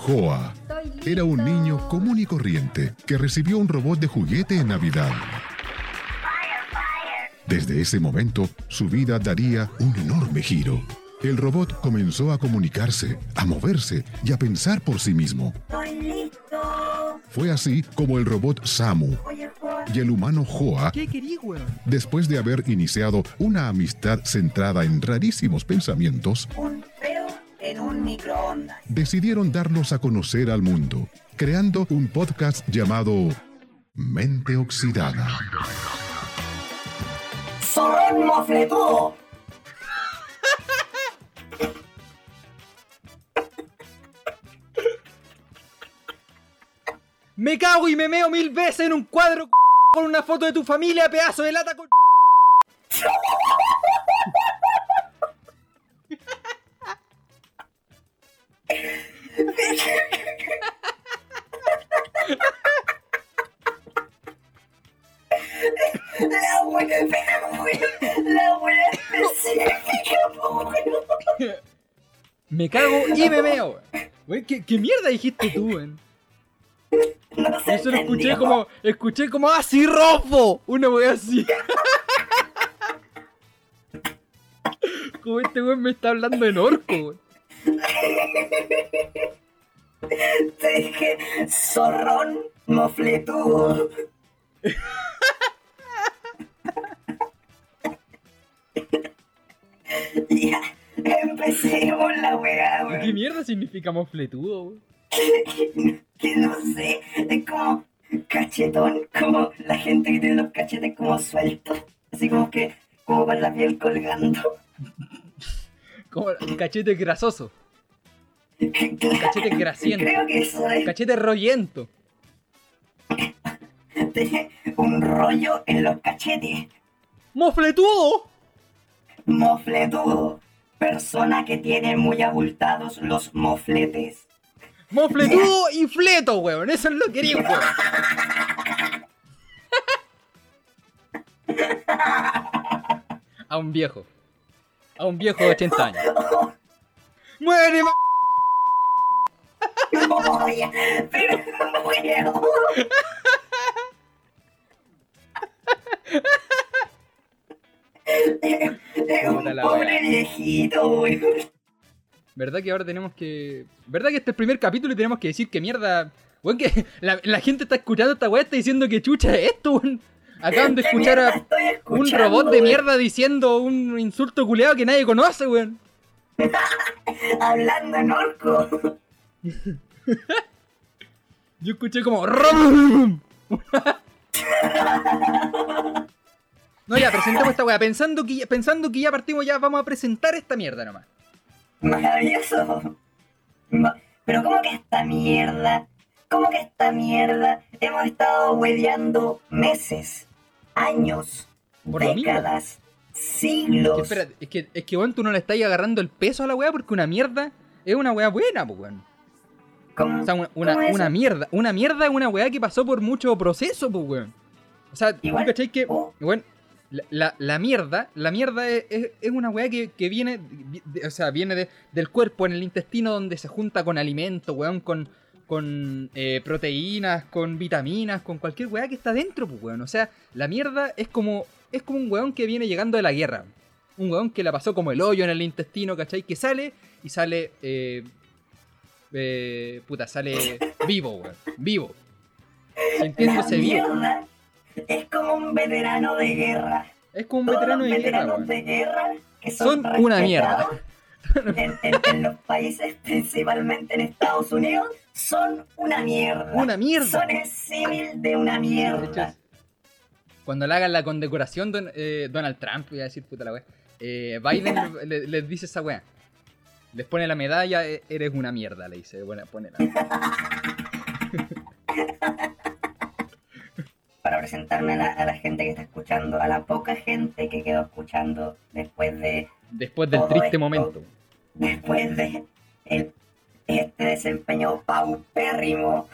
Joa era un niño común y corriente que recibió un robot de juguete en Navidad. Desde ese momento, su vida daría un enorme giro. El robot comenzó a comunicarse, a moverse y a pensar por sí mismo. Fue así como el robot Samu y el humano Joa, después de haber iniciado una amistad centrada en rarísimos pensamientos, Un en un microondas. decidieron darlos a conocer al mundo, creando un podcast llamado Mente Oxidada. Me cago y me meo mil veces en un cuadro con una foto de tu familia, pedazo de lata con. La wea, la wea específica. Me cago y me meo. Weón, ¿qué, qué mierda dijiste tú, weón? No se Eso lo escuché como. Escuché como así rojo. Una wea así. Como este weón me está hablando en orco, weón. Te dije zorrón mofletudo. ya, empecemos la weá, ¿Y ¿Qué weón. mierda significa mofletudo, weón? Que no sé, es como cachetón, como la gente que tiene los cachetes como sueltos. Así como que, como con la piel colgando. Como cachete grasoso. Cachete grasiento. Creo que eso es Cachete rollento. Tiene un rollo en los cachetes. ¡Mofletudo! Mofletudo. Persona que tiene muy abultados los mofletes. ¡Mofletudo y fleto, weón! Eso es lo que quería, weón. A un viejo. A un viejo de 80 años. ¡Muere, ma- Oye, pero no puedo. Es es un pobre viejito, weón. ¿Verdad que ahora tenemos que. ¿Verdad que este es el primer capítulo y tenemos que decir que mierda. Weón, que la, la gente está escuchando esta weá, está diciendo que chucha es esto, weón. Acaban de ¿Qué escuchar a un robot de weón? mierda diciendo un insulto culeado que nadie conoce, weón. Hablando en orco. Yo escuché como. No, ya, presentemos esta weá. Pensando que, ya- pensando que ya partimos, ya vamos a presentar esta mierda nomás. Maravilloso. Ma- Pero ¿cómo que esta mierda? ¿Cómo que esta mierda? Hemos estado hueveando meses, años, Por décadas, Que, siglos. espérate, es que, es que weón, tú no le estás agarrando el peso a la weá porque una mierda es una weá buena, pues weón. ¿Cómo- O sea, una, una, cómo es una eso? mierda. Una mierda es una weá que pasó por mucho proceso, pues weón. O sea, Igual, ¿tú cachai que, oh. weón, la, la, la mierda, la mierda es, es- es una weá que, que viene, de- o sea, viene de- del cuerpo en el intestino donde se junta con alimento, weón, con, con eh, proteínas, con vitaminas, con cualquier weá que está dentro, pues weón. O sea, la mierda es como, es como un weón que viene llegando de la guerra. Un weón que la pasó como el hoyo en el intestino, ¿cachai? Que sale y sale, eh, eh, puta, sale vivo, weón. Vivo. Sintiéndose vivo. mierda es como un veterano de guerra. Es como un Todos veterano los de guerra, de guerra que son, Son una mierda. respetados En, en- en los países, principalmente en Estados Unidos, son una mierda. Una mierda. Son el símil de una mierda. cuando le hagan la condecoración don- eh, Donald Trump, voy a decir puta la wea, eh, Biden le- le- les dice esa wea. Les pone la medalla, e- eres una mierda, le dice. Bueno, pone la- Para presentarme a la, a la gente que está escuchando, a la poca gente que quedó escuchando después de Después del triste esto. momento. después de el- este desempeño paupérrimo,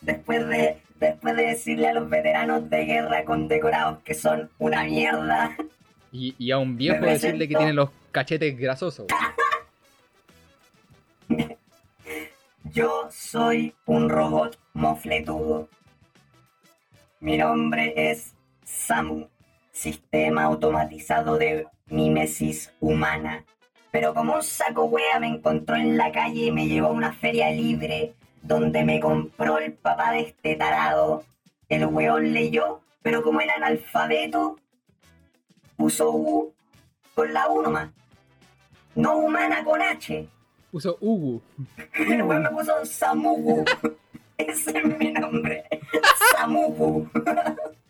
después de, después de decirle a los veteranos de guerra condecorados que son una mierda, Y, y a un viejo decirle que tiene los cachetes grasosos. Yo soy un robot mofletudo. Mi nombre es Samu, sistema automatizado de mimesis humana. Pero como un saco wea me encontró en la calle y me llevó a una feria libre donde me compró el papá de este tarado. El weón leyó, pero como era analfabeto, puso U con la U nomás. No humana con H. Puso Ugu. El weón me puso Samugu. Ese es mi nombre. Samugu.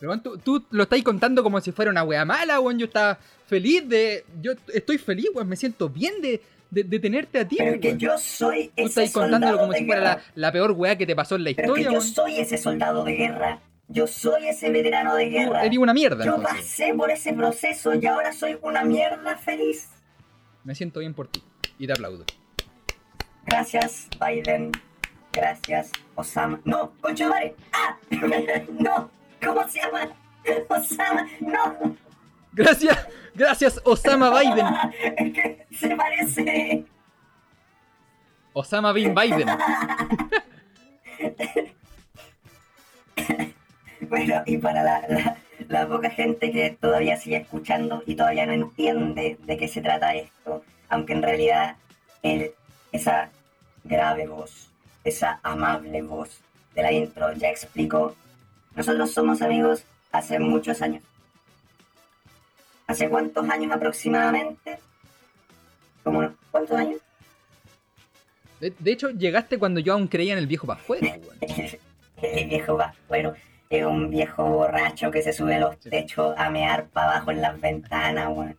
Pero tú, tú lo estáis contando como si fuera una wea mala, weón. Yo estaba feliz de. Yo estoy feliz, weón. Me siento bien de, de, de tenerte a ti, Pero que yo soy Tú ese estás contándolo como de si fuera la, la peor weá que te pasó en la Pero que historia, yo weón. soy ese soldado de guerra. Yo soy ese veterano de Tú guerra. eres una mierda, Yo entonces. pasé por ese proceso y ahora soy una mierda feliz. Me siento bien por ti. Y te aplaudo. Gracias, Biden. Gracias, Osama. No, concha madre. ¡Ah! no, ¿cómo se llama? Osama, no. Gracias, gracias Osama Biden. Es que se parece. Osama Bin Biden. Bueno, y para la, la- la poca gente que todavía sigue escuchando y todavía no entiende de qué se trata esto, aunque en realidad el, esa grave voz, esa amable voz de la intro ya explicó, nosotros somos amigos hace muchos años. ¿Hace cuántos años aproximadamente? ¿Cómo, ¿Cuántos años? De, de hecho, llegaste cuando yo aún creía en el viejo Pascuero. El viejo Pascuero es un viejo borracho que se sube a los techos a mear para abajo en las ventanas, weón.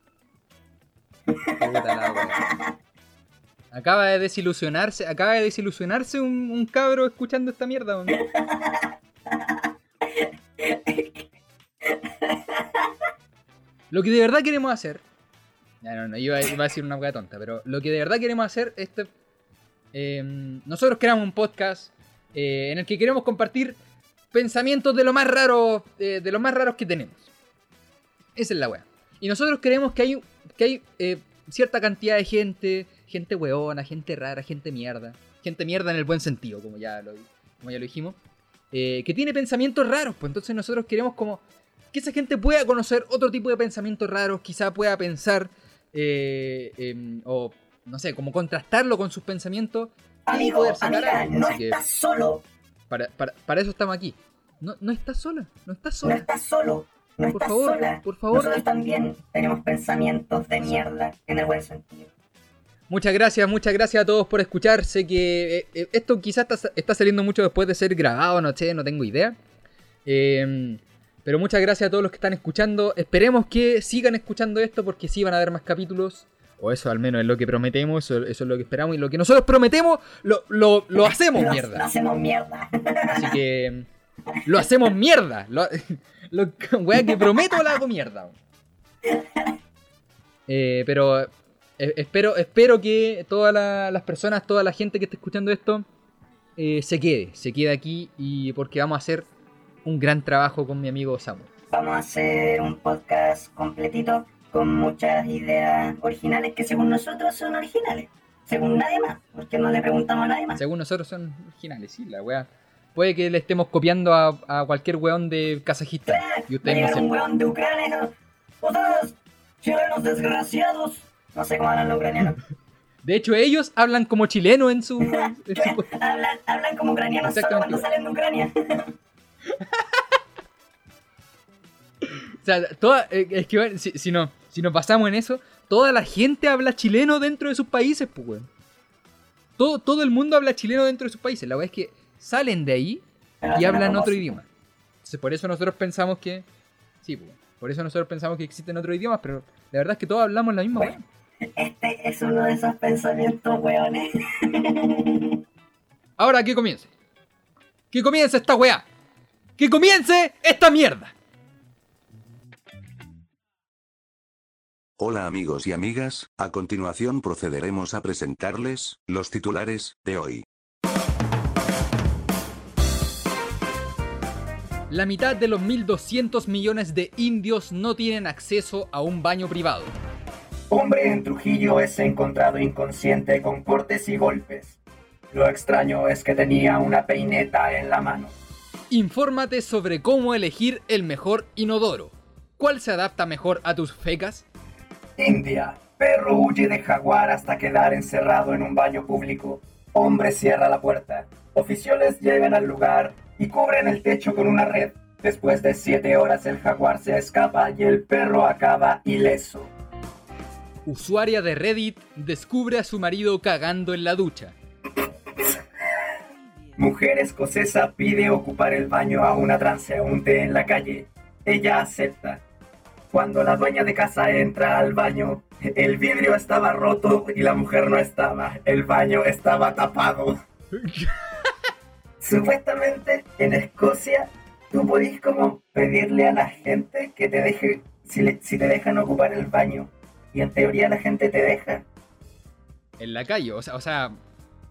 Acaba de desilusionarse, acaba de desilusionarse un, un cabro escuchando esta mierda, weón. Lo que de verdad queremos hacer. No, no, iba, a decir una hueá tonta, pero lo que de verdad queremos hacer es. este, eh, nosotros creamos un podcast eh, en el que queremos compartir pensamientos de lo más raro. eh, de lo más raros que tenemos. Esa es la weá. Y nosotros creemos que hay, que hay cierta cantidad de gente, gente weona, gente rara, gente mierda. Gente mierda en el buen sentido, como ya lo, como ya lo dijimos. que tiene pensamientos raros, pues entonces nosotros queremos como que esa gente pueda conocer otro tipo de pensamientos raros, quizá pueda pensar eh, em, o no sé, como contrastarlo con sus pensamientos y Amigo, poder sacar amiga, algo. no Así que estás solo, para, para- para eso estamos aquí. No, no estás sola, no estás no sola. estás solo, no Por estás favor, sola. por favor. Nosotros también tenemos pensamientos de mierda, en el buen sentido. Muchas gracias, muchas gracias a todos por escuchar. Sé que eh, eh, esto quizás está, está saliendo mucho después de ser grabado, no sé, no tengo idea. Eh, pero muchas gracias a todos los que están escuchando. Esperemos que sigan escuchando esto porque sí van a haber más capítulos. O eso al menos es lo que prometemos, eso, eso es lo que esperamos. Y lo que nosotros prometemos, lo, lo- lo hacemos Lo- Lo mierda. hacemos mierda. Así que lo hacemos mierda. Lo, lo wea que prometo la hago mierda. Eh, pero eh, espero, espero que todas la- las personas, toda la gente que esté escuchando esto, eh, se quede, se quede aquí y porque vamos a hacer un gran trabajo con mi amigo Samu. Vamos a hacer un podcast completito con muchas ideas originales que según nosotros son originales. Según nadie más, porque no le preguntamos a nadie más. Según nosotros son originales, sí, la wea. Puede que le estemos copiando a, a cualquier weón de Kazajistán. Y ustedes no llegar un weón de Ucrania. Ustedes, chilenos desgraciados. No sé cómo hablan los ucranianos. De hecho, ellos hablan como chileno en su. en su- hablan, hablan como ucranianos solo cuando salen de Ucrania. O sea, toda, eh, es que bueno, si, si no, si nos basamos en eso, toda la gente habla chileno dentro de sus países, pues, weón. Todo, todo el mundo habla chileno dentro de sus países. La verdad es que salen de ahí y hablan otro idioma. Entonces, por eso nosotros pensamos que. Sí, pues, por eso nosotros pensamos que existen otros idiomas, pero la verdad es que todos hablamos la misma, weón. Este es uno de esos pensamientos, weones. Ahora que comience. Que comience esta weá. Que comience esta mierda. Hola amigos y amigas, a continuación procederemos a presentarles los titulares de hoy. La mitad de los 1.200 millones de indios no tienen acceso a un baño privado. Hombre en Trujillo es encontrado inconsciente con cortes y golpes. Lo extraño es que tenía una peineta en la mano. Infórmate sobre cómo elegir el mejor inodoro. ¿Cuál se adapta mejor a tus fecas? India. Perro huye de jaguar hasta quedar encerrado en un baño público. Hombre cierra la puerta. Oficiales llegan al lugar y cubren el techo con una red. Después de siete horas el jaguar se escapa y el perro acaba ileso. Usuaria de Reddit descubre a su marido cagando en la ducha. Mujer escocesa pide ocupar el baño a una transeúnte en la calle. Ella acepta. Cuando la dueña de casa entra al baño, el vidrio estaba roto y la mujer no estaba. El baño estaba tapado. Supuestamente en Escocia tú podís como pedirle a la gente que te deje, si, le- si te dejan ocupar el baño. Y en teoría la gente te deja. En la calle, o sea, o sea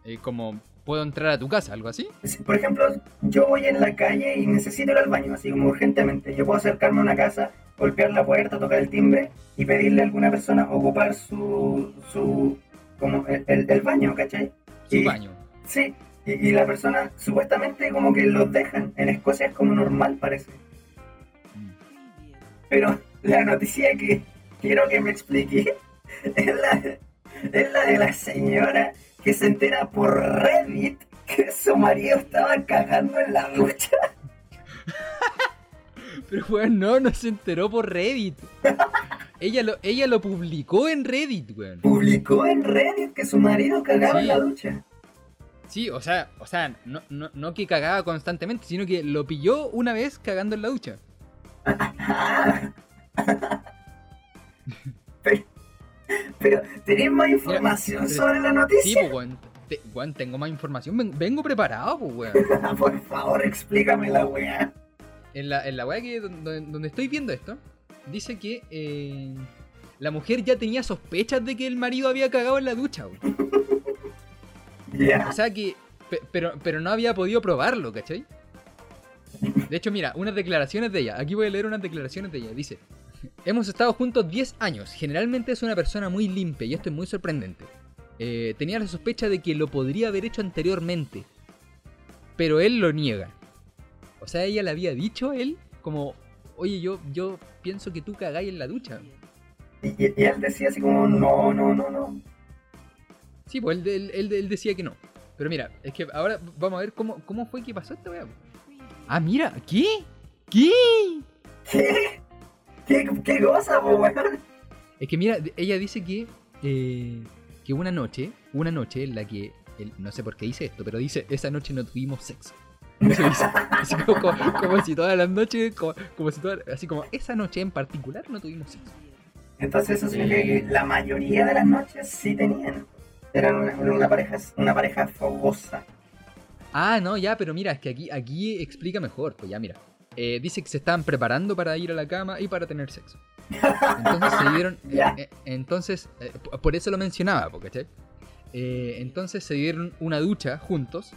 eh, como puedo entrar a tu casa, algo así. Si, Por ejemplo, yo voy en la calle y necesito ir al baño, así como urgentemente. Yo puedo acercarme a una casa, golpear la puerta, tocar el timbre y pedirle a alguna persona ocupar su, su como el, el- el baño, ¿cachai? Su Y- baño. Sí, y, y la persona supuestamente como que los dejan. En Escocia es como normal, parece. Pero la noticia que quiero que me explique es la, es la de la señora que se entera por Reddit que su marido estaba cagando en la ducha. Pero weón, no, no se enteró por Reddit. ella, lo, ella lo publicó en Reddit, weón. Publicó en Reddit que su marido cagaba Sí. en la ducha. Sí, o sea, o sea, no, no, no que cagaba constantemente, sino que lo pilló una vez cagando en la ducha. Pero, pero, ¿tenés más información sobre la Sí, noticia? pues, weón. Te- weón, tengo más información. Ven- vengo preparado, pues, weón. Por favor, explícame la weá. En la, en la weá que donde, donde estoy viendo esto, dice que eh, la mujer ya tenía sospechas de que el marido había cagado en la ducha, weón. Ya. O sea que. pe- Pero, pero no había podido probarlo, ¿cachai? De hecho, mira, unas declaraciones de ella. Aquí voy a leer unas declaraciones de ella. Dice: Hemos estado juntos 10 años. Generalmente es una persona muy limpia y esto es muy sorprendente. Eh, tenía la sospecha de que lo podría haber hecho anteriormente. Pero él lo niega. O sea, ella le había dicho a él como, oye, yo, yo pienso que tú cagáis en la ducha. Y, él decía así como, no, no, no, no. Sí, pues él, él- él- él decía que no. Pero mira, es que ahora vamos a ver cómo, cómo fue que pasó esta weá. Ah, mira, ¿qué? ¿Qué? ¿Qué? ¿Qué, qué cosa, po, weón? Es que mira, ella dice que, eh, que una noche, una noche en la que, él- no sé por qué dice esto, pero dice, esa noche no tuvimos sexo. Eso dice. Así como, como- como si todas las noches, como, como si todas, así como esa noche en particular no tuvimos sexo. Entonces eso significa que la mayoría de las noches sí tenían. Eran una, una pareja, una pareja fogosa. Ah, no, ya, pero mira, es que aquí, aquí explica mejor, pues ya, mira. Eh, dice que se estaban preparando para ir a la cama y para tener sexo. Entonces se dieron. Eh, eh, entonces, por eso lo mencionaba, ¿cachai? Entonces se dieron una ducha juntos.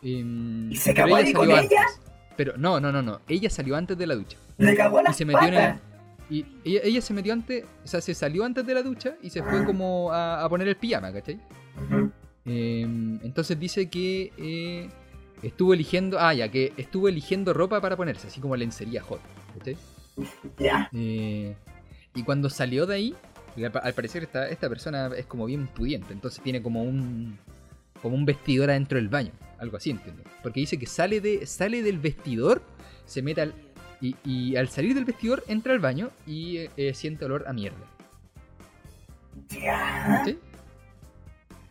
em, ¿Y se cagó ahí con ella? antes. Pero no, no, no, no. Ella salió antes de la ducha. Le cagó Y las se metió en el. Y ella, ella se metió antes. O sea, se salió antes de la ducha y se fue como a, a poner el pijama, ¿cachai? Em, entonces dice que eh, estuvo eligiendo. Ah, ya, que estuvo eligiendo ropa para ponerse, así como lencería hot. Ya. Eh, y cuando salió de ahí, al parecer esta, esta persona es como bien pudiente, entonces tiene como un como un vestidor adentro del baño, algo así, entiendo. Porque dice que sale de sale del vestidor, se mete al y, y al salir del vestidor entra al baño y eh, eh, siente olor a mierda. Ya. ¿sí?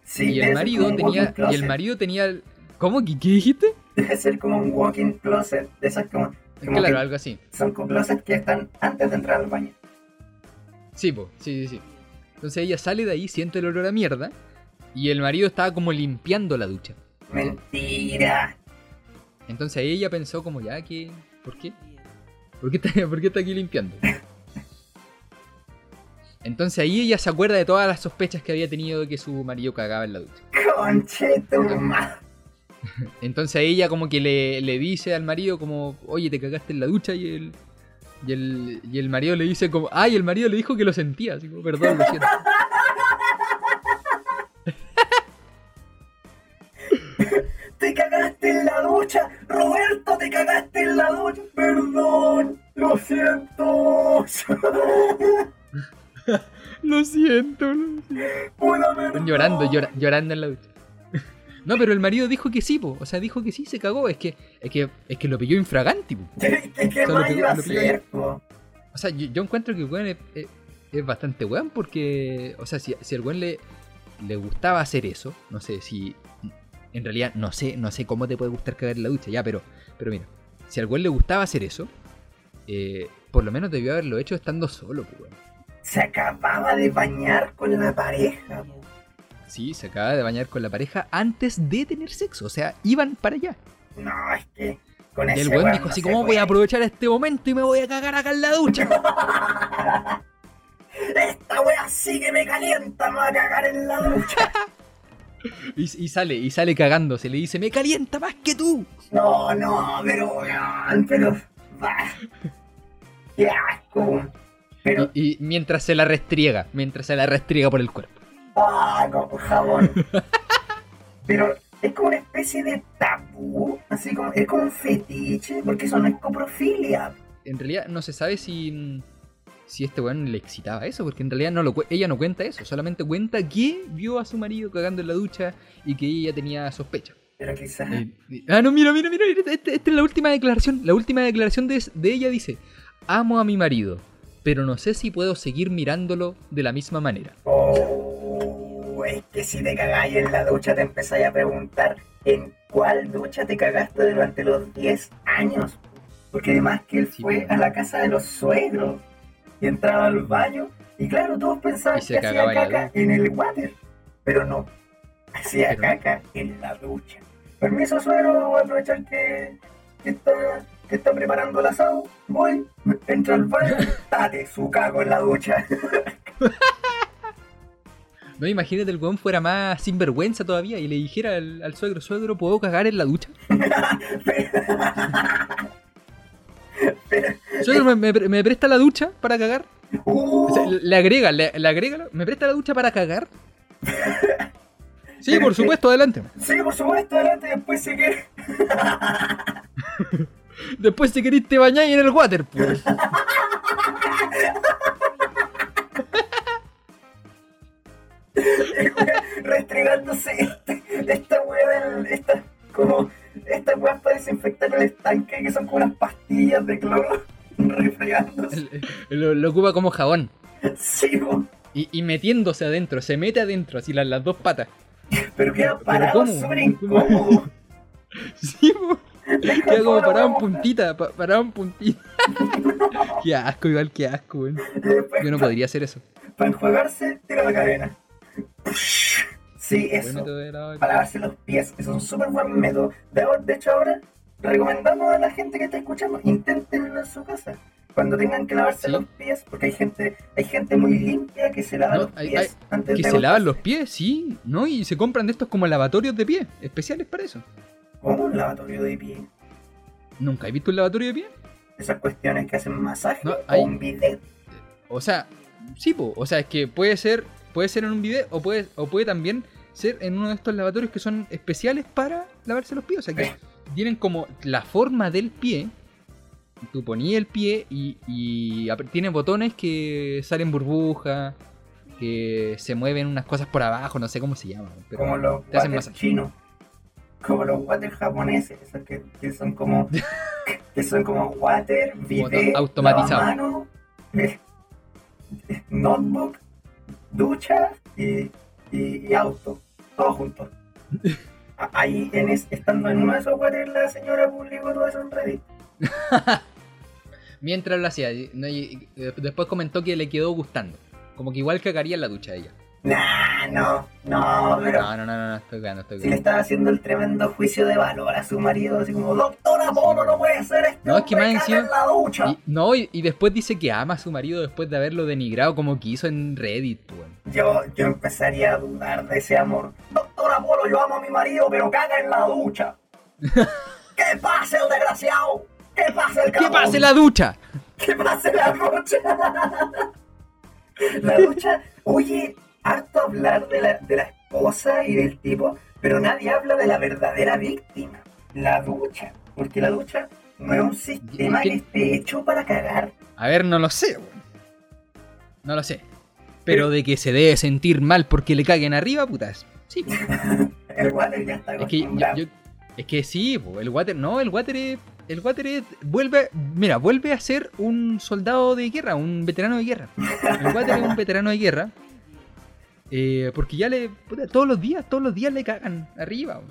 Sí, y el marido tenía y el marido tenía ¿Cómo? ¿Qué, qué dijiste? Debe ser como un walking closet. De esas como, como Claro, que algo así. son closets que están antes de entrar al baño. Sí, po, sí, sí, sí. Entonces ella sale de ahí, siente el olor a mierda y el marido estaba como limpiando la ducha. Mentira. Entonces ahí ella pensó como ya que... ¿Por qué? ¿Por qué está, por qué está aquí limpiando? Entonces ahí ella se acuerda de todas las sospechas que había tenido de que su marido cagaba en la ducha. Conche tu madre. Entonces ella como que le, le dice al marido como, oye, te cagaste en la ducha y el, y el, y el marido le dice como, ay, el marido le dijo que lo sentía, así como, perdón, lo siento. ducha. Roberto, te cagaste en la ducha. Perdón, lo siento. Lo siento, lo siento. Llorando, llora- llorando en la ducha. No, pero el marido dijo que sí, po. O sea, dijo que sí, se cagó. Es que, es que, es que lo pilló infraganti, po. ¿Qué, más iba a po? O sea, yo, yo encuentro que el weón es, es- es bastante weón porque, o sea, si, si el weón le, le gustaba hacer eso, no sé si, en realidad no sé, no sé cómo te puede gustar cagar en la ducha, ya, pero, pero mira, si al weón le gustaba hacer eso, eh, por lo menos debió haberlo hecho estando solo, pues, weón. Se acababa de bañar con la pareja, po. Sí, se acaba de bañar con la pareja antes de tener sexo, o sea, iban para allá. No, es que con Y ese el weón dijo así, se ¿cómo voy puede. a aprovechar este momento y me voy a cagar acá en la ducha? Esta wea sí que me calienta, me va a cagar en la ducha. Y, y sale, y sale cagándose, le dice, me calienta más que tú. No, no, pero weón, pero. bah. Qué asco. Pero. Y, y mientras se la restriega, mientras se la restriega por el cuerpo. Ah, con jabón. Pero es como una especie de tabú, así como, es como un fetiche, porque eso no es coprofilia. En realidad no se sabe si, si este weón le excitaba eso, porque en realidad no lo, ella no cuenta eso, solamente cuenta que vio a su marido cagando en la ducha y que ella tenía sospecha. Pero quizás. Eh, eh, ah, no, mira, mira, mira, esta este, es la última declaración. La última declaración de, de ella dice, amo a mi marido, pero no sé si puedo seguir mirándolo de la misma manera. Oh, es que si te cagáis en la ducha te empezáis a preguntar en cuál ducha te cagaste durante los 10 años. Porque además que él fue a la casa de los suegros y entraba al baño y claro, todos pensaban que hacía caca en el water, pero no, hacía Pero caca en la ducha. Permiso suegro, aprovechar que, que está, que está preparando el asado, voy, entro al baño, date su cago en la ducha. No, imagínate el weón fuera más sinvergüenza todavía y le dijera al, al suegro, suegro, ¿puedo cagar en la ducha? Suegro, ¿me, me- me presta la ducha para cagar? Uh, O sea, le agrega, le, le agrega, ¿me presta la ducha para cagar? Sí, por supuesto, adelante. Sí, por supuesto, adelante, después quieres. Después si querés te bañáis en el water, pues. Restregándose este, esta del. Esta, como. Esta wea para desinfectar el estanque, que son como unas pastillas de cloro. Refregándose. Lo, lo ocupa como jabón. Sí, po. Y, y metiéndose adentro, se mete adentro, así las, las dos patas. pero queda parado súper incómodo. Sí, po. Queda como parado en puntita, pa- parado en puntita. qué asco, igual, qué asco, weón. Yo no podría hacer eso. Para enjuagarse, tira la cadena. Sí, eso. para lavarse los pies. Es un súper buen método. De, hecho, ahora recomendamos a la gente que está escuchando, inténtenlo en su casa. Cuando tengan que lavarse Sí. los pies, porque hay gente, hay gente muy limpia que se lava No, los hay- pies antes Que de se lavan los pies, sí, ¿no? Y se compran de estos como lavatorios de pie, especiales para eso. ¿Cómo un lavatorio de pie? ¿Nunca he visto un lavatorio de pie? Esas cuestiones que hacen masaje No, o hay- un bidet. O sea, sí, po. o sea, es que puede ser, puede ser en un video o puede, o puede también ser en uno de estos lavatorios que son especiales para lavarse los pies. O sea, que tienen como la forma del pie. Tú ponías el pie y, y tiene botones que salen burbujas, que se mueven unas cosas por abajo, no sé cómo se llaman. Pero como los te hacen water masaje. Como los water japoneses, esos que, que son como que son como water, bidet, automatizado. eh, notebook, ducha y, y, y auto, todo junto. A- Ahí en es- estando en uno de esos water la señora publicó todo eso en Reddit. Mientras lo hacía, después comentó que le quedó gustando. Como que igual cagaría en la ducha ella. Nah, no, no, pero No, no, no, no, estoy cagando, estoy si le estaba haciendo el tremendo juicio de valor a su marido, así como, doctora Polo, no puede ser este No, es que más encima- en la ducha. Y, no, y, y después dice que ama a su marido después de haberlo denigrado como que hizo en Reddit, pues. Yo, yo empezaría a dudar de ese amor. Doctor Apolo, yo amo a mi marido, pero caga en la ducha. ¿Qué pasa el desgraciado? ¿Qué pasa el ¡Que cabrón? pase la ducha! ¿Qué pasa la ducha? la ducha, oye, harto hablar de la, de la esposa y del tipo, pero nadie habla de la verdadera víctima. la ducha. Porque la ducha no es un sistema ¿Qué? que esté hecho para cagar. A ver, no lo sé. No lo sé. Pero de que se debe sentir mal porque le caguen arriba, putas. Sí. El water ya está Es que, yo- yo- es que sí, po, el water, no, el water es, el water es- vuelve, mira, vuelve a ser un soldado de guerra, un veterano de guerra. El water es un veterano de guerra. Eh, porque ya le, todos los días, todos los días le cagan arriba.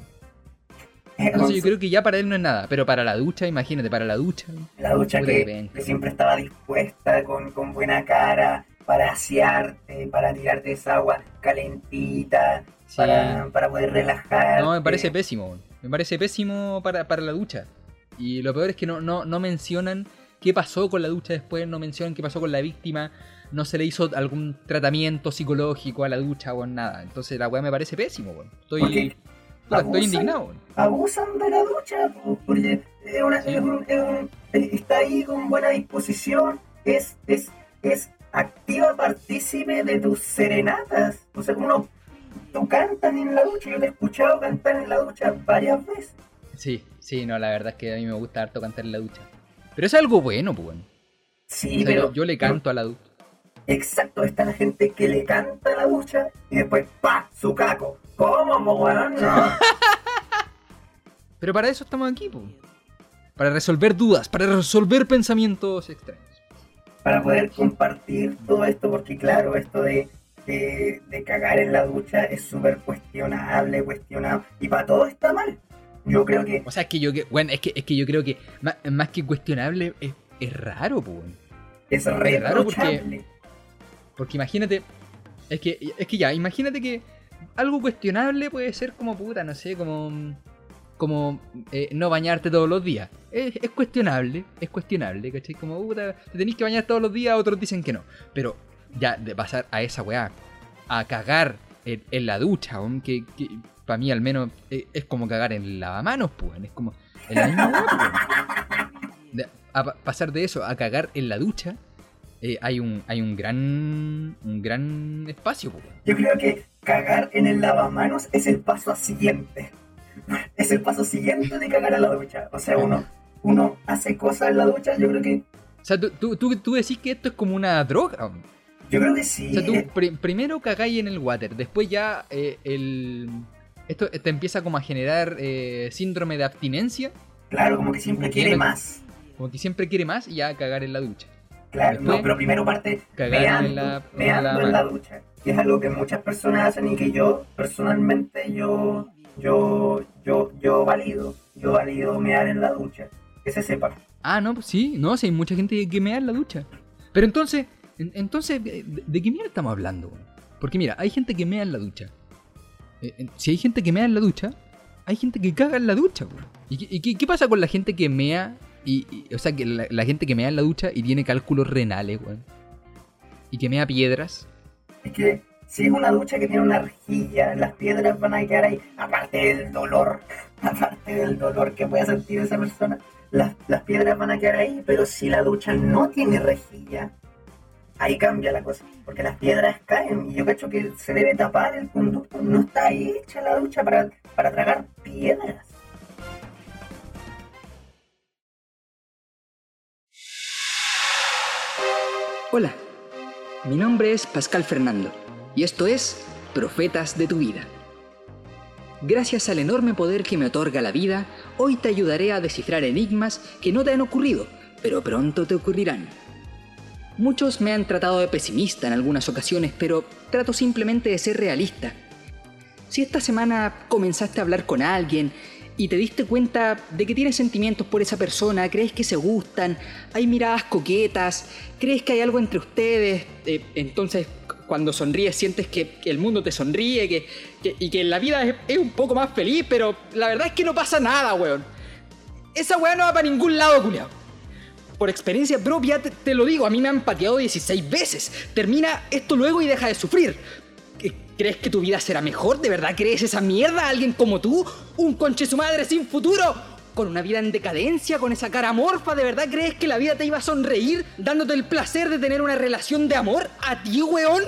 Entonces yo creo que ya para él no es nada, pero para la ducha, imagínate, para la ducha. La ducha que, que siempre estaba dispuesta con, con buena cara para asearte, para tirarte esa agua calentita, Sí. para, para poder relajar. No, me parece pésimo. Me parece pésimo para, para la ducha. Y lo peor es que no, no, no mencionan qué pasó con la ducha después, no mencionan qué pasó con la víctima, no se le hizo algún tratamiento psicológico a la ducha o nada. Entonces la weá me parece pésimo, weón. Estoy, indignado, weón. abusan de la ducha, po, porque es una- Sí. es un- es un- eh, está ahí con buena disposición, es, es, es activa partícipe de tus serenatas. O sea, uno, tú cantas en la ducha, yo te he escuchado cantar en la ducha varias veces. Sí, sí, no, la verdad es que a mí me gusta harto cantar en la ducha. Pero es algo bueno, pues, weón. Sí, O sea, pero yo, yo le canto a la ducha. Exacto, está la gente que le canta la ducha y después, ¡pa! su caco. ¿Cómo, mo, weón? No. Pero para eso estamos aquí, pues. Para resolver dudas, para resolver pensamientos extraños. para poder compartir todo esto, porque claro, esto de, de, de cagar en la ducha es súper cuestionable, cuestionado, y para todo está mal. Yo creo que O sea, es que yo, que, bueno, es que, es que yo creo que más, más que cuestionable es, es raro, pues. weón. es raro porque-. Porque imagínate, es que, es que ya, imagínate que algo cuestionable puede ser como puta, no sé, como, como eh, no bañarte todos los días. Es, es cuestionable, es cuestionable, ¿cachai? Como puta, te tenés que bañar todos los días, otros dicen que no. Pero ya de pasar a esa weá, a cagar en, la ducha, weón, que, para mí al menos eh, es como cagar en lavamanos, pues, es como en la pues, pasar de eso a cagar en la ducha, eh, hay un hay un gran un gran espacio. Yo creo que cagar en el lavamanos es el paso siguiente. Es el paso siguiente de cagar en la ducha. O sea, uno, uno hace cosas en la ducha, yo creo que, o sea tú, tú, tú, tú decís que esto es como una droga yo creo que o sí. sea tú pri- primero cagáis en el water después ya eh, el esto te empieza como a generar eh, síndrome de abstinencia Claro, como que siempre quiere más. como que siempre quiere más y ya cagar en la ducha Claro, no, pero primero parte meando, en la- en meando la en la ducha. Que es algo que muchas personas hacen y que yo, personalmente, yo, yo, yo, yo valido. Yo valido mear en la ducha. Que se sepa. ah no pues sí no sí hay mucha gente que mea en la ducha pero entonces en- entonces de, qué mierda estamos hablando porque mira hay gente que mea en la ducha Eh, si hay gente que mea en la ducha, hay gente que caga en la ducha. ¿Y, qué- y qué, qué pasa con la gente que mea? Y, o sea, que la, gente que mea en la ducha y tiene cálculos renales, weón. Y que mea piedras. Es que si es una ducha que tiene una rejilla, las piedras van a quedar ahí. Aparte del dolor, aparte del dolor que pueda sentir esa persona, las, las piedras van a quedar ahí. Pero si la ducha no tiene rejilla, ahí cambia la cosa. Porque las piedras caen y yo cacho que se debe tapar el conducto. No está hecha la ducha para, para tragar piedras. Hola, mi nombre es Pascal Fernando y esto es Profetas de tu vida. Gracias al enorme poder que me otorga la vida, hoy te ayudaré a descifrar enigmas que no te han ocurrido, pero pronto te ocurrirán. Muchos me han tratado de pesimista en algunas ocasiones, pero trato simplemente de ser realista. Si esta semana comenzaste a hablar con alguien y te diste cuenta de que tienes sentimientos por esa persona, crees que se gustan, hay miradas coquetas, crees que hay algo entre ustedes, eh, entonces cu- cuando sonríes sientes que, el mundo te sonríe y que la vida es, un poco más feliz, pero la verdad es que no pasa nada, weón. Esa weá no va para ningún lado, culiao. Por experiencia propia te, te lo digo, a mí me han pateado 16 veces. Termina esto luego y deja de sufrir. ¿Qué- ¿Crees que tu vida será mejor? ¿De verdad crees esa mierda? ¿Alguien como tú? ¿Un conche su madre sin futuro? ¿Con una vida en decadencia? ¿Con esa cara morfa? ¿De verdad crees que la vida te iba a sonreír dándote el placer de tener una relación de amor? ¿A ti, weón?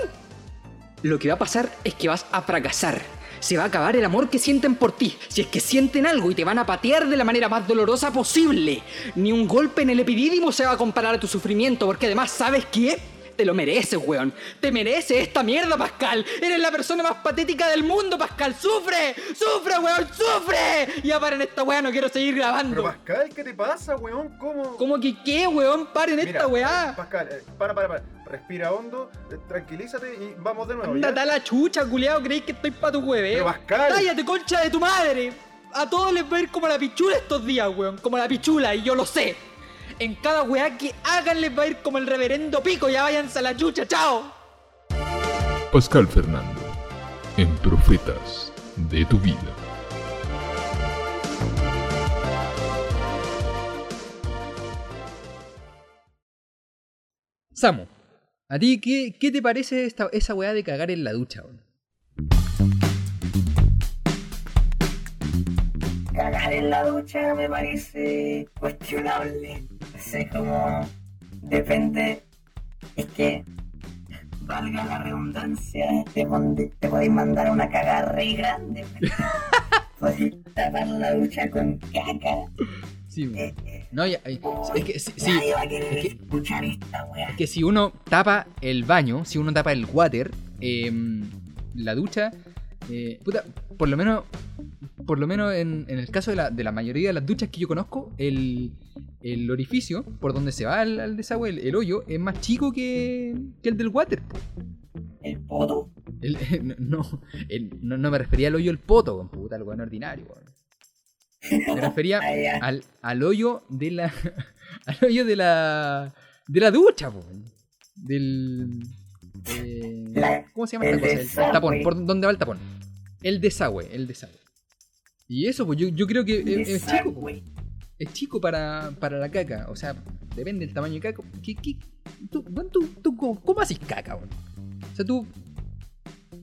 Lo que va a pasar es que vas a fracasar. se va a acabar el amor que sienten por ti. Si es que sienten algo y te van a patear de la manera más dolorosa posible. Ni un golpe en el epidídimo se va a comparar a tu sufrimiento, porque además, ¿sabes qué? Te lo mereces, weón. Te mereces esta mierda, Pascal. Eres la persona más patética del mundo, Pascal. ¡Sufre! ¡Sufre, weón! ¡Sufre! Ya paren esta weá, no quiero seguir grabando. Pero Pascal, ¿qué te pasa, weón? ¿Cómo? ¿Cómo que qué, weón? Paren Mira, esta weá. Pascal, eh, para, para, para. Respira hondo, eh, tranquilízate y vamos de nuevo. ¿ya? Ándate a la chucha, culiao. ¿Creéis que estoy pa' tu Pero hueveo? Pascal. ¡Cállate, concha de tu madre! A todos les va a ir como la pichula estos días, weón. Como la pichula, y yo lo sé. En cada weá que hagan les va a ir como el reverendo pico. Ya váyanse a la chucha, chao. Pascal Fernando, en Profetas de tu vida. Samu, ¿a ti qué, qué te parece esta, esa weá de cagar en la ducha? Cagar en la ducha me parece cuestionable. Sé como depende. Es que, valga la redundancia, te, te podéis mandar una cagada re grande. Podéis tapar la ducha con caca. Sí. Eh, eh, No, ya, eh, es que sí, sí, nadie va a querer es que- escuchar esta weá. es que si uno tapa el baño, si uno tapa el water, em, la ducha, eh, puta, por lo menos, por lo menos en, en el caso de la, de la mayoría de las duchas que yo conozco, el, el orificio por donde se va al, al desagüe, el, el hoyo, es más chico que, que el del water. El poto. El- no, no, el- me refería al hoyo del poto, con puta, algo ordinario. weón. Me refería Ah, al, al hoyo de la. al hoyo de la. de la ducha. Del. Eh, ¿Cómo se llama esta cosa? El tapón. ¿Por dónde va el tapón? El desagüe, el desagüe. Y eso, pues yo, yo creo que es, es chico. Desagüe. Es chico para, para la caca. O sea, depende del tamaño de caca. ¿Qué, qué, tú, weón, tú, tú, ¿cómo, cómo haces caca, weón? O sea, tú.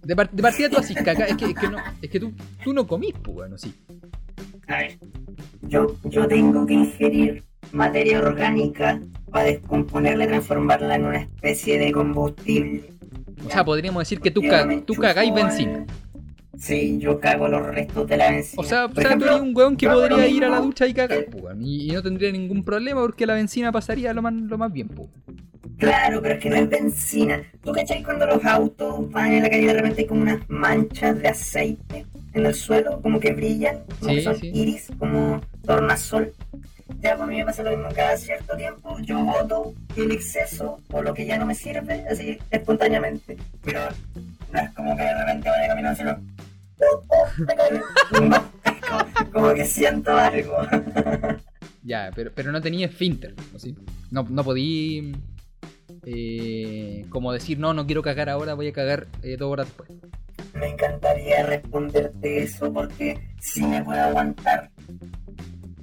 De, par- de partida tú haces caca. Es que, es que, no, es que tú, tú no comís, pues, bueno, sí. A ver, yo, yo tengo que ingerir materia orgánica para descomponerla y transformarla en una especie de combustible. O sea, podríamos decir que tú, ca- tú cagáis benzina. Sí, yo cago los restos de la benzina. O sea, o sea, tú ejemplo, eres un weón que podría ir a la ducha y cagar, y, y no tendría ningún problema porque la benzina pasaría lo más, lo más bien, pues. Claro, pero es que no es benzina. ¿Tú cachai cuando los autos van en la calle de repente hay como unas manchas de aceite en el suelo, como que brillan, como Sí, que son sí. iris, como tornasol? Ya, a mí me pasa lo mismo cada cierto tiempo. Yo boto el exceso o lo que ya no me sirve, así espontáneamente. Pero no es como que de repente vaya caminando. No, es como, como que siento algo. Ya, pero, pero no tenía esfínter, ¿o sí? No, no podí. eh, como decir, no, no quiero cagar ahora, voy a cagar eh, dos horas después. Me encantaría responderte eso porque sí me puedo aguantar.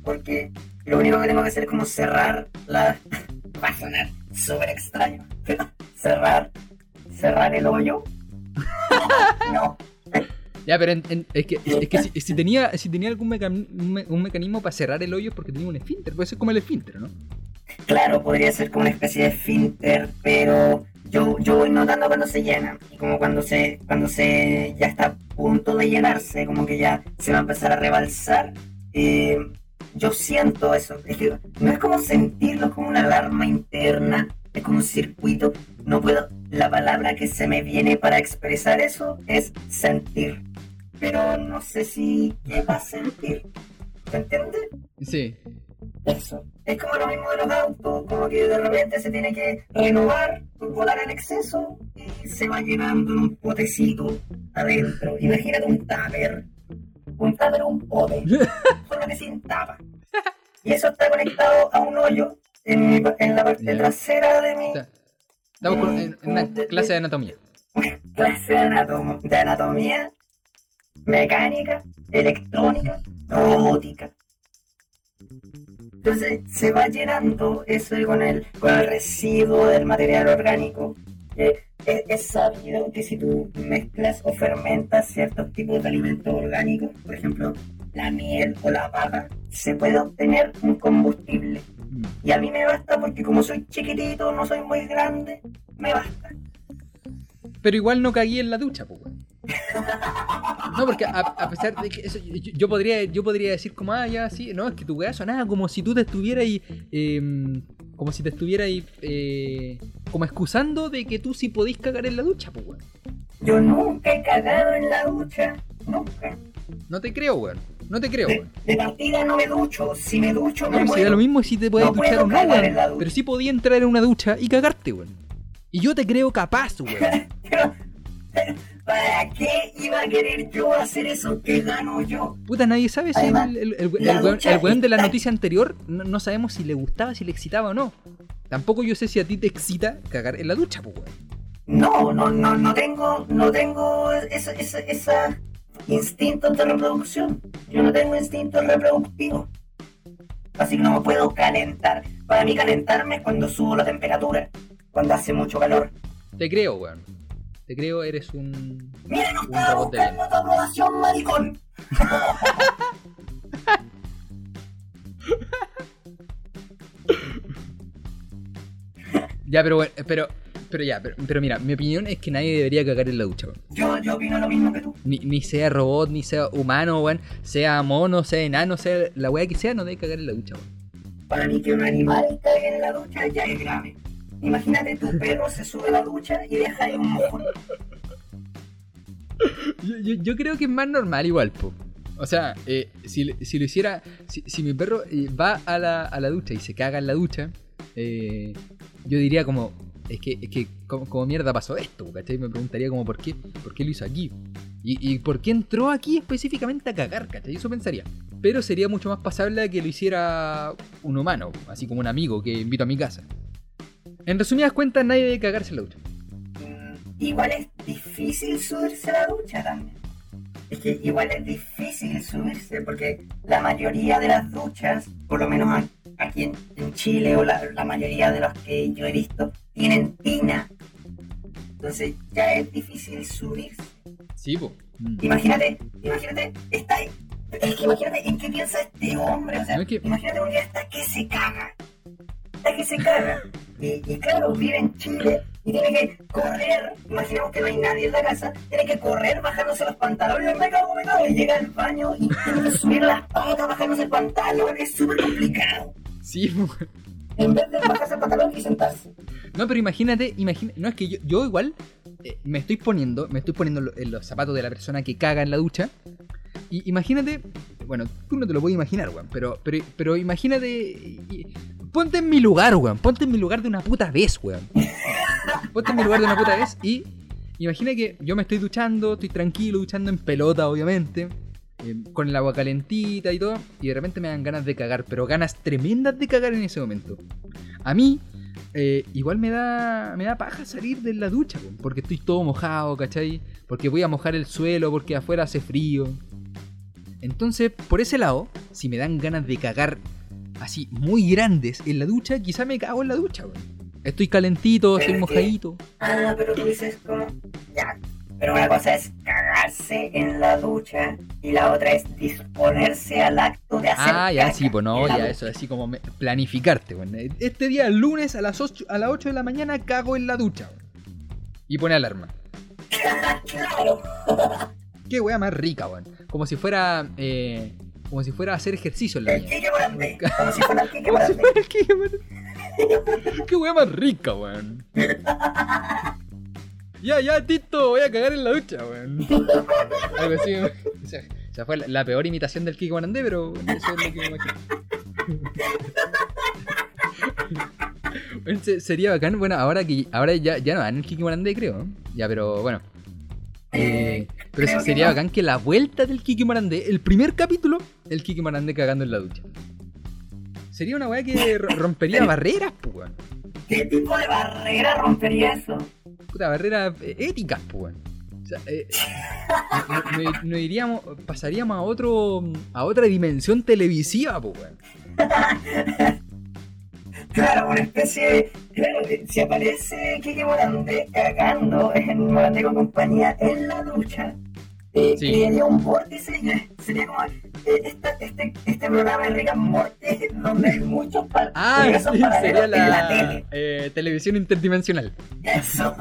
Porque lo único que tengo que hacer es como cerrar la... Va a sonar súper extraño. pero cerrar... Cerrar el hoyo. No. Ya, pero en- en- es que, es que si, si tenía, si tenía algún mecan- un, me- un mecanismo para cerrar el hoyo es porque tenía un esfínter. Puede ser como el esfínter, ¿no? Claro, podría ser como una especie de filter, pero yo, yo voy notando cuando se llena. Y como cuando se, cuando se ya está a punto de llenarse, como que ya se va a empezar a rebalsar. eh, yo siento eso. Es que no es como sentirlo, es como una alarma interna, es como un circuito. No puedo. La palabra que se me viene para expresar eso es sentir. Pero no sé si. ¿Qué va a sentir? ¿Se entiende? Sí. Eso. Es como lo mismo de los autos, como que de repente se tiene que renovar, volar en exceso y se va llenando en un potecito adentro. Imagínate un tupper. Un o un pote, solo que sin tapa. Y eso está conectado a un hoyo en, mi- en la parte trasera de mi Está- Estamos con- en, en una clase de anatomía. clase de, anatom- de anatomía, mecánica, electrónica, robótica. Entonces se va llenando eso con el, con el residuo del material orgánico. Eh, es, es sabido que si tú mezclas o fermentas ciertos tipos de alimentos orgánicos, por ejemplo la miel o la papa, se puede obtener un combustible. Mm. Y a mí me basta porque como soy chiquitito, no soy muy grande, me basta. Pero igual no cagué en la ducha, pues. No, porque a, a pesar de que eso, yo, yo podría, yo podría decir como, ah, ya, sí, no, es que tu weá sonaba como si tú te estuvieras eh, como si te estuvieras ahí, eh, como excusando de que tú sí podís cagar en la ducha, pues, weón. Yo nunca he cagado en la ducha. Nunca. No te creo, weón. No te creo, De, weón. de partida no me ducho. Si me ducho, me No, si da muero. lo mismo si te puedes No duchar o no, weón. Pero sí podía entrar en una ducha y cagarte, weón. Y yo te creo capaz, weón. Pero, pero, ¿para qué iba a querer yo hacer eso que gano yo? Puta, nadie sabe si Además, el, el, weón, ducha el weón de la noticia anterior no, no sabemos si le gustaba, si le excitaba o no. Tampoco yo sé si a ti te excita cagar en la ducha, pues, weón. No, no, no, no tengo, no tengo esa, esa, esa instintos de reproducción. Yo no tengo instinto reproductivo. Así que no me puedo calentar. Para mí calentarme es cuando subo la temperatura, cuando hace mucho calor. Te creo, weón. Te creo, eres un. Miren, Un robot de buscando tu aprobación, maricón. Ya, pero bueno, pero. Pero ya, pero, pero mira, mi opinión es que nadie debería cagar en la ducha, weón. Yo, yo opino lo mismo que tú. Ni, ni sea robot, ni sea humano, weón. Sea mono, sea enano, sea la weá que sea, no debe cagar en la ducha, weón. Para mí que un animal caiga en la ducha ya es grave. Imagínate tu perro se sube a la ducha y deja ahí un mojón. Yo, creo que es más normal igual, po. O sea, eh, si, si lo hiciera, si, mi perro eh, va a la, a la ducha y se caga en la ducha, eh, yo diría como, es que, es que como, como mierda pasó esto, ¿cachai? Me preguntaría como, ¿por qué? ¿Por qué lo hizo aquí? ¿Y, y por qué entró aquí específicamente a cagar, ¿cachai? Eso pensaría. Pero sería mucho más pasable que lo hiciera un humano, así como un amigo que invito a mi casa. En resumidas cuentas, nadie debe cagarse en la ducha. Mm, Igual es difícil subirse a la ducha también. Es que igual es difícil subirse porque la mayoría de las duchas, por lo menos aquí en, en Chile o la, la mayoría de los que yo he visto, tienen tina. Entonces ya es difícil subirse. Sí, po. Mm. Imagínate, imagínate, está ahí. Es que imagínate en qué piensa este hombre. O sea, No, es que- imagínate un día está que se caga. Está que se caga. Y, y claro, vive en Chile y tiene que correr. Imaginemos que no hay nadie en la casa. Tiene que correr bajándose los pantalones. Me cago, me cago. Y llega al baño y tiene que subir las patas bajándose el pantalón. Es súper complicado. Sí, po. En vez de bajarse el pantalón y sentarse. No, pero imagínate, imagina, no es que yo, yo igual eh, me estoy poniendo, me estoy poniendo en los zapatos de la persona que caga en la ducha. Y imagínate, bueno, tú no te lo puedes imaginar, weón, pero, pero, pero imagínate, ponte en mi lugar, weón, ponte en mi lugar de una puta vez, weón. Ponte en mi lugar de una puta vez y imagina que yo me estoy duchando, estoy tranquilo, duchando en pelota, obviamente. eh, con el agua calentita y todo, y de repente me dan ganas de cagar, pero ganas tremendas de cagar en ese momento. A mí, eh, igual me da, me da paja salir de la ducha, po, porque estoy todo mojado, ¿cachai? Porque voy a mojar el suelo, porque afuera hace frío. Entonces, por ese lado, si me dan ganas de cagar así muy grandes en la ducha, quizá me cago en la ducha, weón. Estoy calentito, estoy que- mojadito. Ah, pero tú dices como. Ya. Pero una cosa es cagarse en la ducha y la otra es disponerse al acto de hacer. Ah, ya sí, pues no, ya eso, así como me- planificarte, weón. Este día, el lunes a las 8, a las 8 de la mañana, cago en la ducha, weón. Y pone alarma. claro. Qué wea más rica, weón. Como si fuera. Eh, como si fuera a hacer ejercicio en la El Morandé. Como si fuera el Kike Como si Morandé. fuera el Kike Morandé. Qué wea más rica, weón. Ya, ya, Tito, voy a cagar en la ducha, weón. Algo así. weón. O sea, o sea, fue la, la peor imitación del Kike Morandé, pero eso es lo que me imagino. Sería bacán, bueno, ahora que ahora ya, ya no dan el Kike Morandé, creo. Ya, pero bueno. Eh, pero que sería no. bacán que la vuelta del Kiki Morandé, el primer capítulo, el Kiki Morandé cagando en la ducha. Sería una weá que ro- rompería barreras, pues. ¿Qué tipo de barrera rompería eso? Puta, barreras eh, éticas, pues. O sea, eh, no, no- no iríamos, pasaríamos a otro, a otra dimensión televisiva, pues, weón. Claro, una especie de. Claro, si aparece Kike Morandé cagando en Morandé con compañía en la ducha, eh, Sí. crearía un vórtice sería como. eh, esta- este, este programa de Rick and Morty donde hay muchos pa- Ah, sí, sería en la la tele. eh, televisión interdimensional. Eso.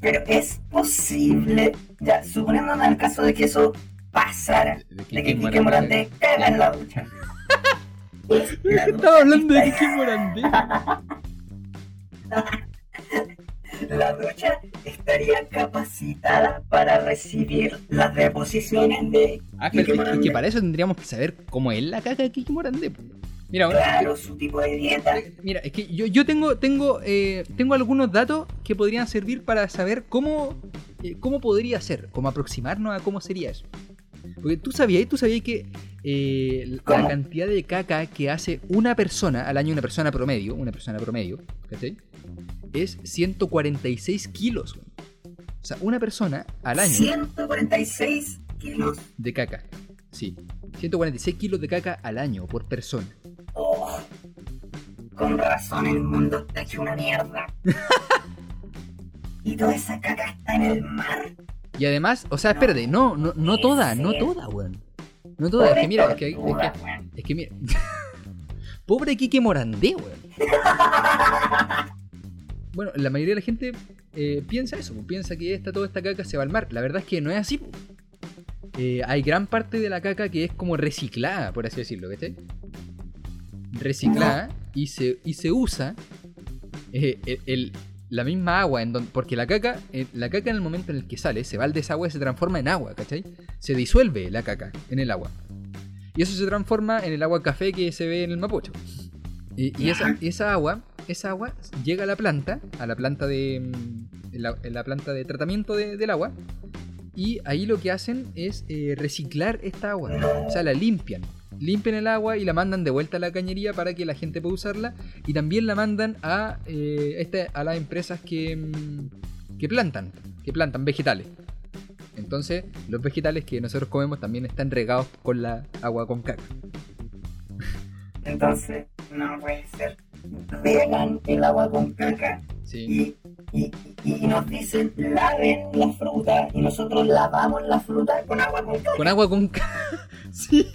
Pero es posible, ya, suponiéndome el caso de que eso pasara, De Kike que Kike Morandé. Caga en la ducha. La Estaba hablando de Kike Morandé. La ducha estaría capacitada para recibir las deposiciones de Ah, pero es que para eso tendríamos que saber cómo es la caca de Kike Morandé. Mira, Claro, su tipo de dieta. Mira, es que yo, yo tengo, tengo, eh, tengo algunos datos que podrían servir para saber cómo, eh, cómo podría ser, cómo aproximarnos a cómo sería eso. Porque tú sabías, tú sabías que eh, la cantidad de caca que hace una persona al año, una persona promedio, una persona promedio, ¿cachai? Es 146 kilos. güey. O sea, una persona al año 146 kilos. de caca. Sí. 146 kilos de caca al año por persona. Oh, con razón el mundo está hecho una mierda. y toda esa caca está en el mar. Y además, o sea, espérate, no, no, no toda, no toda, weón. No toda, es que mira, es que, es que, es que mira. Pobre Kike Morandé, weón. Bueno, la mayoría de la gente eh, piensa eso, pues, piensa que esta, toda esta caca se va al mar. La verdad es que no es así. pues. Eh, hay gran parte de la caca que es como reciclada, por así decirlo, ¿viste? Reciclada y se, y se usa eh, el- el- la misma agua, en don- porque la caca, la caca en el momento en el que sale, se va al desagüe y se transforma en agua, ¿cachai? Se disuelve la caca en el agua. Y eso se transforma en el agua café que se ve en el Mapocho. Y, y esa, esa agua, esa agua llega a la planta, a la planta de. mm, en la, en la planta de tratamiento de- del agua. Y ahí lo que hacen es eh, reciclar esta agua. O sea, la limpian. Limpian el agua y la mandan de vuelta a la cañería para que la gente pueda usarla. Y también la mandan a, eh, este- a las empresas que, mm, que plantan. Que plantan vegetales. Entonces, los vegetales que nosotros comemos también están regados con la agua con caca. Entonces, no puede ser. Regan el agua con caca Sí. y, y, y nos dicen laven la fruta y nosotros lavamos la fruta con agua con caca. Con agua con caca. sí.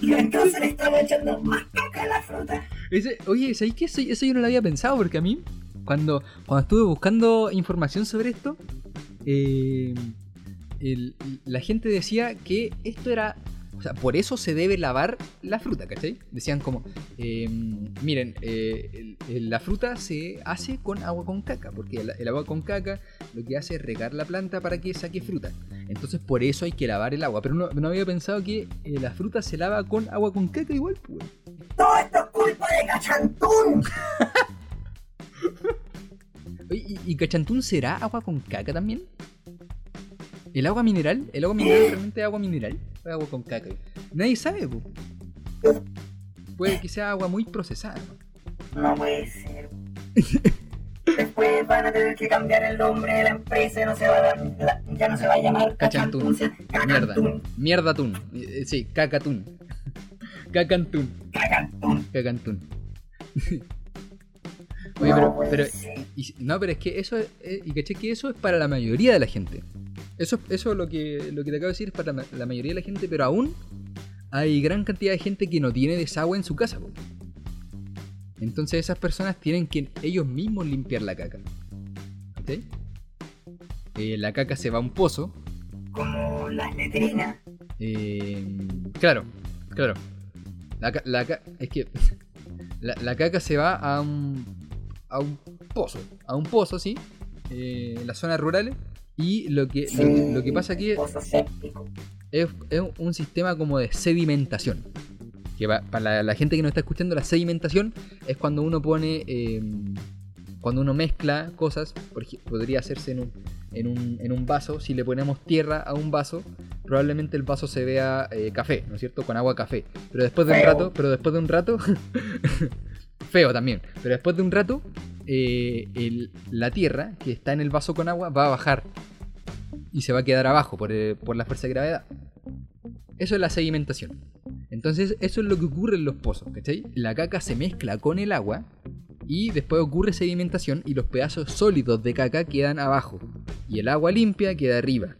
Y entonces le estamos echando más caca a la fruta. Ese, oye, ¿sabéis que eso, eso yo no lo había pensado? Porque a mí, cuando, cuando estuve buscando información sobre esto, eh, el- la gente decía que esto era. O sea, por eso se debe lavar la fruta, ¿cachai? Decían como, eh, miren, eh, el- el- la fruta se hace con agua con caca, porque el, el agua con caca lo que hace es regar la planta para que saque fruta. Entonces por eso hay que lavar el agua. Pero no, no había pensado que eh, la fruta se lava con agua con caca igual, pues. Todo esto es culpa de Cachantún. ¿y, y Cachantún será agua con caca también? ¿El agua mineral? ¿El agua mineral realmente es agua mineral? ¿O es agua con caca? Nadie sabe, po. Puede que sea agua muy procesada. ¿no? Puede ser. Después van a tener que cambiar el nombre de la empresa, y no se va a dar- la- ya no se va a llamar Cachantún. Mierda. Cacantún. Mierdatún. Eh, Sí, cacatún. Cacantún. Cacantún. Cacantún. Oye, No pero, pero y- no, pero es que eso es, eh, y caché que eso es para la mayoría de la gente. Eso, eso es lo que, lo que te acabo de decir es para la, la mayoría de la gente, pero aún hay gran cantidad de gente que no tiene desagüe en su casa. po. Entonces esas personas tienen que ellos mismos limpiar la caca. ¿Ok? Eh, la caca se va a un pozo. Como las letrinas. eh, claro, claro. La, la es que la, la caca se va a un, a un pozo. A un pozo, sí. eh, en las zonas rurales. Y lo que, lo, que- lo que pasa aquí es, es, es un sistema como de sedimentación. Que va- para la, la gente que no está escuchando, la sedimentación es cuando uno pone. eh, cuando uno mezcla cosas, podría hacerse en un, en, un, en un vaso. Si le ponemos tierra a un vaso, probablemente el vaso se vea eh, café, ¿no es cierto? Con agua café. Pero después de un rato, pero después de un rato. feo también. Pero después de un rato, eh, el- la tierra que está en el vaso con agua va a bajar y se va a quedar abajo por, eh, por la fuerza de gravedad. Eso es la sedimentación. Entonces, eso es lo que ocurre en los pozos, ¿cachai? La caca se mezcla con el agua y después ocurre sedimentación y los pedazos sólidos de caca quedan abajo y el agua limpia queda arriba.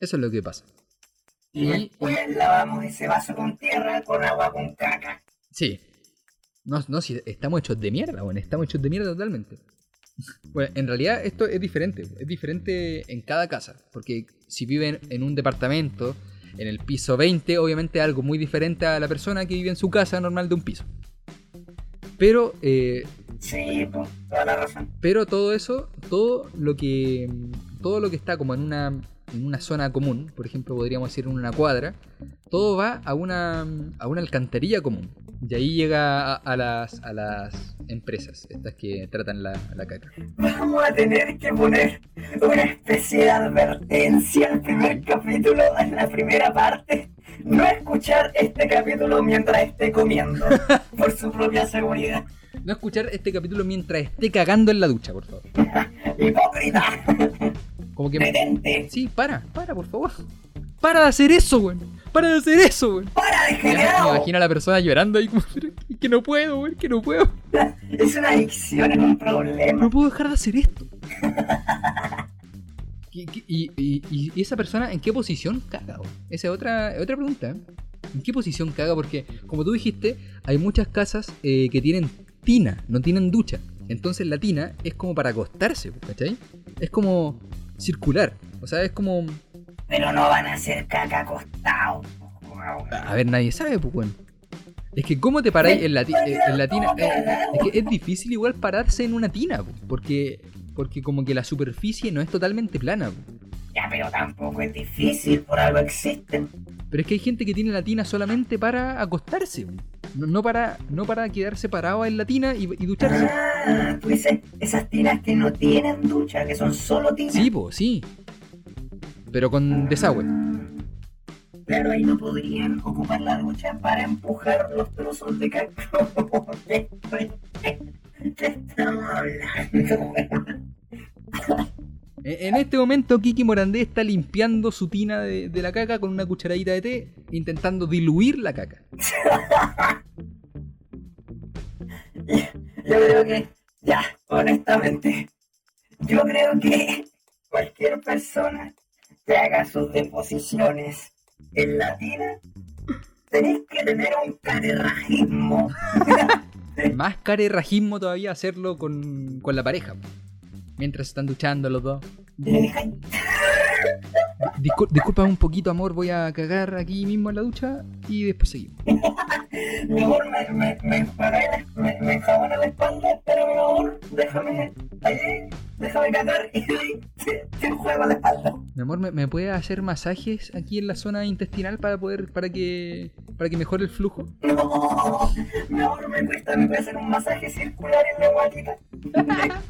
Eso es lo que pasa. Y Y- después lavamos ese vaso con tierra con agua con caca. Sí. No, no, si estamos hechos de mierda, bueno, estamos hechos de mierda totalmente. Bueno, en realidad esto es diferente. Es diferente en cada casa. Porque si viven en un departamento, en el piso 20, obviamente es algo muy diferente a la persona que vive en su casa normal de un piso. Pero, eh, Sí, pues, toda la razón. pero todo eso, todo lo que, todo lo que está como en una, en una zona común, por ejemplo, podríamos decir en una cuadra, todo va a una, a una alcantarilla común. Y ahí llega a, a las, a las empresas, estas que tratan la, la caca. Vamos a tener que poner una especie de advertencia al primer capítulo, en la primera parte. No escuchar este capítulo mientras esté comiendo, por su propia seguridad. No escuchar este capítulo mientras esté cagando en la ducha, por favor. ¡Hipócrita! Como que... ¡Detente! Sí, para, para, por favor. Para de hacer eso, weón. Para de hacer eso, weón. ¡Para, Me me degenerado! imagino a la persona llorando ahí como, "Pero es que no puedo, weón, que no puedo. Es una adicción, es un problema. No puedo dejar de hacer esto. ¿Y, y, y- y- y esa persona en qué posición caga? weón? Esa es otra, otra pregunta. ¿eh? ¿En qué posición caga? Porque, como tú dijiste, hay muchas casas eh, que tienen tina, no tienen ducha. Entonces la tina es como para acostarse, ¿cachai? Es como circular. O sea, es como... Pero no van a hacer caca acostado. A ver, nadie sabe, pues, bueno. Es que, ¿cómo te paráis en la, eh, en la tina? Es que es difícil igual pararse en una tina, pues, porque, porque como que la superficie no es totalmente plana. pues. Ya, pero tampoco es difícil, por algo existen. Pero es que hay gente que tiene la tina solamente para acostarse, no, no para, no para quedarse parado en la tina y, y ducharse. Ah, tú dices esas tinas que no tienen ducha, que son solo tinas. Sí, pues, sí. Pero con desagüe. Claro, ahí no podrían ocupar la ducha para empujar los trozos de cacao. ¿Qué qué estamos hablando? E- En este momento, Kiki Morandé está limpiando su tina de, de la caca con una cucharadita de té, intentando diluir la caca. Yo creo que, ya, honestamente, yo creo que cualquier persona que haga sus deposiciones en la tina, tenéis que tener un carerrajismo. Más carerrajismo todavía hacerlo con, con la pareja. Mientras están duchando los dos. Discul- disculpa un poquito, amor, voy a cagar aquí mismo en la ducha y después seguimos. Mi amor, me, me, me, me, me enjabona la espalda, pero mi amor, déjame, ahí, déjame cagar y te enjuago la espalda. Mi amor, ¿me, me puede hacer masajes aquí en la zona intestinal para poder, para que, para que mejore el flujo? No, mi amor, me cuesta, me puede hacer un masaje circular en la guatita.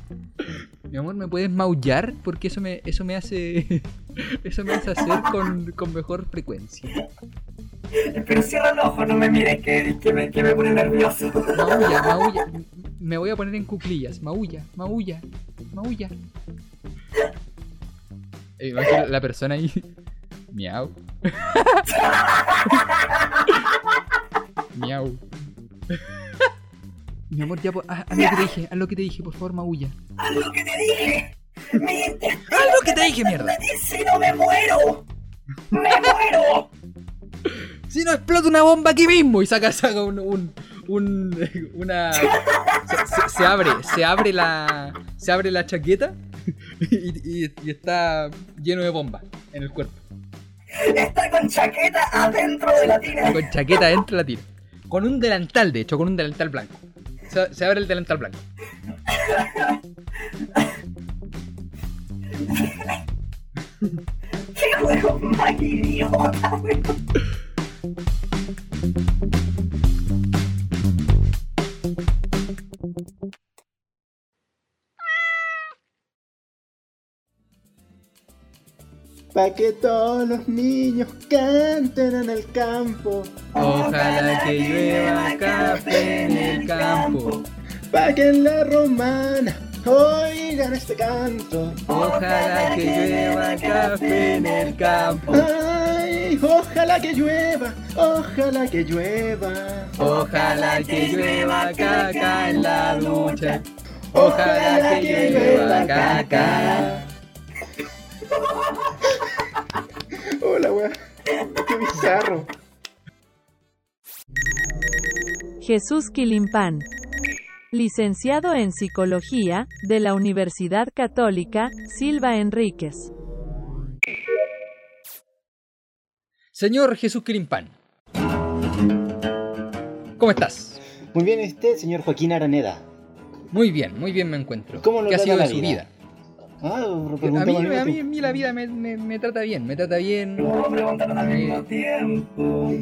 Mi amor, ¿me puedes maullar? Porque eso me, eso me hace, eso me hace hacer con, con mejor frecuencia. Pero cierra los ojos, no me mires, que, que, me, que me pone nervioso. Maulla, maulla. Me voy a poner en cuclillas. Maulla, maulla, maulla. Eh, imagino la persona ahí. Miau. Miau. Mi amor, ya, po- haz, haz lo que te dije, haz lo que te dije, por favor, maulla. Haz lo que te dije. Mi intestino ¡Haz lo que te dije, mierda! si no me muero. Me muero. Si no explota una bomba aquí mismo y saca, saca un, un, un- una se, se- se abre, se abre la se abre la chaqueta y, y- y está lleno de bombas en el cuerpo. Está con chaqueta adentro de la tina. Con chaqueta dentro de la tira. Con un delantal, de hecho, con un delantal blanco. Se, abre el delantal blanco. Qué juego más idiota, weón. Pa' que todos los niños canten en el campo. Ojalá que llueva café en el campo. Pa' que en la romana oigan este canto. Ojalá que llueva café en el campo. Ay, ojalá que llueva, ojalá que llueva. Ojalá que llueva caca en la ducha. Ojalá que llueva caca. Hola, weón. Qué bizarro. Jesús Quilimpán. licenciado en Psicología, de la Universidad Católica, Silva Enríquez. Señor Jesús Crimpán. ¿Cómo estás? Muy bien, ¿y usted, señor Joaquín Araneda. Muy bien, muy bien me encuentro. ¿Cómo lo ¿Qué ha sido de su vida? vida? Ah, A mí, a mí, a mí la vida me, me- me trata bien, me trata bien. Eh, tiempo.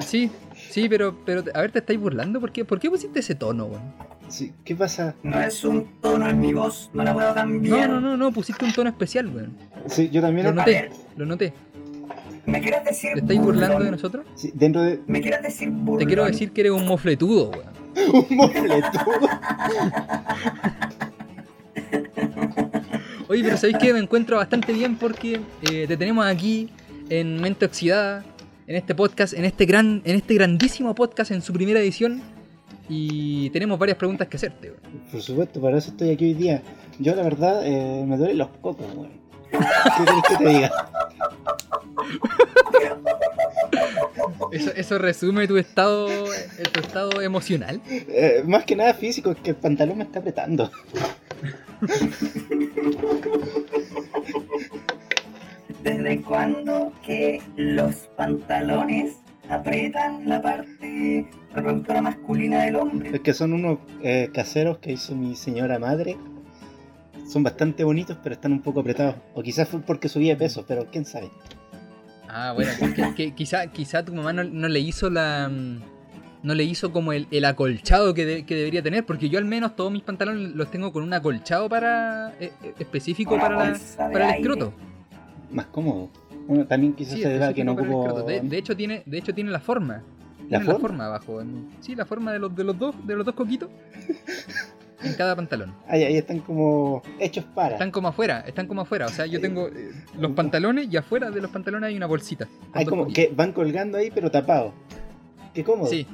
Sí, sí, pero, pero, a ver, ¿te estáis burlando? ¿Por qué, ¿Por qué pusiste ese tono, weón? Sí, ¿Qué pasa? No es un tono en mi voz, no la puedo No, cambiar. no, no, no, pusiste un tono especial, weón. Sí, yo también. Lo noté, lo noté. ¿Me quieres decir ¿Te estáis burlando de nosotros? Sí, dentro de ¿Me quieres decir Te burlón? quiero decir que eres un mofletudo, weón. un mofletudo. Oye, pero ¿sabéis que me encuentro bastante bien porque eh, te tenemos aquí en Mente Oxidada, en este podcast, en este gran, en este grandísimo podcast en su primera edición. Y tenemos varias preguntas que hacerte, weón. Por supuesto, para eso estoy aquí hoy día. Yo, la verdad, eh, me duelen los cocos, weón. ¿Qué querés que te diga? Eso, eso resume tu estado, tu estado emocional. Eh, más que nada físico, es que el pantalón me está apretando. ¿Desde cuándo que los pantalones aprietan la parte reproductora masculina del hombre? Es que son unos eh, caseros que hizo mi señora madre. Son bastante bonitos, pero están un poco apretados. O quizás fue porque subí de peso, pero quién sabe. Ah, bueno, que, que- que quizá, quizá tu mamá no, no le hizo la. No le hizo como el, el acolchado que, de- que debería tener, porque yo al menos todos mis pantalones los tengo con un acolchado para eh, eh, específico para, la- para el escroto. Más cómodo. Bueno, también quizás Sí, se deba que no ocupo... De, de hecho tiene, de hecho tiene la forma. ¿La Tiene la forma? forma abajo. en- Sí, la forma de los, de los dos, de los dos coquitos. en cada pantalón. Ahí, ahí están como hechos para. Están como afuera, están como afuera. O sea, yo tengo eh, los pantalones y afuera de los pantalones hay una bolsita. Hay como coquitos. que van colgando ahí, pero tapados. Qué cómodo. Sí.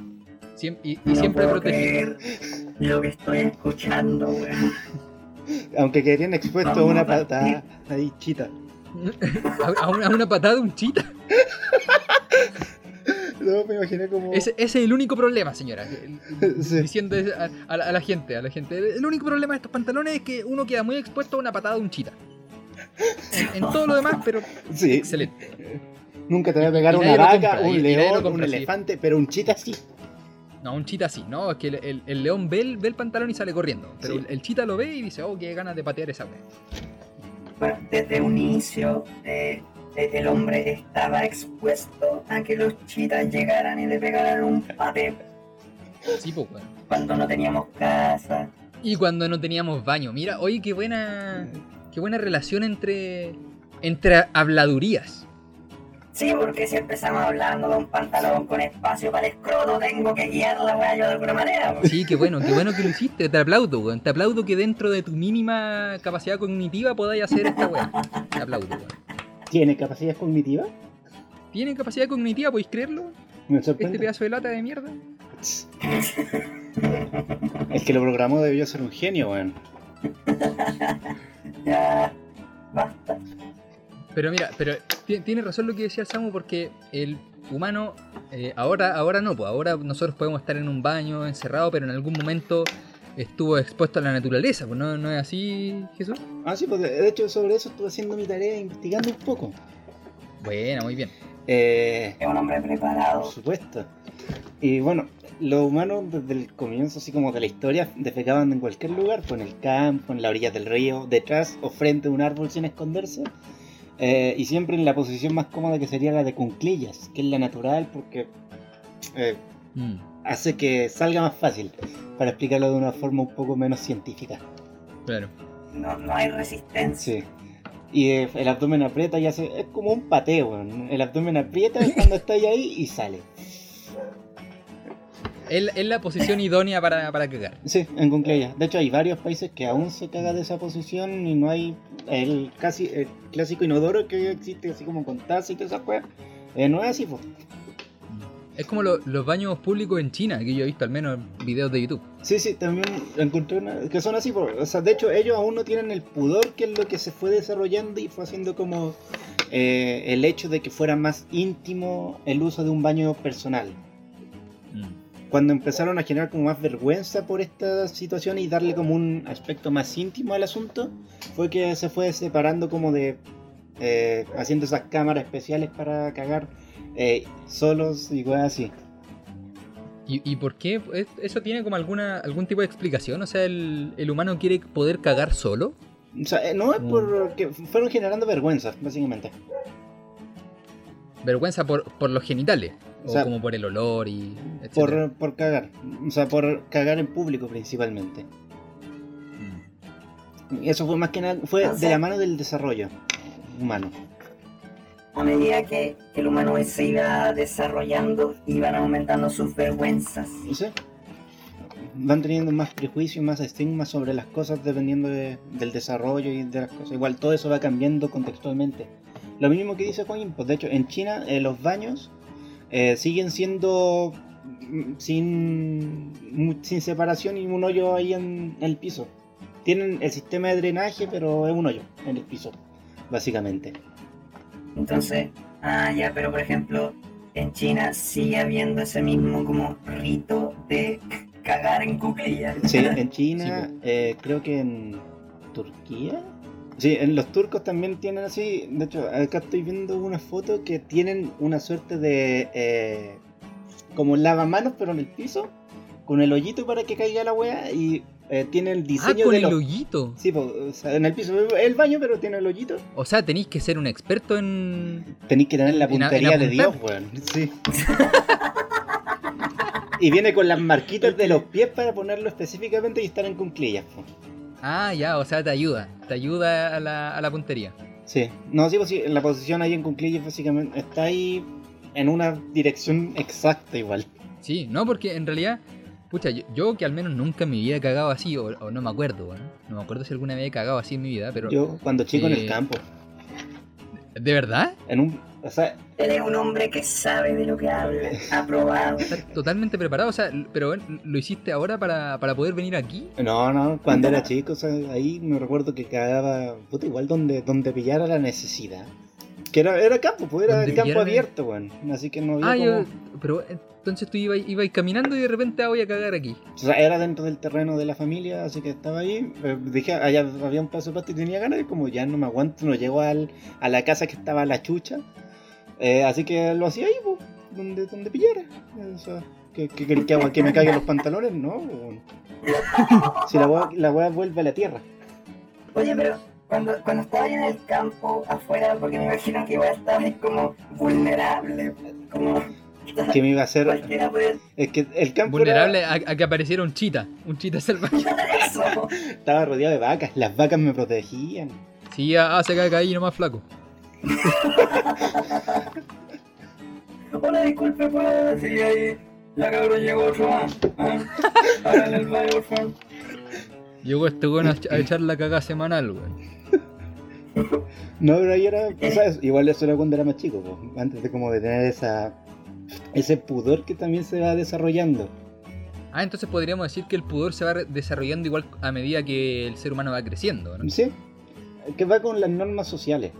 Siem- y, y No siempre puedo protegido. creer lo que estoy escuchando, weón. Aunque quedarían expuestos a Vamos una a patada ahí chita. A, a una, a una patada de un chita. No, me imaginé como... Ese, ese es el único problema, señora. El- Sí. Diciendo a, a la, a la gente, a la gente. El único problema de estos pantalones es que uno queda muy expuesto a una patada de un chita. En, en todo lo demás, pero Sí. excelente. Nunca te va a pegar Y una vaca, compra, un y león, compra, un sí. elefante, pero un chita sí. No, un chita sí, ¿no? Es que el, el- el león ve el, ve el pantalón y sale corriendo. Pero Sí. el, chita lo ve y dice, oh, qué ganas de patear esa wea. Bueno, desde un inicio, eh, el hombre estaba expuesto a que los chitas llegaran y le pegaran un pate Sí, pues, weón. cuando no teníamos casa. Y cuando no teníamos baño. Mira, oye, qué buena. Qué buena relación entre. entre habladurías. Sí, porque si empezamos hablando de un pantalón con espacio para el escroto, tengo que guiar la weá yo de alguna manera. weón. Sí, qué bueno, qué bueno que lo hiciste. Te aplaudo, weón. Te aplaudo que dentro de tu mínima capacidad cognitiva podáis hacer esta weá. Te aplaudo, weón. ¿Tiene capacidad cognitiva? ¿Tienen capacidad cognitiva? ¿Podéis creerlo? Me Este sorprende. pedazo de lata de mierda. El que lo programó debió ser un genio, weón. Ya, basta. Pero mira, pero ti- tiene razón lo que decía el Samu porque el humano eh, ahora ahora no, pues ahora nosotros podemos estar en un baño encerrado, pero en algún momento estuvo expuesto a la naturaleza, pues no, no es así, Jesús. Ah, sí, pues de de hecho sobre eso estuve haciendo mi tarea investigando un poco. Buena, muy bien. Eh, Es un hombre preparado. por supuesto. Y bueno, los humanos desde el comienzo, así como de la historia, defecaban en cualquier lugar, pues en el campo, en la orilla del río, detrás o frente a un árbol sin esconderse. Eh, y siempre en la posición más cómoda que sería la de cunclillas, que es la natural porque eh, Mm, hace que salga más fácil, para explicarlo de una forma un poco menos científica. claro. No, no hay resistencia. Sí. Y eh, el abdomen aprieta y hace. Es como un pateo. El abdomen aprieta cuando estáis ahí y sale. Es, es la posición idónea para, para cagar. Sí, en cunclillas. De hecho, hay varios países que aún se caga de esa posición y no hay el casi el clásico inodoro que existe así como con taza y toda esa weá. Eh, no es así, pues. Es como lo- los baños públicos en China, que yo he visto al menos en videos de YouTube. Sí, sí, también encontré una, que son así, por- o sea, de hecho ellos aún no tienen el pudor que es lo que se fue desarrollando y fue haciendo como eh, el hecho de que fuera más íntimo el uso de un baño personal. Cuando empezaron a generar como más vergüenza por esta situación y darle como un aspecto más íntimo al asunto, fue que se fue separando como de eh, haciendo esas cámaras especiales para cagar eh, solos y cosas así. ¿Y, y por qué? ¿Es- ¿Eso tiene como alguna algún tipo de explicación? O sea, ¿el, el humano quiere poder cagar solo? O sea, eh, no es Mm. porque fueron generando vergüenza, básicamente. ¿Vergüenza por, por los genitales? O, O sea, como por el olor y? Por, por cagar. O sea, por cagar en público principalmente. Mm. Eso fue más que nada, fue O de la mano del desarrollo humano. A medida que, que el humano se iba desarrollando, iban aumentando sus vergüenzas. ¿Sí? Van teniendo más prejuicios, más estigmas sobre las cosas dependiendo de- del desarrollo y de las cosas. Igual todo eso va cambiando contextualmente. Lo mismo que dice Coin, pues de hecho en China eh, los baños eh, siguen siendo mm, sin, mu- sin separación y un hoyo ahí en el piso. Tienen el sistema de drenaje, pero es un hoyo en el piso, básicamente. Entonces, ah, ya, pero por ejemplo, en China sigue habiendo ese mismo como rito de cagar en cuclillas. Sí, en China, Sí, eh, creo que en Turquía. Sí, en los turcos también tienen así. De hecho, acá estoy viendo una foto que tienen una suerte de. eh, como lavamanos, pero en el piso. Con el hoyito para que caiga la wea. Y eh, tiene el Ah, diseño con de el los. hoyito. Sí, po, o sea, en el piso. El baño, pero tiene el hoyito. O sea, tenéis que ser un experto en. Tenéis que tener la En a- en puntería de. Dios, weón. Sí. y viene con las marquitas de los pies para ponerlo específicamente y estar en cunclillas. Ah, ya, o sea, te ayuda. Te ayuda a la, a la puntería. Sí, no, sí, pues sí, la posición ahí en cunclillas básicamente está ahí en una dirección exacta igual. Sí, no, porque en realidad, pucha, yo, yo que al menos nunca en mi vida he cagado así, o, o no me acuerdo, ¿no? No me acuerdo si alguna vez he cagado así en mi vida, pero. Yo cuando chico en el Eh, campo, ¿De verdad? en un, o sea, Él es un hombre que sabe de lo que habla, aprobado. Estás totalmente preparado, o sea, pero bueno, ¿lo hiciste ahora para, para poder venir aquí? no, no, cuando era chico, o sea, ahí me recuerdo que cagaba, puta, igual donde, donde pillara la necesidad. Que era, era campo, pues era el campo abierto, weón. Así que no había Ah, como... yo, pero entonces tú ibas, ibas caminando y de repente ah, voy a cagar aquí. O sea, era dentro del terreno de la familia, así que estaba ahí. eh, dije, allá había un paso de pasto y tenía ganas, y como ya no me aguanto, no llego al, a la casa que estaba la chucha. Eh, así que lo hacía ahí, pues, donde, donde pillara. O sea, ¿qué, qué, qué- qué hago? ¿Que me caigan los pantalones? No. Si la weá, la weá vuelve a la tierra. Oye, pero cuando, cuando estaba ahí en el campo, afuera, porque me imagino que igual estaba ahí como vulnerable, como Que me iba a hacer. cualquiera puede Es que el campo Vulnerable a, a que apareciera un chita, un chita salvaje. estaba rodeado de vacas, las vacas me protegían. Sí, ah, se caga ahí nomás flaco. Hola, disculpe, ¿puedo decir ahí? La cabrón llegó otro más. ¿Ah? Háganle el baño, por favor. Llegó este weón a, ech- a echar la cagada semanal, weón. No, pero ahí era. o sea, igual eso era cuando era más chico, antes de como de tener esa. ese pudor que también se va desarrollando. Ah, entonces podríamos decir que el pudor se va desarrollando igual a medida que el ser humano va creciendo, ¿no? Sí, que va con las normas sociales.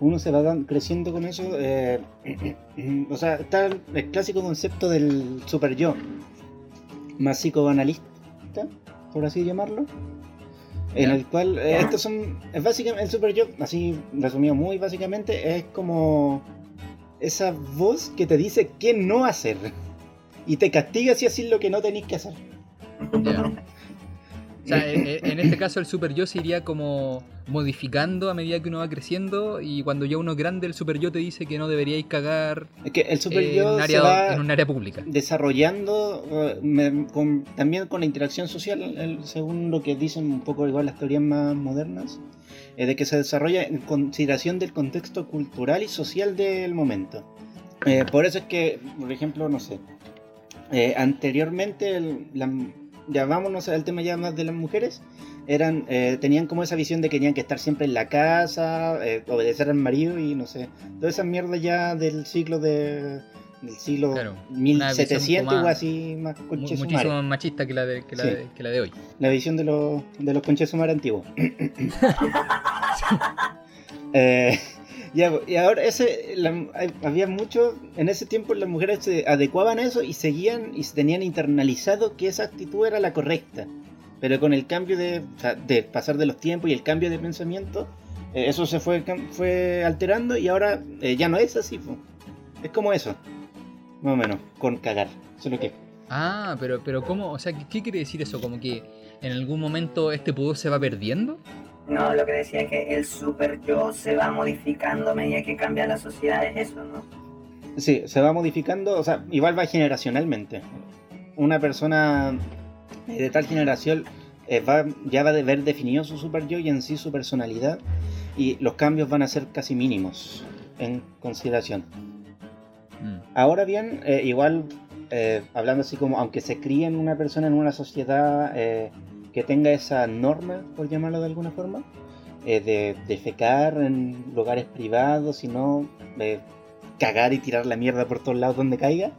Uno se va dan- creciendo con eso. eh, o sea, está el, clásico concepto del super yo, más psicoanalista, por así llamarlo. En el cual, eh, estos son. Es básicamente, el super yo, así resumido muy básicamente, es como esa voz que te dice qué no hacer. Y te castiga si haces lo que no tenéis que hacer. Ya. Sea, e- e- en este caso el super yo se iría como modificando a medida que uno va creciendo y cuando ya uno es grande el super yo te dice que no deberíais cagar Es que el super en, yo área, en un área pública. desarrollando eh, me- con- también con la interacción social, el- según lo que dicen un poco igual las teorías más modernas, eh, de que se desarrolla en consideración del contexto cultural y social del momento. Eh, por eso es que, por ejemplo, no sé, eh, anteriormente, el- la- ya vámonos al tema ya más de las mujeres, eran, eh, tenían como esa visión de que tenían que estar siempre en la casa, eh, obedecer al marido y no sé, toda esa mierda ya del siglo de del siglo Claro, una visión 1700 como o así más muchísimo más machista que la de, que la Sí. de, que la de hoy. La visión de los, de los conchesumare antiguos. Eh, Y ahora ese, había mucho, en ese tiempo las mujeres se adecuaban a eso y seguían y tenían internalizado que esa actitud era la correcta. Pero con el cambio de, o sea, de pasar de los tiempos y el cambio de pensamiento, eh, eso se fue, fue alterando y ahora eh, ya no es así. po. Es como eso, más o menos, con cagar. Solo que Ah, pero, pero ¿cómo? O sea, ¿qué, qué quiere decir eso? ¿Como que en algún momento este pudor se va perdiendo? No, lo que decía es que el super yo se va modificando a medida que cambia la sociedad, es eso, ¿no? Sí, se va modificando, o sea, igual va generacionalmente. Una persona de tal generación eh, va, ya va a haber definido su super yo y en sí su personalidad y los cambios van a ser casi mínimos en consideración. Mm. Ahora bien, eh, igual eh, hablando así como, aunque se críe en una persona en una sociedad eh, que tenga esa norma, por llamarlo de alguna forma, eh, de, de fecar en lugares privados y no eh, cagar y tirar la mierda por todos lados donde caiga,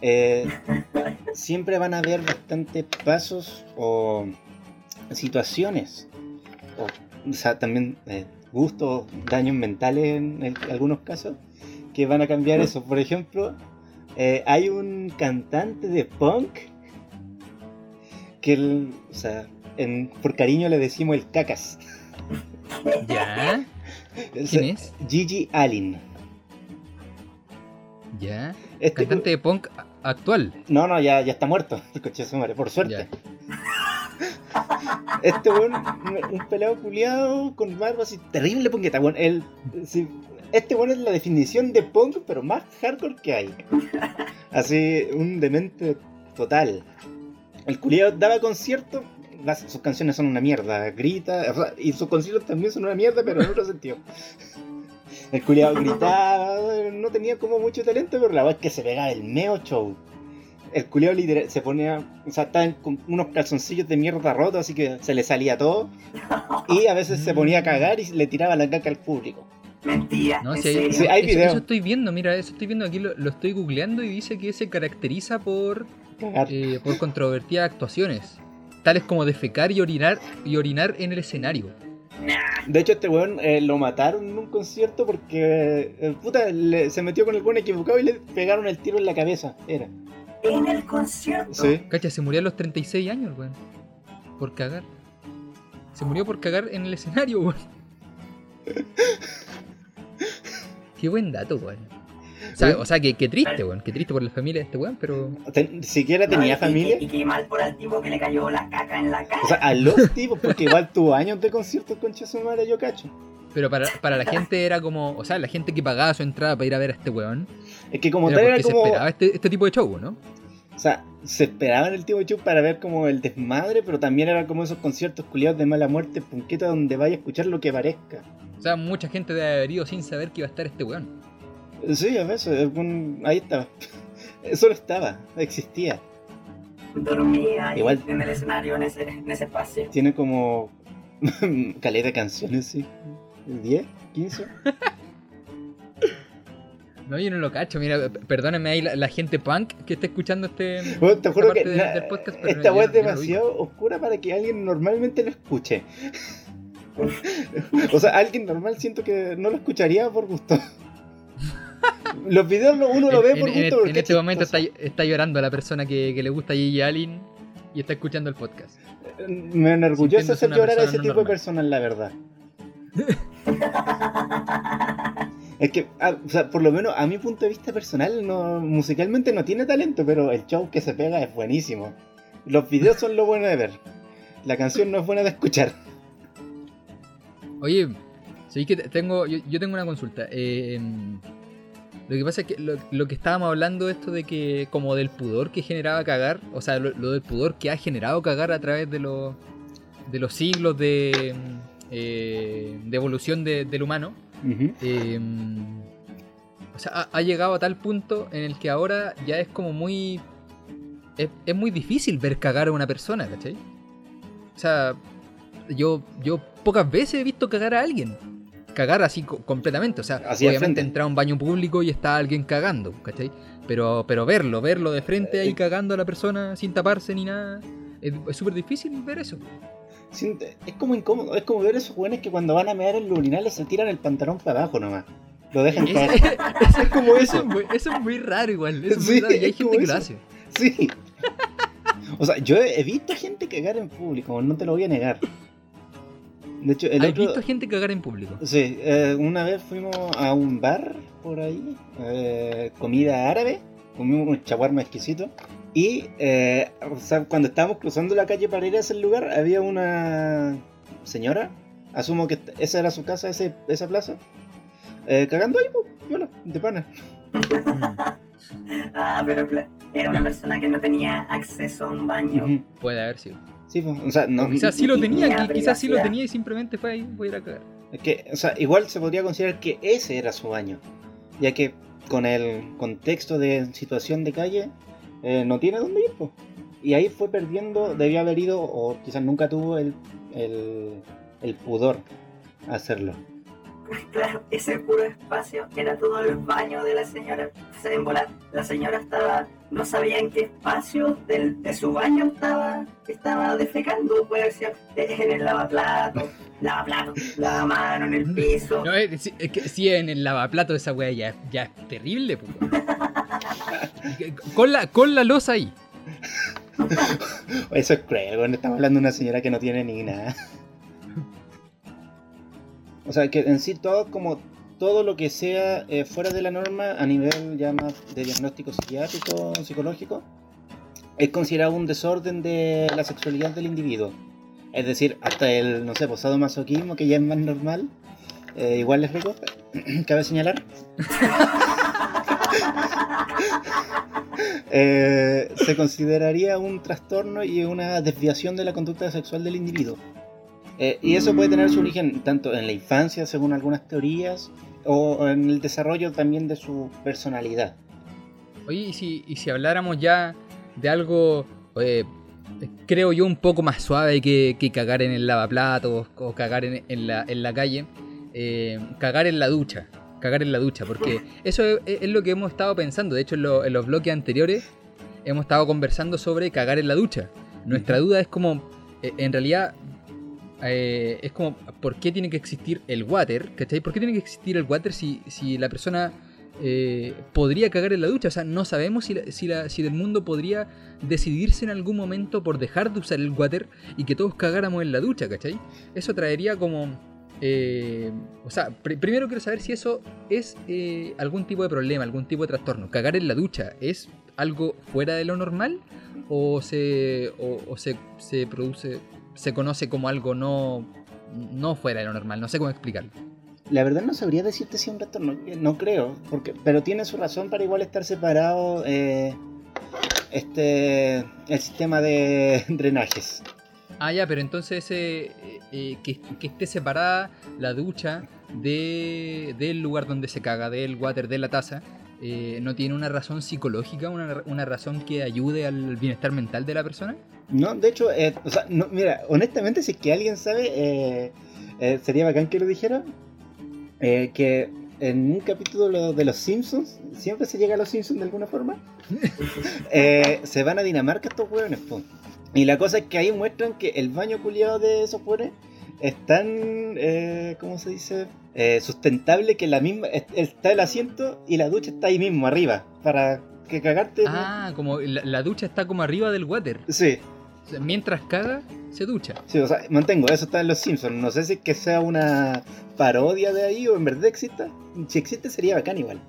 eh, siempre van a haber bastantes pasos o situaciones, o, sea, también gustos, daños mentales en algunos casos, que van a cambiar eso. Por ejemplo, hay un cantante de punk que, el- o sea, en- por cariño le decimos el cacas. ¿Ya? Es- ¿Quién es? Gigi Allen. ¿Ya? Este Cantante de punk actual. No, no, ya, ya está muerto, por suerte. Ya. Este weón, un, un pelado culiado con barba así, terrible punqueta, weón. Sí, este weón es la definición de punk, pero más hardcore que hay. Así, un demente total. El culiado daba conciertos, las- sus canciones son una mierda, grita, o sea, y sus conciertos también son una mierda, pero en otro sentido. El culiado gritaba, no tenía como mucho talento, pero la verdad es que se pegaba el meo show. El culiao literal se ponía, o sea, estaba con unos calzoncillos de mierda rotos, así que se le salía todo. Y a veces se ponía a cagar y le tiraba la caca al público. Mentira, No, si hay. Sí, hay eso, video. eso estoy viendo, mira, eso estoy viendo aquí, lo, lo estoy googleando y dice que se caracteriza por, Cagar. eh, por controvertidas actuaciones, tales como defecar y orinar, y orinar en el escenario. De hecho, este weón eh, lo mataron en un concierto porque, eh, puta, le- se metió con el weón equivocado y le pegaron el tiro en la cabeza. Era. En el concierto. Sí. Cacha, se murió a los 36 años, weón. Por cagar. Se murió por cagar en el escenario, weón. Qué buen dato, weón. O sea, o sea que, que triste, weón. Qué triste por la familia de este weón, pero. Ten- siquiera No, tenía y- familia. Y, y qué mal por el tipo que le cayó la caca en la cara. O sea, a los tipos, porque igual tuvo años de conciertos con su madre, yo cacho. Pero para, para la gente era como. O sea, la gente que pagaba su entrada para ir a ver a este weón. Es que como era tal era se como. esperaba este, este tipo de show, ¿no? O sea, se esperaba en el tipo de show para ver como el desmadre, pero también era como esos conciertos culiados de mala muerte, punqueta, donde vaya a escuchar lo que parezca. O sea, mucha gente debe haber ido sin saber que iba a estar este weón. Sí, a veces, un- ahí estaba. Solo estaba, existía. Dormía Igual. en el escenario, en ese, en ese espacio. Tiene como caleta de canciones, sí. ¿10? ¿15? No, yo no lo cacho. Mira, perdónenme ahí la, la gente punk que está escuchando este. Bueno, te esta juro que de- na- del podcast, pero esta web es no demasiado oscura para que alguien normalmente lo escuche. o sea, alguien normal siento que no lo escucharía por gusto. Los videos uno lo ve en, por en- gusto en este momento está, está llorando la persona que, que le gusta Gigi Allen y está escuchando el podcast. Me enorgullece hacer llorar a ese no tipo de personas, la verdad. es que, ah, o sea, por lo menos a mi punto de vista personal, no, musicalmente no tiene talento, pero el show que se pega es buenísimo. Los videos son lo bueno de ver. La canción no es buena de escuchar. Oye, sí que te- tengo, yo, yo tengo una consulta. Eh, em, lo que pasa es que lo, lo que estábamos hablando, esto de que, como del pudor que generaba cagar, o sea, lo, lo del pudor que ha generado cagar a través de los, de los siglos de, em, eh, de evolución de- del humano. Eh, o sea, ha, ha llegado a tal punto en el que ahora ya es como muy. Es, es muy difícil ver cagar a una persona, ¿cachai? O sea, yo, yo pocas veces he visto cagar a alguien. Cagar así co- completamente. O sea, Así de obviamente entrar a un baño público y está alguien cagando, ¿cachai? Pero, pero verlo, verlo de frente ahí Eh, cagando a la persona sin taparse ni nada. Es súper difícil ver eso. Siente- es como incómodo, es como ver esos jóvenes que cuando van a mear en los urinales se tiran el pantalón para abajo nomás. Lo dejan caer. Es como eso. eso. es muy, eso es muy raro igual. Eso es muy Sí, raro, y hay gente que lo hace. Sí. O sea, yo he visto gente cagar en público, no te lo voy a negar. De hecho, el ¿Has otro... visto gente cagar en público? Sí, eh, una vez fuimos a un bar por ahí, eh, comida árabe, comimos un chaguarma exquisito. Y eh, o sea, cuando estábamos cruzando la calle para ir a ese lugar, había una señora, asumo que esa era su casa, ese, esa plaza, eh, cagando ahí, pues, bueno, de pana. Ah, pero era una persona que no tenía acceso a un baño. Puede haber sido. Sí, pues, o sea, no, O quizás sí lo tenía, Tenía qui- quizás sí lo tenía y simplemente fue ahí, voy a ir a cagar. Es que, o sea, igual se podría considerar que ese era su baño, ya que con el contexto de situación de calle eh, no tiene dónde ir, pues. Y ahí fue perdiendo, debió haber ido, o quizás nunca tuvo el, el, el pudor a hacerlo. Claro, ese puro espacio era todo el baño de la señora. Se en volar. La señora estaba, no sabía en qué espacio del, de su baño estaba, estaba defecando. Puede ser en el lavaplato, lavaplato, lavamano en el piso. No, es, es que si en el lavaplato esa wea ya, ya es terrible, pues. con, la, con la losa ahí. Eso es cruel, bueno, estamos hablando de una señora que no tiene ni nada. O sea, que en sí todo como todo lo que sea eh, fuera de la norma a nivel ya más de diagnóstico psiquiátrico, psicológico, es considerado un desorden de la sexualidad del individuo. Es decir, hasta el, no sé, posado masoquismo, que ya es más normal, eh, igual es rico, cabe señalar. Eh, se consideraría un trastorno y una desviación de la conducta sexual del individuo. Eh, y eso puede tener su origen tanto en la infancia, según algunas teorías, o en el desarrollo también de su personalidad. Oye, y si, y si habláramos ya de algo, eh, creo yo, un poco más suave que, que cagar en el lavaplatos o cagar en, en la, en la calle, eh, cagar en la ducha. Cagar en la ducha, porque eso es, es lo que hemos estado pensando. De hecho, en, lo- en los bloques anteriores hemos estado conversando sobre cagar en la ducha. Nuestra duda es como, en realidad, eh, es como, ¿por qué tiene que existir el water? ¿Cachai? ¿Por qué tiene que existir el water si, si la persona eh, podría cagar en la ducha? O sea, no sabemos si, la- si, la- si el mundo podría decidirse en algún momento por dejar de usar el water y que todos cagáramos en la ducha, ¿cachai? Eso traería como... eh, o sea, pr- primero quiero saber si eso es eh, algún tipo de problema, algún tipo de trastorno. ¿Cagar en la ducha es algo fuera de lo normal? ¿O se, o se, se produce, se conoce como algo no, no fuera de lo normal? No sé cómo explicarlo. La verdad no sabría decirte si un trastorno, eh, no creo, porque, pero tiene su razón para igual estar separado eh, este el sistema de drenajes. Ah, ya, pero entonces ese, eh, eh, que, que esté separada la ducha de, del lugar donde se caga, del water, de la taza, eh, ¿no tiene una razón psicológica, una, una razón que ayude al bienestar mental de la persona? No, de hecho, eh, o sea, no, mira, honestamente, si es que alguien sabe, eh, eh, sería bacán que lo dijera. que en un capítulo de Los Simpsons, siempre se llega a Los Simpsons de alguna forma, se van a Dinamarca estos hueones, po. Y la cosa es que ahí muestran que el baño culiado de esos hueones es tan, eh, ¿cómo se dice? Eh, sustentable que la misma es- está el asiento y la ducha está ahí mismo arriba para que cagarte. Ah, como la, la ducha está como arriba del water. Sí, O sea, mientras caga, se ducha. Sí, o sea, mantengo, eso está en Los Simpsons. No sé si es que sea una parodia de ahí o en verdad exista. Si existe sería bacán igual.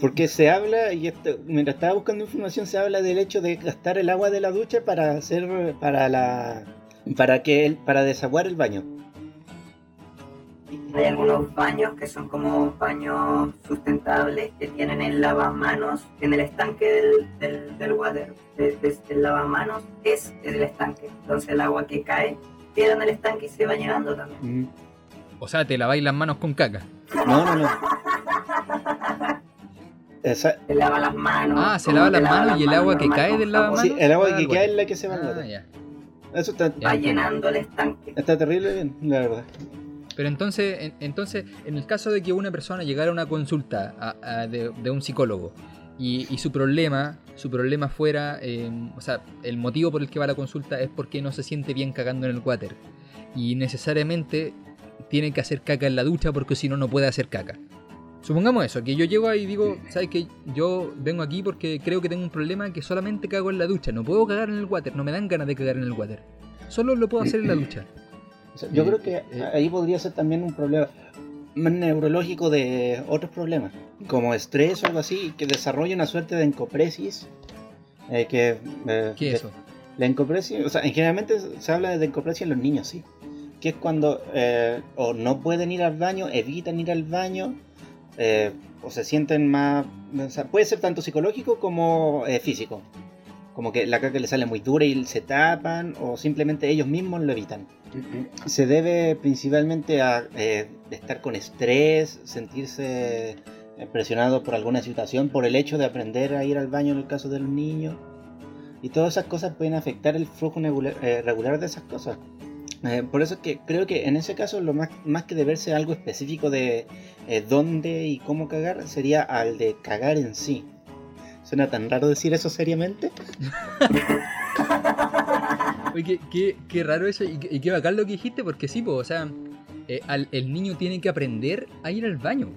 Porque se habla, y esto, mientras estaba buscando información, se habla del hecho de gastar el agua de la ducha para hacer, para la, para que, el- para desaguar el baño. Hay algunos baños que son como baños sustentables que tienen el lavamanos en el estanque del, del, del water. De- de- el lavamanos es el estanque. Entonces el agua que cae queda en el estanque y se va llenando también. Mm. O sea, te laváis las manos con caca. No, no, no. Esa- Se lava las manos. Ah, se lava las manos y el agua que cae del lavamanos. sí, el agua va que cae water. es la que se va Ah. Eso está. Va llenando el estanque. está terrible bien, la verdad. Pero entonces, en, entonces, en el caso de que una persona llegara a una consulta a- a- de, de un psicólogo y, y su problema, su problema fuera, eh, o sea, el motivo por el que va a la consulta es porque no se siente bien cagando en el water. y necesariamente tiene que hacer caca en la ducha porque si no, no puede hacer caca. Supongamos eso, que yo llego ahí y digo, ¿sabes qué? Yo vengo aquí porque creo que tengo un problema que solamente cago en la ducha. No puedo cagar en el water, no me dan ganas de cagar en el water. Solo lo puedo hacer en la ducha. O sea, yo Eh, creo que eh. ahí podría ser también un problema más neurológico de otros problemas, como estrés o algo así, que desarrolla una suerte de encopresis. eh, que, eh, ¿Qué es eso? La encopresis, o sea, en generalmente se habla de encopresis en los niños, sí. Que es cuando eh, o no pueden ir al baño, evitan ir al baño, eh, o se sienten más... O sea, puede ser tanto psicológico como eh, físico. Como que la caca les sale muy dura y se tapan, o simplemente ellos mismos lo evitan. Se debe principalmente a eh, estar con estrés, sentirse eh, presionado por alguna situación, por el hecho de aprender a ir al baño en el caso de los niños. Y todas esas cosas pueden afectar el flujo eh, regular de esas cosas. Eh, por eso es que creo que en ese caso lo más, más que deberse a algo específico de dónde y cómo cagar sería al de cagar en sí. Suena tan raro decir eso seriamente. Oye, qué, qué- qué raro eso y, qué- y qué bacán lo que dijiste, porque sí, po, o sea, eh, al- el niño tiene que aprender a ir al baño.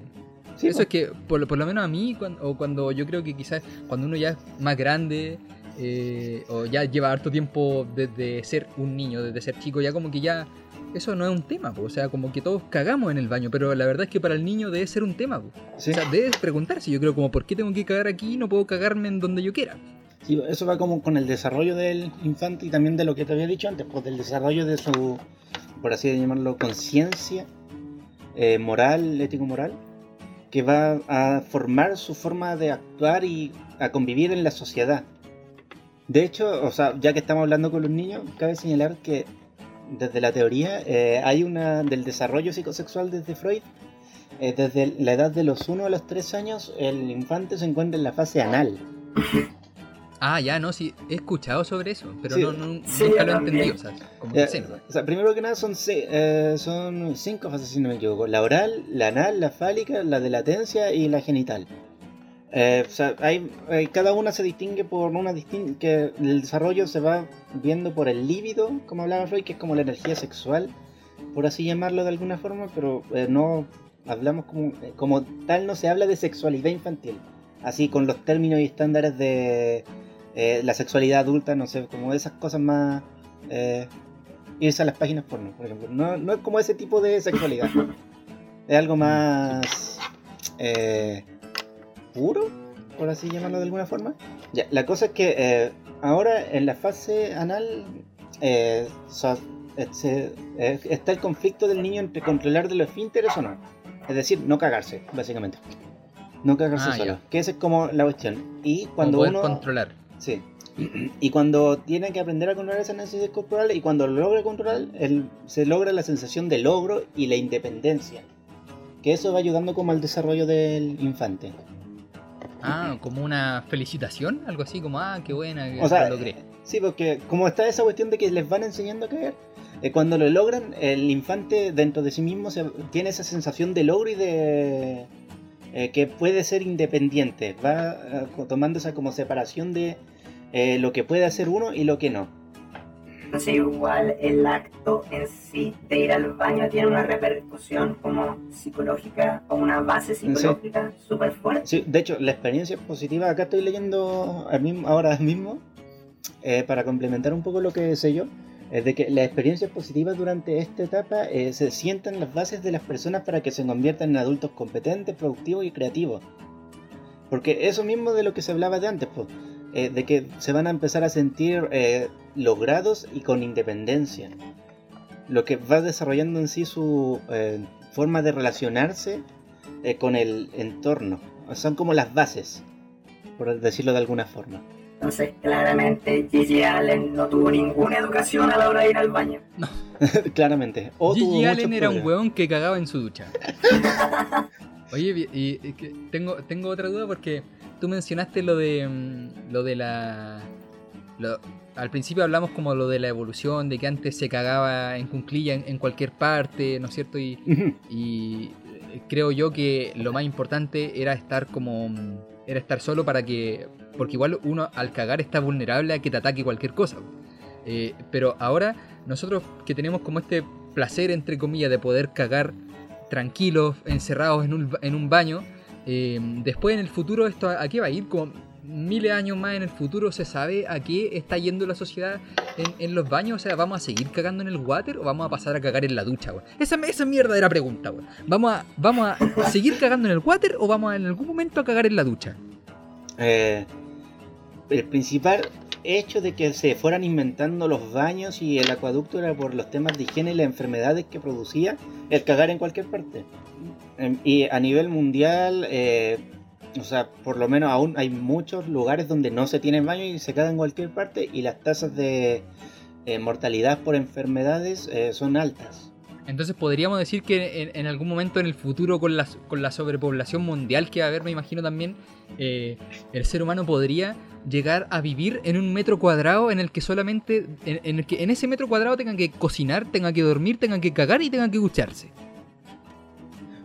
Sí, eso po. es que, por, lo- por lo menos a mí, o cuando yo creo que quizás cuando uno ya es más grande, eh, o ya lleva harto tiempo desde ser un niño, desde ser chico, ya como que ya eso no es un tema, po, o sea, como que todos cagamos en el baño, pero la verdad es que para el niño debe ser un tema. Sí. O sea, debe preguntarse, yo creo, como, ¿por qué tengo que cagar aquí y no puedo cagarme en donde yo quiera? Sí, eso va como con el desarrollo del infante y también de lo que te había dicho antes, pues del desarrollo de su, por así llamarlo, conciencia eh, moral, ético-moral, que va a formar su forma de actuar y a convivir en la sociedad. De hecho, o sea, ya que estamos hablando con los niños, cabe señalar que desde la teoría eh, hay una del desarrollo psicosexual desde Freud. eh, desde la edad de los 1 a los 3 años, el infante se encuentra en la fase anal. Ah, ya, no, sí, he escuchado sobre eso, pero Sí. no, no- Sí, nunca lo he entendido, o sea, como Eh, que o sea, primero que nada son, eh, son cinco fases, si no me equivoco. La oral, la anal, la fálica, la de latencia y la genital. Eh, o sea, hay, hay- cada una se distingue por una distin que el desarrollo se va viendo por el líbido, como hablaba Freud, que es como la energía sexual, por así llamarlo de alguna forma, pero eh, no hablamos como, eh, como tal, no se habla de sexualidad infantil, así con los términos y estándares de eh, la sexualidad adulta, no sé, como esas cosas más... eh, irse a las páginas porno, por ejemplo. No, no es como ese tipo de sexualidad. Es algo más eh, puro, por así llamarlo de alguna forma. Ya, la cosa es que eh, ahora en la fase anal eh, so- eh, se- eh, está el conflicto del niño entre controlar de los esfínteres o no. Es decir, no cagarse, básicamente. No cagarse Ah, solo. ya. Que esa es como la cuestión. Y cuando uno... controlar. Sí. Y cuando tiene que aprender a controlar esas necesidades corporales y cuando lo logra controlar, el- se logra la sensación de logro y la independencia. Que eso va ayudando como al desarrollo del infante. Ah, como una felicitación, algo así, como, ah, qué buena, que O sea, lo logré. Sí, porque como está esa cuestión de que les van enseñando a caer, eh, cuando lo logran, el infante dentro de sí mismo se- tiene esa sensación de logro y de eh, que puede ser independiente. Va eh, tomando esa como separación de eh, lo que puede hacer uno y lo que no. Entonces igual el acto en sí de ir al baño tiene una repercusión como psicológica o una base psicológica súper fuerte. Sí, de hecho, la experiencia positiva, acá estoy leyendo ahora mismo, eh, para complementar un poco lo que sé yo, es de que las experiencias positivas durante esta etapa eh, se sientan las bases de las personas para que se conviertan en adultos competentes, productivos y creativos. Porque eso mismo de lo que se hablaba de antes, pues, eh, de que se van a empezar a sentir eh, logrados y con independencia. Lo que va desarrollando en sí su eh, forma de relacionarse eh, con el entorno. Son como las bases, por decirlo de alguna forma. Entonces claramente Gigi Allen no tuvo ninguna educación a la hora de ir al baño. Claramente. O Gigi Allen era un weón que cagaba en su ducha. Oye, y, y tengo, tengo otra duda porque tú mencionaste lo de mm, lo de la lo- al principio hablamos como lo de la evolución, de que antes se cagaba en cunclilla en, en cualquier parte, ¿no es cierto? Y, y eh, creo yo que lo más importante era estar como mm, era estar solo para que porque igual uno al cagar está vulnerable a que te ataque cualquier cosa Eh, pero ahora nosotros que tenemos como este placer, entre comillas, de poder cagar tranquilos, encerrados en un, en un baño, eh, después en el futuro esto a, qué va a ir, como miles de años más en el futuro se sabe a qué está yendo la sociedad en, los baños, o sea, ¿vamos a seguir cagando en el water o vamos a pasar a cagar en la ducha, weón? Esa, esa es mi verdadera pregunta, weón. ¿Vamos a, ¿Vamos a seguir cagando en el water o vamos a, en algún momento a cagar en la ducha? Eh, el principal hecho de que se fueran inventando los baños y el acueducto era por los temas de higiene y las enfermedades que producía el cagar en cualquier parte. Y a nivel mundial, eh, o sea, por lo menos aún hay muchos lugares donde no se tienen baños y se caga en cualquier parte y las tasas de eh, mortalidad por enfermedades eh, son altas. Entonces podríamos decir que en, algún momento en el futuro con la, con la sobrepoblación mundial que va a haber, me imagino también, el ser humano podría llegar a vivir en un metro cuadrado en el que solamente, en, en el que en ese metro cuadrado tengan que cocinar, tengan que dormir, tengan que cagar y tengan que ducharse.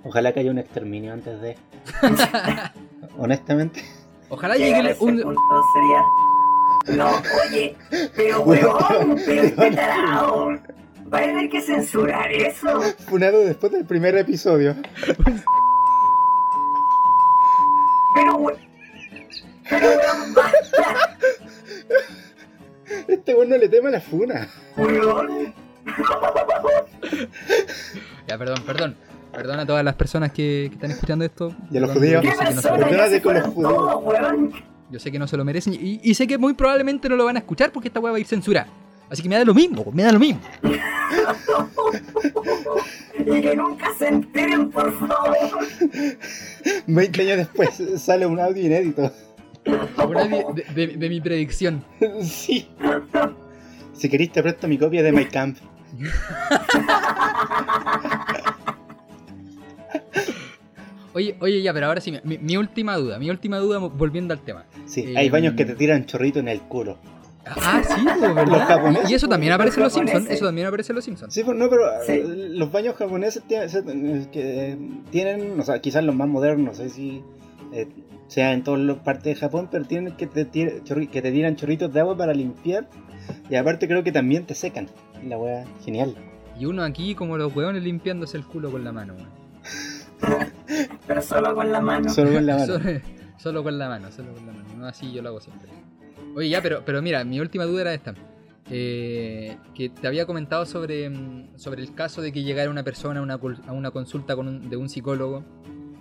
Ojalá que haya un exterminio antes de... Honestamente. Ojalá llegue un... sería. No, oye, pero weón, pero este tarao. Va a tener que censurar eso. Funado después del primer episodio. Pero we- Pero weón, basta, Este bueno le teme a la funa. weón. Ya, perdón, perdón. Perdón a todas las personas que, que están escuchando esto. Y a los Perdón, judíos. yo ¿Qué sé que no con los? Yo sé que no se lo merecen y, y sé que muy probablemente no lo van a escuchar porque esta weá va a ir censurada. Así que me da lo mismo, me da lo mismo. Y que nunca se enteren, por favor. 20 años después sale un audio inédito. Una de, de- de- de mi predicción. sí. Si queréis te presto mi copia de My Camp. Oye, oye, ya, pero ahora sí, mi, mi última duda, mi última duda volviendo al tema. Sí, Eh, hay baños que te tiran chorrito en el culo. Ah, sí, pues, Los japoneses, Y eso también los aparece en los Simpsons. japoneses. Eso también aparece en los Simpsons. Sí, pues no, pero Sí. eh, los baños japoneses eh, que tienen, o sea, quizás los más modernos, no sé si eh, sea en todas las partes de Japón, pero tienen que te, que te tiran chorritos de agua para limpiar. Y aparte creo que también te secan. La wea, genial. Y uno aquí, como los hueones, limpiándose el culo con la mano. weón. Pero solo con la mano. Solo con la mano. Solo, solo con la mano, solo con la mano. No así yo lo hago siempre. Oye, ya, pero, pero mira, mi última duda era esta. Eh, que te había comentado sobre, mm, sobre el caso de que llegara una persona a una, a una consulta con un- de un psicólogo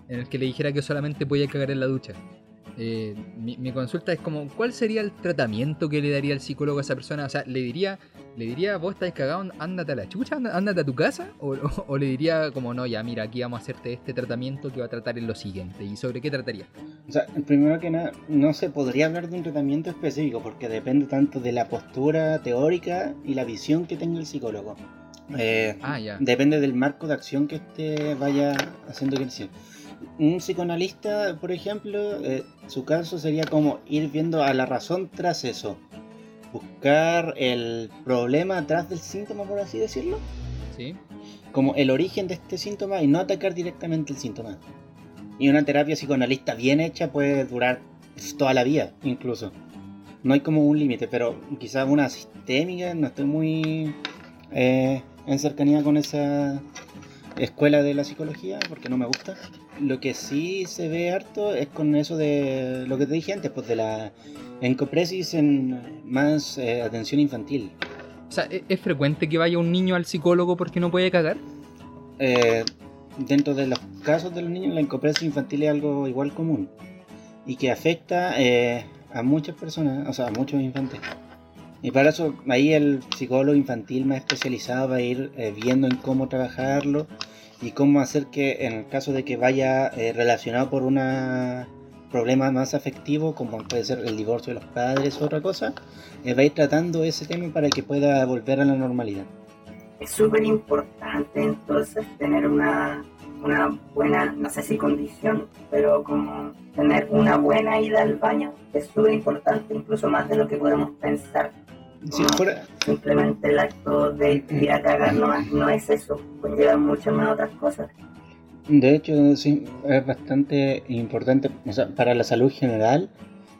en el que le dijera que solamente podía cagar en la ducha. Eh, mi, mi consulta es como, ¿cuál sería el tratamiento que le daría el psicólogo a esa persona? O sea, ¿le diría, le diría vos estás cagado, ándate a la chucha, ándate a tu casa? O, o- o le diría como, no, ya, mira, aquí vamos a hacerte este tratamiento que va a tratar en lo siguiente? ¿Y sobre qué trataría? O sea, primero que nada, no se podría hablar de un tratamiento específico porque depende tanto de la postura teórica y la visión que tenga el psicólogo. Eh, Ah, ya. Depende del marco de acción que este vaya haciendo crecer. Un psicoanalista, por ejemplo, eh, su caso sería como ir viendo a la razón tras eso. Buscar el problema atrás del síntoma, por así decirlo. ¿Sí? Como el origen de este síntoma y no atacar directamente el síntoma. Y una terapia psicoanalista bien hecha puede durar toda la vida, incluso. No hay como un límite, pero quizás una sistémica, no estoy muy eh, en cercanía con esa escuela de la psicología porque no me gusta. Lo que sí se ve harto es con eso de lo que te dije antes, pues de la encopresis en más eh, atención infantil. O sea, ¿e- ¿es frecuente que vaya un niño al psicólogo porque no puede cagar? Eh, dentro de los casos de los niños, la encopresis infantil es algo igual común y que afecta eh, a muchas personas, o sea, a muchos infantes. Y para eso, ahí el psicólogo infantil más especializado va a ir viendo en cómo trabajarlo y cómo hacer que, en el caso de que vaya eh, relacionado por un problema más afectivo, como puede ser el divorcio de los padres o otra cosa, eh, tratando ese tema para que pueda volver a la normalidad. Es súper importante entonces tener una, una buena, no sé si condición, pero como tener una buena ida al baño es súper importante, incluso más de lo que podemos pensar. Si fuera, Simplemente el acto de ir a cagar no, no es eso, conlleva muchas más otras cosas. De hecho, sí, es bastante importante o sea, para la salud general.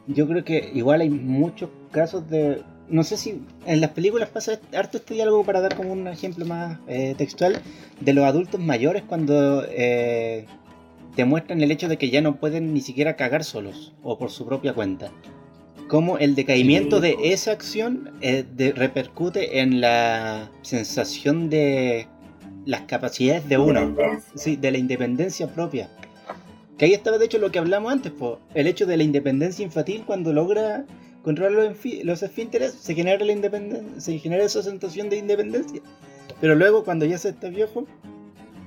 Yo creo que igual hay muchos casos de no sé si en las películas pasa harto este diálogo para dar como un ejemplo más eh, textual de los adultos mayores cuando eh, demuestran el hecho de que ya no pueden ni siquiera cagar solos o por su propia cuenta. Cómo el decaimiento de esa acción eh, de- repercute en la sensación de las capacidades de uno, sí, de la independencia propia. Que ahí estaba de hecho lo que hablamos antes, po, el hecho de la independencia infantil cuando logra controlar los, los esfínteres, se genera la independencia, se genera esa sensación de independencia. Pero luego cuando ya se está viejo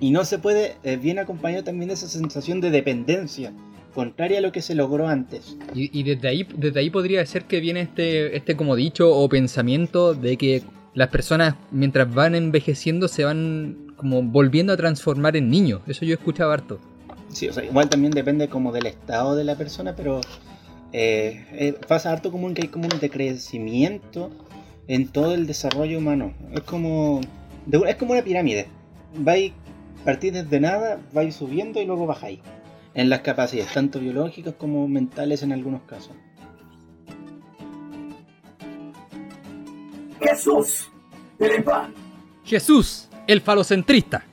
y no se puede, eh, viene acompañado también de esa sensación de dependencia, contraria a lo que se logró antes. Y, y desde ahí, desde ahí podría ser que viene este, este como dicho o pensamiento de que las personas mientras van envejeciendo se van como volviendo a transformar en niños. Eso yo he escuchado harto. Sí, o sea, igual también depende como del estado de la persona, pero eh, eh, pasa harto común que hay como un decrecimiento en todo el desarrollo humano. Es como, es como una pirámide. Vais, partís desde nada, vais subiendo y luego bajáis. En las capacidades, tanto biológicas como mentales en algunos casos. Jesús, el pan. Jesús, el falocentrista.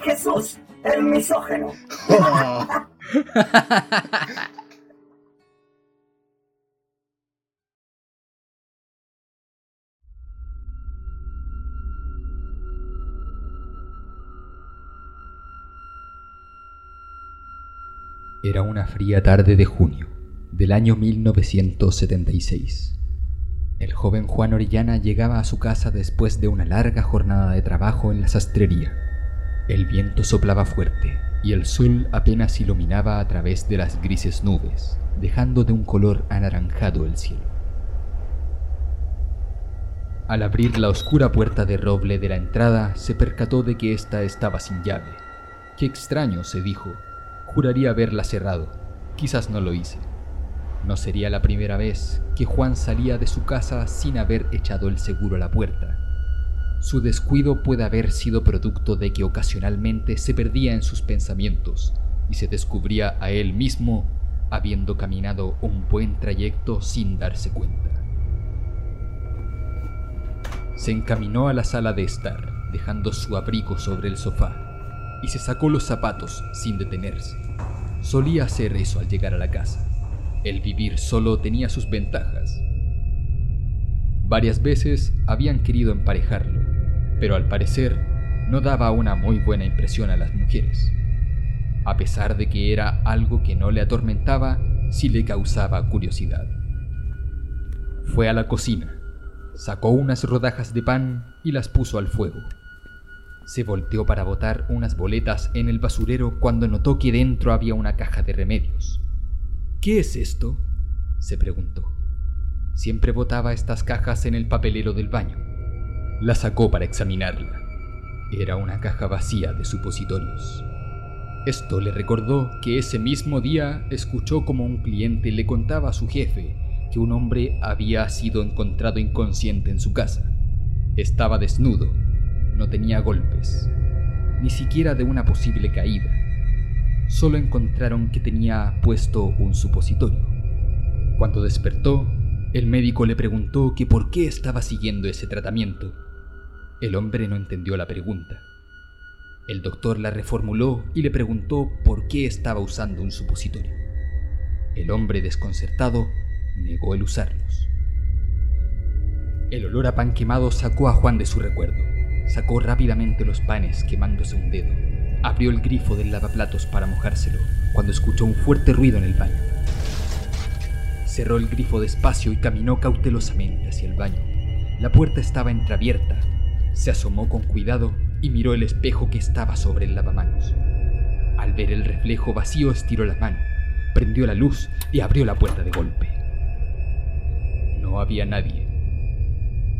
Jesús, el misógeno. Era una fría tarde de junio del año 1976. El joven Juan Orellana llegaba a su casa después de una larga jornada de trabajo en la sastrería. El viento soplaba fuerte y el sol apenas iluminaba a través de las grises nubes, dejando de un color anaranjado el cielo. Al abrir la oscura puerta de roble de la entrada, se percató de que ésta estaba sin llave. Qué extraño, se dijo. Juraría haberla cerrado. Quizás no lo hice. No sería la primera vez que Juan salía de su casa sin haber echado el seguro a la puerta. Su descuido puede haber sido producto de que ocasionalmente se perdía en sus pensamientos y se descubría a él mismo habiendo caminado un buen trayecto sin darse cuenta. Se encaminó a la sala de estar, dejando su abrigo sobre el sofá, y se sacó los zapatos sin detenerse. Solía hacer eso al llegar a la casa. El vivir solo tenía sus ventajas. Varias veces habían querido emparejarlo, pero al parecer no daba una muy buena impresión a las mujeres. A pesar de que era algo que no le atormentaba, sí le causaba curiosidad. Fue a la cocina, sacó unas rodajas de pan y las puso al fuego. Se volteó para botar unas boletas en el basurero cuando notó que dentro había una caja de remedios. ¿Qué es esto? se preguntó. Siempre botaba estas cajas en el papelero del baño. La sacó para examinarla. Era una caja vacía de supositorios. Esto le recordó que ese mismo día escuchó como un cliente le contaba a su jefe que un hombre había sido encontrado inconsciente en su casa. Estaba desnudo, no tenía golpes, ni siquiera de una posible caída. Solo encontraron que tenía puesto un supositorio. Cuando despertó, el médico le preguntó que por qué estaba siguiendo ese tratamiento. El hombre no entendió la pregunta. El doctor la reformuló y le preguntó por qué estaba usando un supositorio. El hombre desconcertado negó el usarlos. El olor a pan quemado sacó a Juan de su recuerdo. Sacó rápidamente los panes quemándose un dedo. Abrió el grifo del lavaplatos para mojárselo cuando escuchó un fuerte ruido en el baño. Cerró el grifo despacio y caminó cautelosamente hacia el baño. La puerta estaba entreabierta. Se asomó con cuidado y miró el espejo que estaba sobre el lavamanos. Al ver el reflejo vacío estiró la mano, prendió la luz y abrió la puerta de golpe. No había nadie,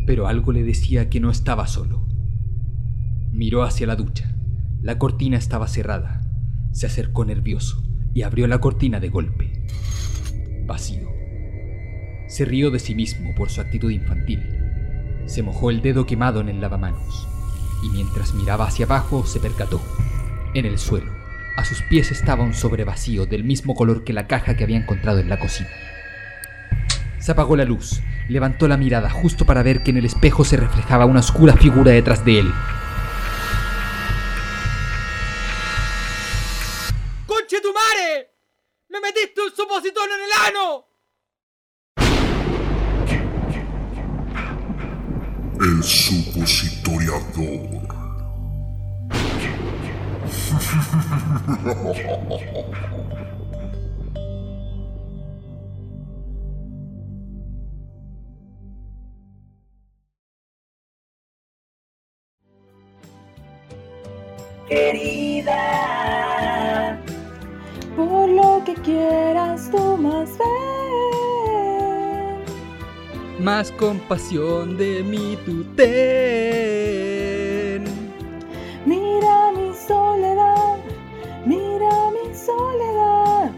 pero algo le decía que no estaba solo. Miró hacia la ducha. La cortina estaba cerrada. Se acercó nervioso y abrió la cortina de golpe. Vacío. Se rió de sí mismo por su actitud infantil. Se mojó el dedo quemado en el lavamanos y mientras miraba hacia abajo se percató. En el suelo, a sus pies estaba un sobre vacío del mismo color que la caja que había encontrado en la cocina. Se apagó la luz, levantó la mirada justo para ver que en el espejo se reflejaba una oscura figura detrás de él. ¡Me metiste un supositorio en el ano! El supositoriador. Querida, Por lo que quieras tú más ven. Más compasión de mí tú ten. Mira mi soledad, mira mi soledad.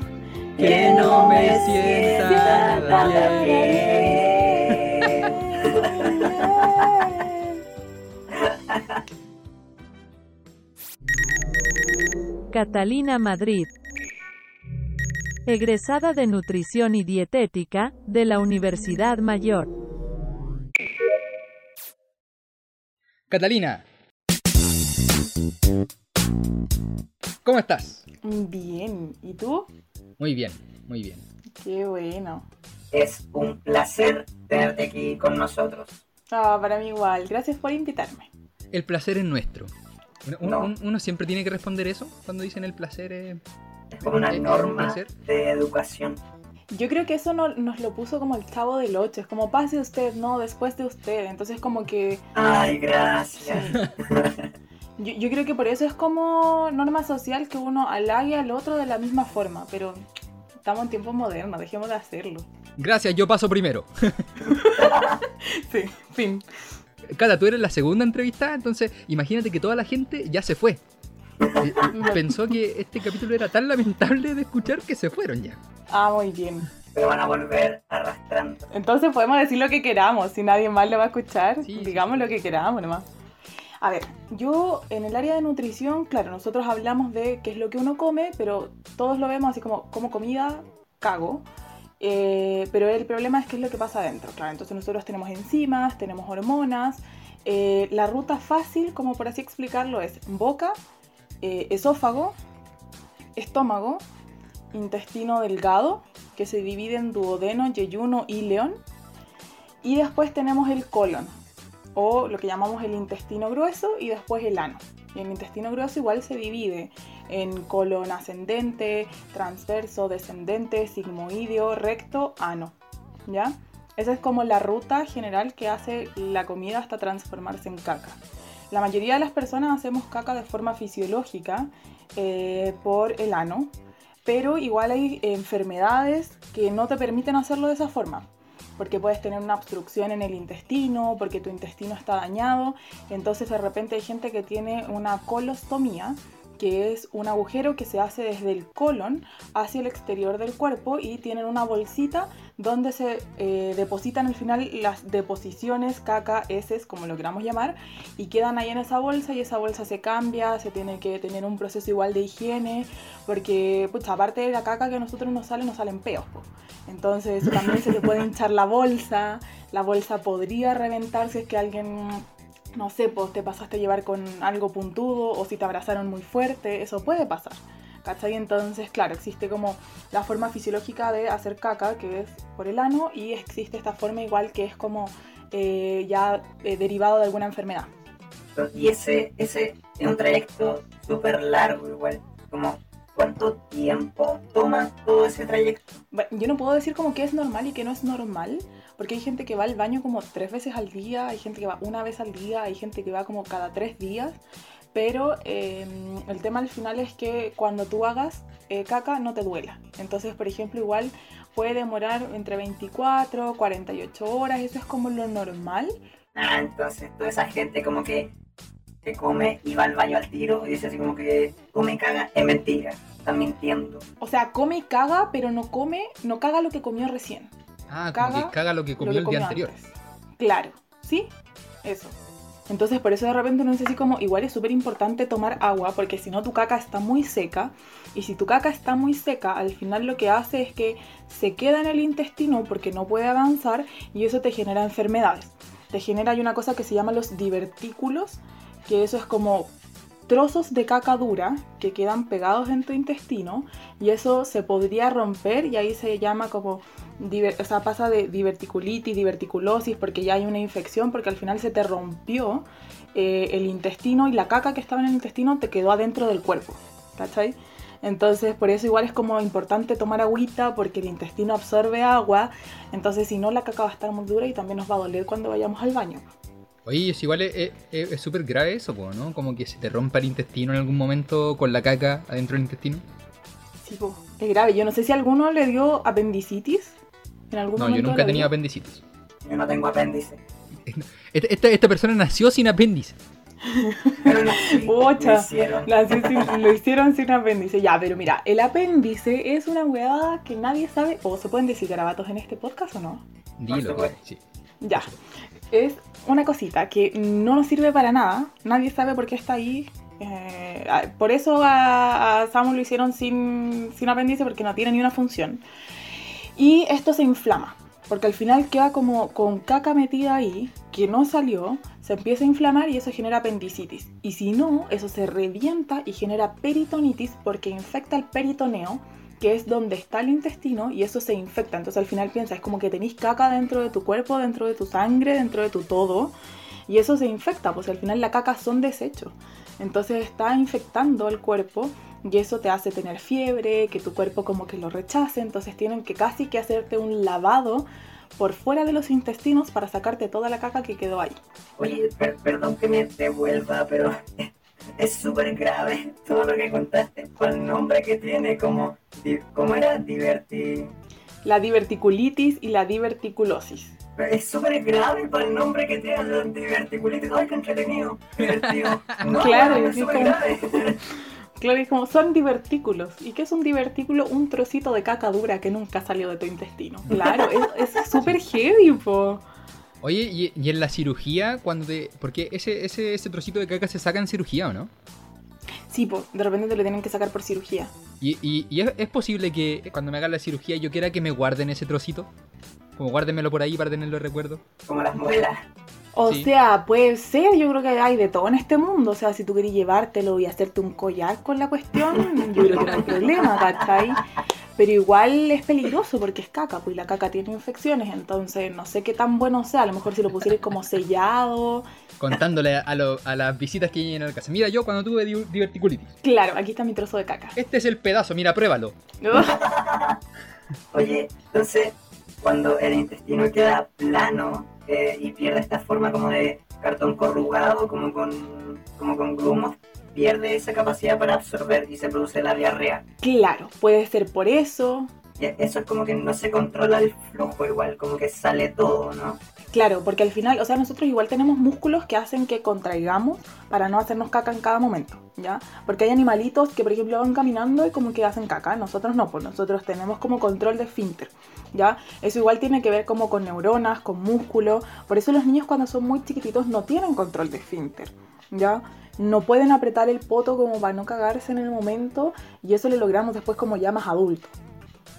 que no me sienta nada bien. Catalina Madrid. Egresada de Nutrición y Dietética, de la Universidad Mayor. Catalina. ¿Cómo estás? Bien, ¿y tú? Muy bien, muy bien. Qué bueno. Es un placer tenerte aquí con nosotros. Ah, para mí igual. Gracias por invitarme. El placer es nuestro. Uno, uno- No. uno- uno siempre tiene que responder eso cuando dicen el placer es... Es como una ¿Es un norma de educación. Yo creo que eso no- nos lo puso como el chavo del 8. Es como pase usted, no, después de usted. Entonces como que... Ay, gracias. Yo, yo creo que por eso es como norma social que uno halague al otro de la misma forma. Pero estamos en tiempos modernos, dejemos de hacerlo. Gracias, yo paso primero. Sí, fin. Cata, tú eres la segunda entrevistada, entonces imagínate que toda la gente ya se fue. Pensó que este capítulo era tan lamentable de escuchar que se fueron ya. Ah, muy bien. Pero van a volver arrastrando. Entonces podemos decir lo que queramos, si nadie más lo va a escuchar, sí, digamos sí. lo que queramos nomás. A ver, yo en el área de nutrición, claro, nosotros hablamos de qué es lo que uno come, pero todos lo vemos así como, como comida, cago. Eh, pero el problema es qué es lo que pasa adentro, claro. Entonces nosotros tenemos enzimas, tenemos hormonas. eh, la ruta fácil, como por así explicarlo, es boca, eh, esófago, estómago, intestino delgado, que se divide en duodeno, yeyuno y león. Y después tenemos el colon, o lo que llamamos el intestino grueso, y después el ano. Y el intestino grueso igual se divide en colon ascendente, transverso, descendente, sigmoideo, recto, ano. ¿Ya? Esa es como la ruta general que hace la comida hasta transformarse en caca. La mayoría de las personas hacemos caca de forma fisiológica eh, por el ano, pero igual hay enfermedades que no te permiten hacerlo de esa forma. Porque puedes tener una obstrucción en el intestino, porque tu intestino está dañado. Entonces de repente hay gente que tiene una colostomía, que es un agujero que se hace desde el colon hacia el exterior del cuerpo y tienen una bolsita donde se eh, depositan al final las deposiciones, caca, heces, como lo queramos llamar, y quedan ahí en esa bolsa y esa bolsa se cambia, se tiene que tener un proceso igual de higiene, porque pucha, aparte de la caca que a nosotros nos sale, nos salen peos. po. Entonces también se te puede hinchar la bolsa, la bolsa podría reventar si es que alguien, no sé, pues te pasaste a llevar con algo puntudo o si te abrazaron muy fuerte, eso puede pasar. ¿Cachai? Entonces, claro, existe como la forma fisiológica de hacer caca, que es por el ano, y existe esta forma igual que es como eh, ya eh, derivado de alguna enfermedad. Y ese, ese es un trayecto súper largo igual. Como, ¿cuánto tiempo toma todo ese trayecto? Bueno, yo no puedo decir como que es normal y que no es normal, porque hay gente que va al baño como tres veces al día, hay gente que va una vez al día, hay gente que va como cada tres días, pero eh, el tema al final es que cuando tú hagas eh, caca no te duela. Entonces, por ejemplo, igual puede demorar entre 24, 48 horas, eso es como lo normal. Ah, entonces toda esa gente como que, que come y va al baño al tiro y dice así como que come y caga, es mentira, están mintiendo. O sea, come y caga, pero no come, no caga lo que comió recién. Ah, como Caga que caga lo que lo comió que el día anterior. antes. Claro, ¿sí? Eso. Entonces por eso de repente uno dice así como, igual es súper importante tomar agua, porque si no tu caca está muy seca, y si tu caca está muy seca, al final lo que hace es que se queda en el intestino porque no puede avanzar y eso te genera enfermedades. Te genera hay una cosa que se llama los divertículos, que eso es como trozos de caca dura que quedan pegados en tu intestino y eso se podría romper y ahí se llama como o sea, pasa de diverticulitis, diverticulosis, porque ya hay una infección, porque al final se te rompió eh, el intestino y la caca que estaba en el intestino te quedó adentro del cuerpo, ¿cachai? Entonces, por eso igual es como importante tomar agüita, porque el intestino absorbe agua, entonces si no la caca va a estar muy dura y también nos va a doler cuando vayamos al baño. Oye, es igual es súper grave eso, ¿no? Como que se te rompa el intestino en algún momento con la caca adentro del intestino. Sí, es grave. Yo no sé si alguno le dio apendicitis no, yo nunca he tenido apendicitis. Yo no tengo apéndice. Esta, esta, persona nació sin apéndice. Pocha, lo hicieron sin apéndice. Ya, pero mira, el apéndice es una weá que nadie sabe. ¿O se pueden decir garabatos en este podcast o no? Dilo, sí. Ya. Es una cosita que no nos sirve para nada. Nadie sabe por qué está ahí. Eh, por eso a, a Samuel lo hicieron sin, sin apéndice porque no tiene ni una función. Y esto se inflama, porque al final queda como con caca metida ahí, que no salió, se empieza a inflamar y eso genera apendicitis. Y si no, eso se revienta y genera peritonitis porque infecta el peritoneo, que es donde está el intestino, y eso se infecta. Entonces al final piensa, es como que tenéis caca dentro de tu cuerpo, dentro de tu sangre, dentro de tu todo, y eso se infecta, pues al final la caca son desechos. Entonces está infectando el cuerpo y eso te hace tener fiebre, que tu cuerpo como que lo rechace, entonces tienen que casi que hacerte un lavado por fuera de los intestinos para sacarte toda la caca que quedó ahí. Oye, perdón que me devuelva, pero es súper grave todo lo que contaste por el nombre que tiene, como, ¿cómo era? Diverti... La diverticulitis y la diverticulosis. Es súper grave para el nombre que tiene la diverticulitis. ¡Ay, qué entretenido! Divertido. claro, es súper grave. Claro, es como son divertículos. ¿Y qué es un divertículo? Un trocito de caca dura que nunca salió de tu intestino. Claro, es súper heavy, po. Oye, ¿y, en la cirugía cuando te...? Porque ese, ese, ese trocito de caca se saca en cirugía, ¿o no? Sí, po, de repente te lo tienen que sacar por cirugía. ¿Y, y, es, posible que cuando me hagan la cirugía yo quiera que me guarden ese trocito? Como guárdenmelo por ahí para tenerlo de recuerdo. Como las muelas. O sea, puede ser, yo creo que hay de todo en este mundo. O sea, si tú querés llevártelo y hacerte un collar con la cuestión, yo creo que no hay problema, ¿cachai? Pero igual es peligroso porque es caca, pues la caca tiene infecciones, entonces no sé qué tan bueno sea. A lo mejor si lo pusieras como sellado. Contándole a, a las visitas que vienen a la casa. Mira, yo cuando tuve diverticulitis. Claro, aquí está mi trozo de caca. Este es el pedazo, mira, pruébalo. Oye, entonces, cuando el intestino queda plano, y pierde esta forma como de cartón corrugado, como con, como con grumos, pierde esa capacidad para absorber y se produce la diarrea. Claro, puede ser por eso. eso es como que no se controla el flujo igual, como que sale todo, ¿no? Claro, porque al final, o sea, nosotros igual tenemos músculos que hacen que contraigamos para no hacernos caca en cada momento, ¿ya? Porque hay animalitos que, por ejemplo, van caminando y como que hacen caca, nosotros no, pues nosotros tenemos como control de esfínter, ¿ya? Eso igual tiene que ver como con neuronas, con músculo, por eso los niños cuando son muy chiquititos no tienen control de esfínter, ¿ya? No pueden apretar el poto como para no cagarse en el momento y eso lo logramos después como ya más adultos.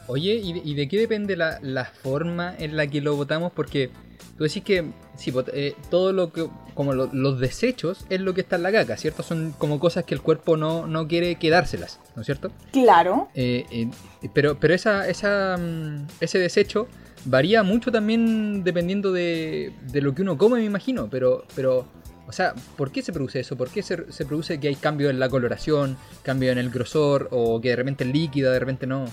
Oye, ¿y de, qué depende la, forma en la que lo votamos? Porque Tú decís que sí, eh, todo lo que, como los desechos es lo que está en la caca, ¿cierto? Son como cosas que el cuerpo no, no quiere quedárselas, ¿no es cierto? Claro. Eh, eh, pero pero esa, esa, mm, ese desecho varía mucho también dependiendo de, de, lo que uno come, me imagino, pero, pero o sea, ¿por qué se produce eso? ¿Por qué se, se produce que hay cambio en la coloración, cambio en el grosor, o que de repente es líquida, de repente no?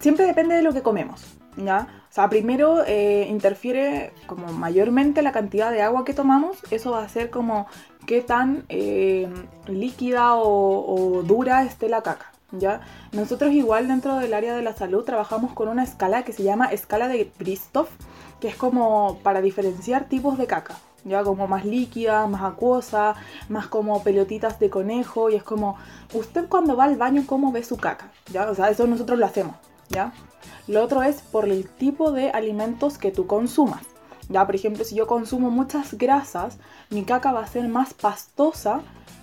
Siempre depende de lo que comemos, ¿ya? O sea, primero eh, interfiere como mayormente la cantidad de agua que tomamos, eso va a ser como qué tan eh, líquida o, dura esté la caca. ¿ya? Nosotros igual dentro del área de la salud trabajamos con una escala que se llama escala de Bristow, que es como para diferenciar tipos de caca. Ya como más líquida, más acuosa, más como pelotitas de conejo y es como usted cuando va al baño cómo ve su caca, ¿ya? O sea, eso nosotros lo hacemos, Lo otro es por el tipo de alimentos que tú consumas. Ya, por ejemplo, si yo consumo muchas grasas, mi caca va a ser más pastosa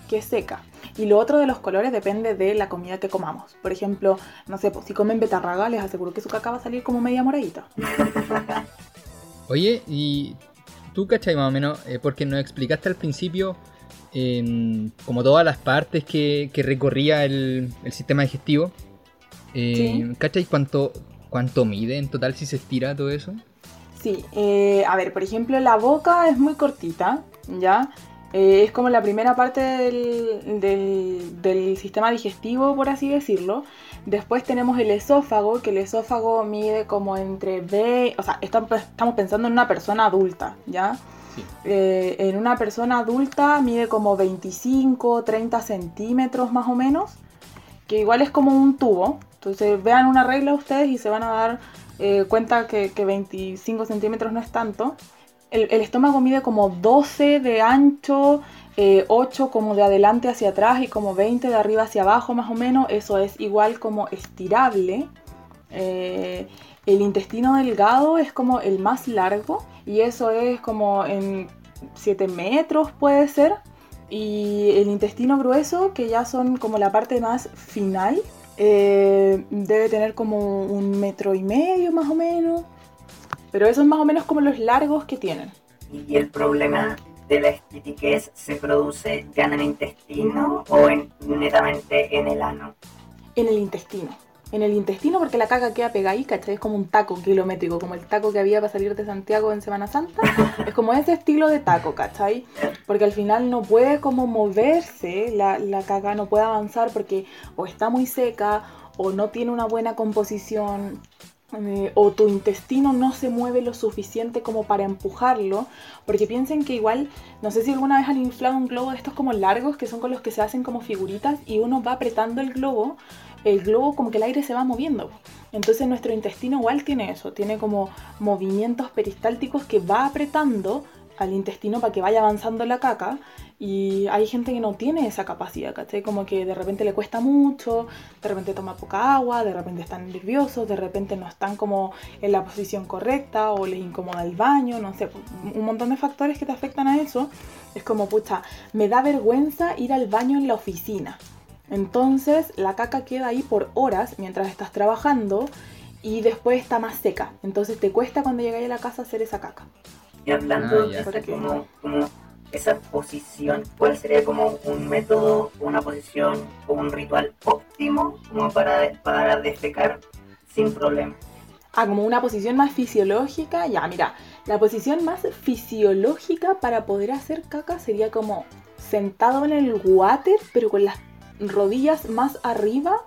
que seca. Y lo otro de los colores depende de la comida que comamos. Por ejemplo, no sé, pues, si comen betarraga, les aseguro que su caca va a salir como media moradita. Oye, y tú, ¿cachai más o menos? Eh, porque nos explicaste al principio em, como todas las partes que, que recorría el sistema digestivo. Eh, Sí. ¿Cachai cuánto, cuánto mide en total si se estira todo eso? Sí, eh, a ver, por ejemplo, la boca es muy cortita, ¿ya? Eh, es como la primera parte del, del- del sistema digestivo, por así decirlo. Después tenemos el esófago, que el esófago mide como entre B, o sea, estam- estamos pensando en una persona adulta, ¿ya? Sí. Eh, en una persona adulta mide como 25, 30 centímetros más o menos, que igual es como un tubo. Entonces vean una regla ustedes y se van a dar eh, cuenta que, que 25 centímetros no es tanto. El, estómago mide como 12 de ancho, eh, 8 como de adelante hacia atrás y como 20 de arriba hacia abajo más o menos. Eso es igual como estirable. Eh, el intestino delgado es como el más largo y eso es como en 7 metros puede ser. Y el intestino grueso, que ya son como la parte más final, eh, debe tener como un metro y medio más o menos. Pero esos más o menos como los largos que tienen. Y el problema de la estitiquez se produce ya en el intestino o en, netamente en el ano. En el intestino. En el intestino porque la caca queda pegada ahí, ¿cachai? Es como un taco kilométrico, como el taco que había para salir de Santiago en Semana Santa. Es como ese estilo de taco, ¿cachai? Porque al final no puede como moverse, la, la caca no puede avanzar porque o está muy seca o no tiene una buena composición eh, o tu intestino no se mueve lo suficiente como para empujarlo, porque piensen que igual, no sé si alguna vez han inflado un globo de estos como largos, que son con los que se hacen como figuritas, y uno va apretando el globo, el globo como que el aire se va moviendo. Entonces nuestro intestino igual tiene eso, tiene como movimientos peristálticos que va apretando al intestino para que vaya avanzando la caca y hay gente que no tiene esa capacidad, ¿cachai? Como que de repente le cuesta mucho, de repente toma poca agua, de repente están nerviosos, de repente no están como en la posición correcta o les incomoda el baño, no sé, un montón de factores que te afectan a eso. Es como, pucha, me da vergüenza ir al baño en la oficina. Entonces la caca queda ahí por horas mientras estás trabajando y después está más seca. Entonces te cuesta cuando llegáis a la casa hacer esa caca. Y hablando Ah, de como, como esa posición, ¿cuál sería como un método, una posición o un ritual óptimo como para, para defecar sin problema? Ah, como una posición más fisiológica. Ya, mira, la posición más fisiológica para poder hacer caca sería como sentado en el water, pero con las rodillas más arriba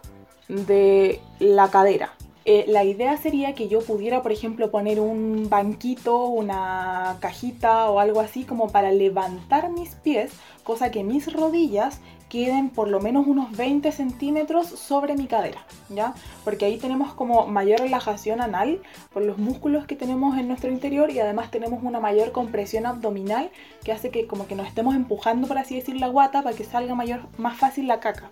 de la cadera. Eh, la idea sería que yo pudiera, por ejemplo, poner un banquito, una cajita o algo así como para levantar mis pies, cosa que mis rodillas queden por lo menos unos 20 centímetros sobre mi cadera, ¿ya? Porque ahí tenemos como mayor relajación anal por los músculos que tenemos en nuestro interior y además tenemos una mayor compresión abdominal que hace que como que nos estemos empujando, por así decir, la guata para que salga mayor, más fácil la caca.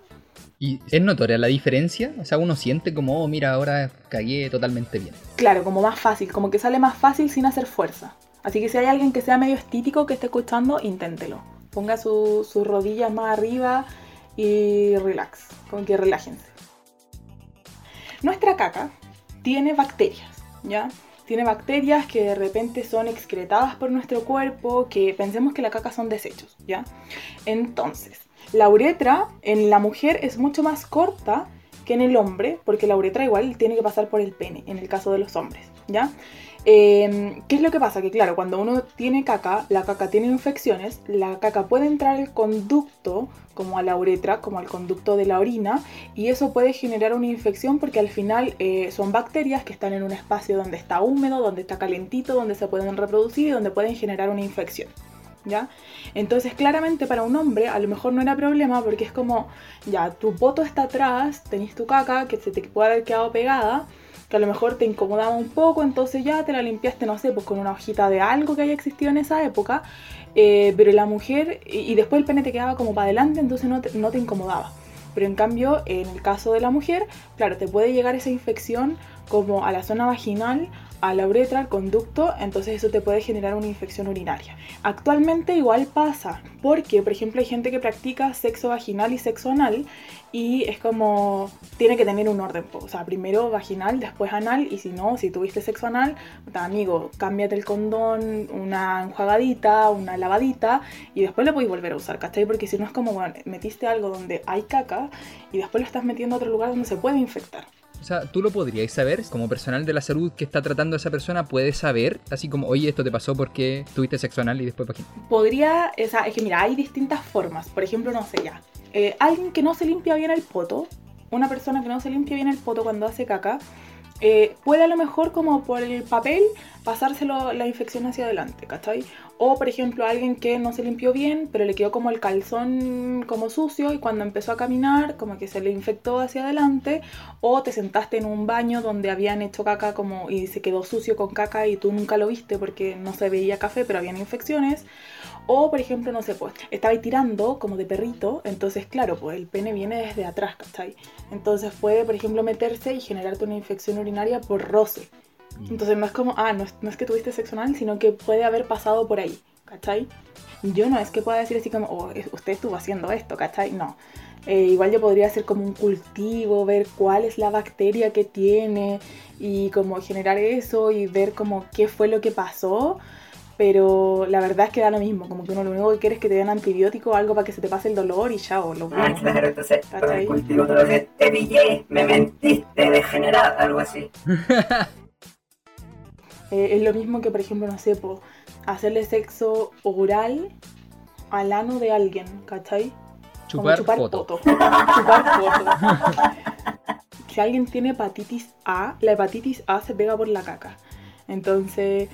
¿Y es notoria la diferencia? O sea, uno siente como, oh, mira, ahora cagué totalmente bien. Claro, como más fácil, como que sale más fácil sin hacer fuerza. Así que si hay alguien que sea medio estítico que esté escuchando, inténtelo. Ponga su- sus rodillas más arriba y relax, como que relájense. Nuestra caca tiene bacterias, ¿ya? Tiene bacterias que de repente son excretadas por nuestro cuerpo, que pensemos que la caca son desechos, ¿ya? Entonces, la uretra en la mujer es mucho más corta que en el hombre, porque la uretra igual tiene que pasar por el pene, en el caso de los hombres, ¿ya? Eh, ¿Qué es lo que pasa? Que claro, cuando uno tiene caca, la caca tiene infecciones, la caca puede entrar al conducto, como a la uretra, como al conducto de la orina, y eso puede generar una infección porque al final eh, son bacterias que están en un espacio donde está húmedo, donde está calentito, donde se pueden reproducir y donde pueden generar una infección. ¿Ya? Entonces, claramente para un hombre a lo mejor no era problema porque es como, ya, tu poto está atrás, tenés tu caca que se te puede haber quedado pegada, que a lo mejor te incomodaba un poco, entonces ya te la limpiaste, no sé, pues con una hojita de algo que haya existido en esa época, eh, pero la mujer, y, después el pene te quedaba como para adelante, entonces no te, no te incomodaba. Pero en cambio, en el caso de la mujer, claro, te puede llegar esa infección como a la zona vaginal a la uretra, al conducto, entonces eso te puede generar una infección urinaria. Actualmente igual pasa, porque por ejemplo hay gente que practica sexo vaginal y sexo anal y es como tiene que tener un orden, o sea, primero vaginal, después anal y si no, si tuviste sexo anal, amigo, cámbiate el condón, una enjuagadita, una lavadita y después lo podéis volver a usar, ¿cachai? Porque si no es como, bueno, metiste algo donde hay caca y después lo estás metiendo a otro lugar donde se puede infectar. O sea, tú lo podrías saber, como personal de la salud que está tratando a esa persona, puedes saber, así como, oye, esto te pasó porque tuviste sexo anal y después vaginal. Podría, o sea, es que mira, hay distintas formas. Por ejemplo, no sé ya. eh, alguien que no se limpia bien el poto, una persona que no se limpia bien el poto cuando hace caca, eh, puede a lo mejor como por el papel pasárselo la infección hacia adelante, ¿cachai? O por ejemplo alguien que no se limpió bien, pero le quedó como el calzón como sucio y cuando empezó a caminar como que se le infectó hacia adelante. O te sentaste en un baño donde habían hecho caca como y se quedó sucio con caca y tú nunca lo viste porque no se veía café, pero habían infecciones. O, por ejemplo, no sé, pues, estaba ahí tirando como de perrito, entonces, claro, pues el pene viene desde atrás, ¿cachai? Entonces puede, por ejemplo, meterse y generarte una infección urinaria por roce. Entonces no es como, ah, no es, no es que tuviste sexo anal, sino que puede haber pasado por ahí, ¿cachai? Yo no es que pueda decir así como, oh, usted estuvo haciendo esto, ¿cachai? No. Eh, igual yo podría hacer como un cultivo, ver cuál es la bacteria que tiene y como generar eso y ver como qué fue lo que pasó. Pero la verdad es que da lo mismo, como que uno lo único que quiere es que te den antibiótico o algo para que se te pase el dolor y ya, o lo Ah, claro, entonces, el cultivo lo que te pillé, me mentiste, degenerada, algo así. Eh, es lo mismo que, por ejemplo, no sé, po, hacerle sexo oral al ano de alguien, ¿cachai? Como Chupar, chupar poto. Chupar poto. si alguien tiene hepatitis A, la hepatitis A se pega por la caca. Entonces,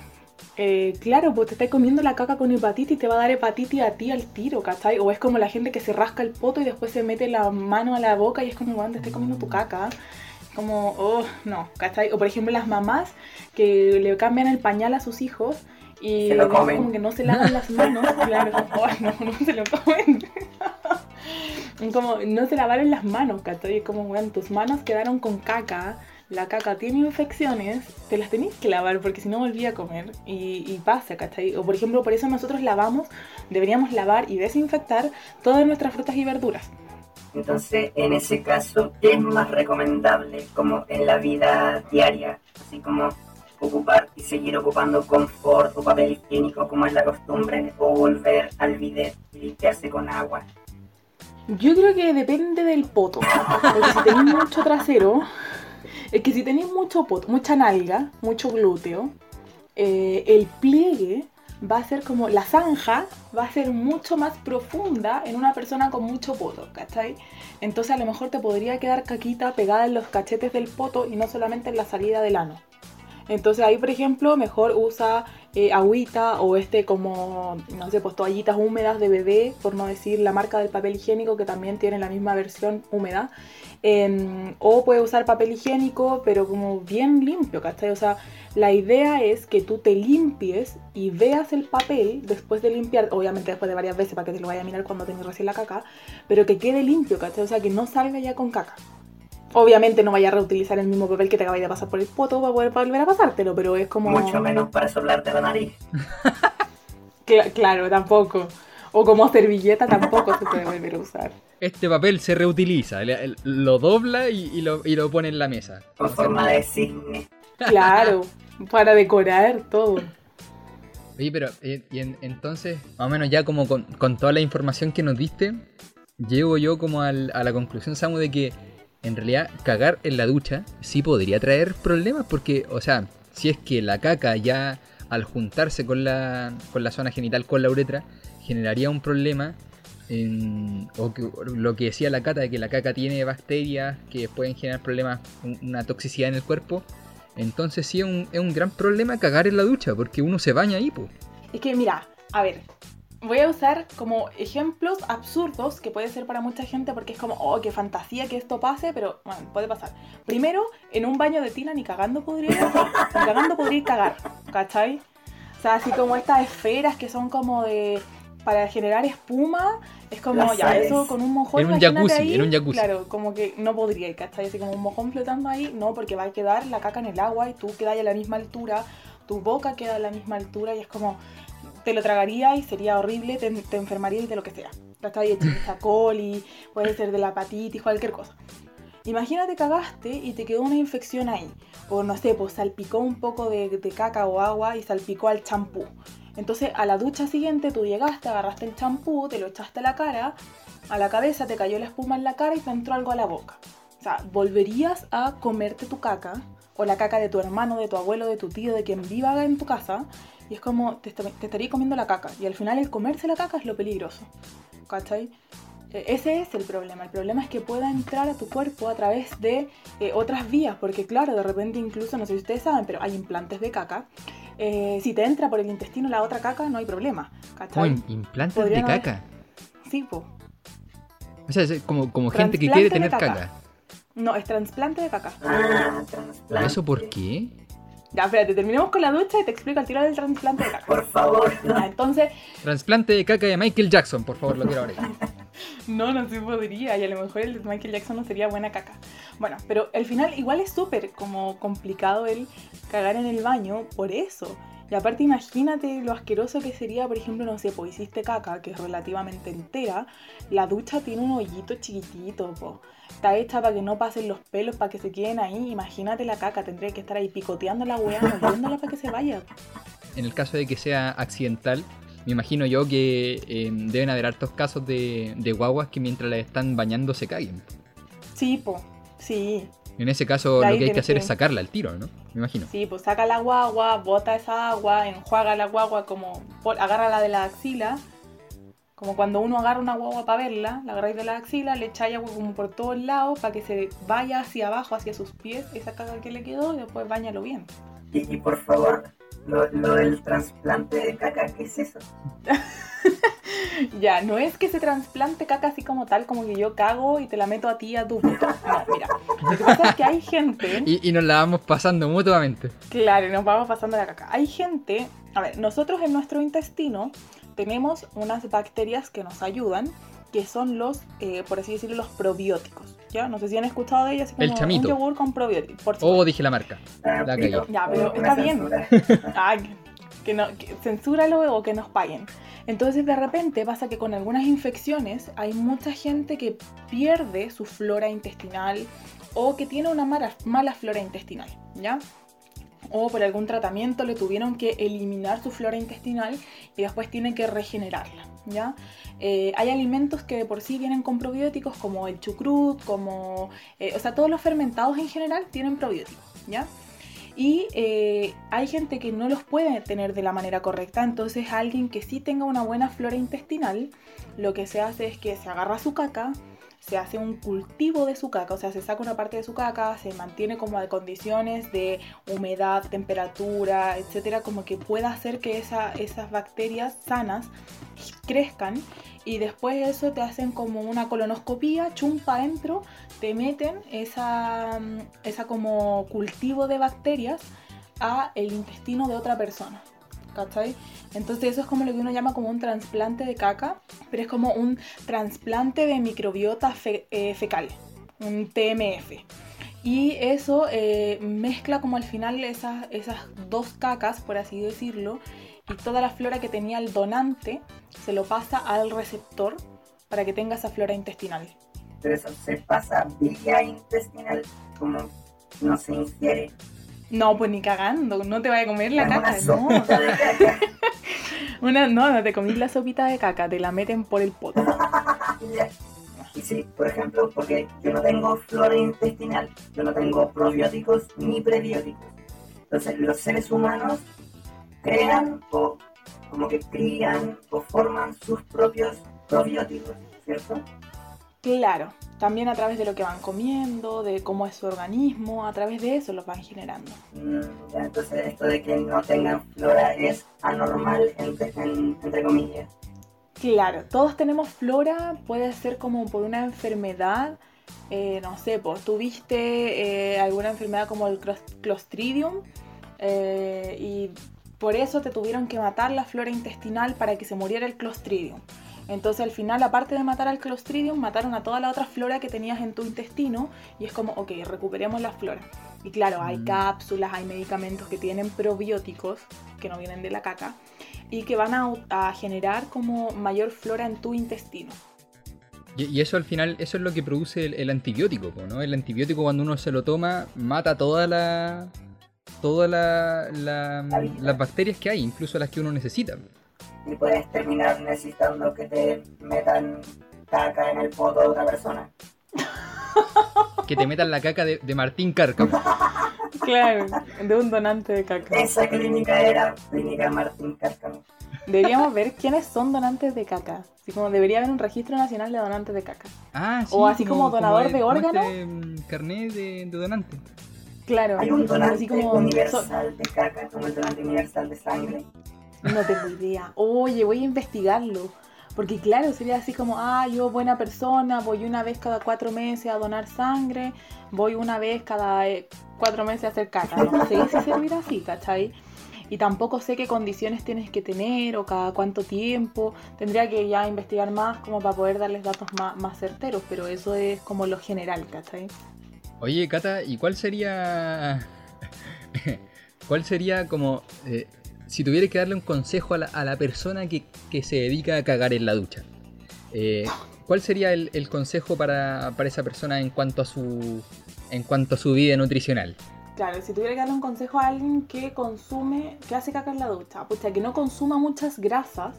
eh, claro, pues te estás comiendo la caca con hepatitis y te va a dar hepatitis a ti al tiro, ¿cachai? O es como la gente que se rasca el poto y después se mete la mano a la boca y es como, bueno, te estás comiendo tu caca. Como, oh, no, ¿cachai? O por ejemplo las mamás que le cambian el pañal a sus hijos y Se lo comen. como que no se lavan las manos, claro, como, "Ay, no, no se lo comen. como, no se lavaron las manos, ¿cachai? Es como, bueno, tus manos quedaron con caca, la caca tiene infecciones, te las tenés que lavar porque si no volví a comer y, y pasa, ¿cachai? O por ejemplo, por eso nosotros lavamos, deberíamos lavar y desinfectar todas nuestras frutas y verduras. Entonces, en ese caso, ¿qué es más recomendable como en la vida diaria? Así como ocupar y seguir ocupando confort o papel higiénico como es la costumbre, o volver al bidet y limpiarse con agua. Yo creo que depende del poto. Porque si tenéis mucho trasero, es que si tenéis mucho poto, mucha nalga, mucho glúteo, eh, el pliegue va a ser como la zanja va a ser mucho más profunda en una persona con mucho poto, ¿cachai? Entonces a lo mejor te podría quedar caquita pegada en los cachetes del poto y no solamente en la salida del ano. Entonces ahí, por ejemplo, mejor usa eh, agüita o este como, no sé, pues toallitas húmedas de bebé, por no decir la marca del papel higiénico que también tiene la misma versión húmeda. Em, o puede usar papel higiénico, pero como bien limpio, ¿cachai? O sea, la idea es que tú te limpies y veas el papel después de limpiar, obviamente después de varias veces para que te lo vaya a mirar cuando tengas recién la caca, pero que quede limpio, ¿cachai? O sea, que no salga ya con caca. Obviamente no vaya a reutilizar el mismo papel que te acabáis de pasar por el poto para poder volver a pasártelo, pero es como... Mucho menos para soplarte la nariz. Cla- claro, tampoco. O como servilleta tampoco se puede volver a usar. Este papel se reutiliza, lo dobla y, y lo, y lo pone en la mesa. Con forma de cisne. Claro, para decorar todo. Oye, pero eh, y en- entonces, más o menos ya como con, con toda la información que nos diste, llego yo como al- a la conclusión, Samu, de que en realidad cagar en la ducha sí podría traer problemas porque, o sea, si es que la caca ya al juntarse con la, con la zona genital, con la uretra, generaría un problema, o lo que decía la cata, de que la caca tiene bacterias que pueden generar problemas, un- una toxicidad en el cuerpo, entonces sí es un, es un gran problema cagar en la ducha, porque uno se baña ahí, pues. Es que mira, a ver, voy a usar como ejemplos absurdos que puede ser para mucha gente porque es como, oh, qué fantasía que esto pase, pero bueno, puede pasar. Primero, en un baño de tina ni cagando podría ir, ni cagando podría ir cagar, ¿cachai? O sea, así como estas esferas que son como de para generar espuma, es como, Las ya, sales. eso con un mojón. En un jacuzzi, ahí, en un jacuzzi. Claro, como que no podría, ¿cachai? Así como un mojón flotando ahí, no, porque va a quedar la caca en el agua y tú quedas a la misma altura, tu boca queda a la misma altura y es como, te lo tragaría y sería horrible, te, te enfermarías de lo que sea. ¿Cachai? De coli, puede ser de la hepatitis, cualquier cosa. Imagínate cagaste y te quedó una infección ahí. O no sé, pues salpicó un poco de, caca o agua y salpicó al champú. Entonces a la ducha siguiente tú llegaste, agarraste el champú, te lo echaste a la cara, a la cabeza te cayó la espuma en la cara y te entró algo a la boca. O sea, volverías a comerte tu caca o la caca de tu hermano, de tu abuelo, de tu tío, de quien viva en tu casa. Y es como, te, est- te estaría comiendo la caca. Y al final el comerse la caca es lo peligroso. ¿Cachai? Eh, Ese es el problema. El problema es que pueda entrar a tu cuerpo a través de eh, otras vías, porque claro, de repente incluso, no sé si ustedes saben, pero hay implantes de caca. Eh, si te entra por el intestino la otra caca, no hay problema. ¿Cachai? im- implantes de Podrían haber- caca. Sí, po. O sea, es como, como gente que quiere tener caca. caca. No, es trasplante de caca. Ah. ¿Eso por qué? Ya, espérate, terminemos con la ducha y te explico al tiro del trasplante de caca. Por favor. Ya, entonces, Trasplante de caca de Michael Jackson, por favor, lo quiero ahora. No, no se podría. Y a lo mejor el de Michael Jackson no sería buena caca. Bueno, pero al final igual es súper como complicado el cagar en el baño por eso. Y aparte imagínate lo asqueroso que sería, por ejemplo, no sé, pues hiciste caca, que es relativamente entera. La ducha tiene un hoyito chiquitito, po. Está hecha para que no pasen los pelos, para que se queden ahí. Imagínate la caca, tendría que estar ahí picoteando la weá, moviéndola para que se vaya. En el caso de que sea accidental, me imagino yo que eh, deben haber hartos casos de, de guaguas que mientras las están bañando se caguen. Sí, po. Sí, En ese caso, lo que hay que hacer que- es sacarla al tiro, ¿no? Me imagino. Sí, pues saca la guagua, bota esa agua, enjuaga la guagua como, agárrala de la axila, como cuando uno agarra una guagua para verla, la agarráis de la axila, le echáis agua como por todos lados para que se vaya hacia abajo, hacia sus pies, esa caga que le quedó y después bañalo bien. Y, y por favor, lo, lo del trasplante de caca, ¿qué es eso? Ya, no es que se trasplante caca así como tal, como que yo cago y te la meto a ti a tu boca. No, mira, lo que pasa es que hay gente... Y, y nos la vamos pasando mutuamente. Claro, y nos vamos pasando la caca. Hay gente, a ver, nosotros en nuestro intestino tenemos unas bacterias que nos ayudan, que son los, eh, por así decirlo, los probióticos. ¿Ya? No sé si han escuchado de ellas, así El como chamito. un yogur con probióticos. Por Oh, dije la marca. Ah, La. Ya, pero está bien. Ay, que no, que censúralo o que nos paguen. Entonces de repente pasa que con algunas infecciones hay mucha gente que pierde su flora intestinal o que tiene una mala, flora intestinal, ¿ya? O por algún tratamiento le tuvieron que eliminar su flora intestinal y después tienen que regenerarla, ¿ya? Eh, hay alimentos que de por sí vienen con probióticos como el chucrut, como... eh, o sea, todos los fermentados en general tienen probióticos, ¿ya? Y eh, hay gente que no los puede tener de la manera correcta, entonces alguien que sí tenga una buena flora intestinal, lo que se hace es que se agarra su caca, se hace un cultivo de su caca, o sea, se saca una parte de su caca, se mantiene como a condiciones de humedad, temperatura, etcétera, como que pueda hacer que esa- esas bacterias sanas crezcan. Y después eso te hacen como una colonoscopía, chumpa adentro, te meten esa, mm, esa como cultivo de bacterias a el intestino de otra persona. ¿Cachai? Entonces eso es como lo que uno llama como un trasplante de caca, pero es como un trasplante de microbiota eh, fecal, un TMF. Y eso eh, mezcla como al final esas, esas dos cacas, por así decirlo, y toda la flora que tenía el donante se lo pasa al receptor para que tenga esa flora intestinal. Pero eso se pasa vía intestinal, como no se ingiere. No, pues ni cagando, no te vaya a comer la caca, no. caca. Una, no, no te comís la sopita de caca, te la meten por el poto. Y sí, por ejemplo, porque yo no tengo flora intestinal, yo no tengo probióticos ni prebióticos. Entonces, los seres humanos crean o como que crían o forman sus propios probióticos, ¿cierto? Claro, también a través de lo que van comiendo, de cómo es su organismo, a través de eso los van generando. Entonces, esto de que no tengan flora es anormal, entre, en- entre comillas. Claro, todos tenemos flora, puede ser como por una enfermedad, eh, no sé, pues tuviste eh, alguna enfermedad como el clos- Clostridium eh, y Por eso te tuvieron que matar la flora intestinal para que se muriera el Clostridium. Entonces al final, aparte de matar al Clostridium, mataron a toda la otra flora que tenías en tu intestino y es como, ok, recuperemos la flora. Y claro, hay Mm. cápsulas, hay medicamentos que tienen probióticos, que no vienen de la caca, y que van a, a generar como mayor flora en tu intestino. Y, eso al final, eso es lo que produce el, el antibiótico, ¿no? El antibiótico cuando uno se lo toma, mata toda la. Todas la, las bacterias que hay, incluso las que uno necesita. Y puedes terminar necesitando que te metan caca en el poto de otra persona. Que te metan la caca de, de Martín Cárcamo. Claro, de un donante de caca. Esa clínica era Clínica Martín Cárcamo. Deberíamos ver quiénes son donantes de caca. Así como debería haber un registro nacional de donantes de caca. Ah, sí. O así como donador de órganos. este, mm, carnet de, de donante. Claro, Hay un donante así como... universal de caca, como el donante universal de sangre. No tengo idea. Oye, voy a investigarlo. Porque claro, sería así como, ah, yo buena persona, voy una vez cada cuatro meses a donar sangre, voy una vez cada eh, cuatro meses a hacer caca. No sé si servirá así, ¿cachai? Y tampoco sé qué condiciones tienes que tener o cada cuánto tiempo. Tendría que ya investigar más como para poder darles datos más, más certeros, pero eso es como lo general, ¿cachai? Oye, Cata, ¿y cuál sería. ¿Cuál sería como. eh, si tuvieras que darle un consejo a la, a la persona que, que se dedica a cagar en la ducha? eh, ¿Cuál sería el, el consejo para, para esa persona en cuanto a su. en cuanto a su vida nutricional? Claro, si tuviera que darle un consejo a alguien que consume, que hace caca en la ducha, pucha, que no consuma muchas grasas,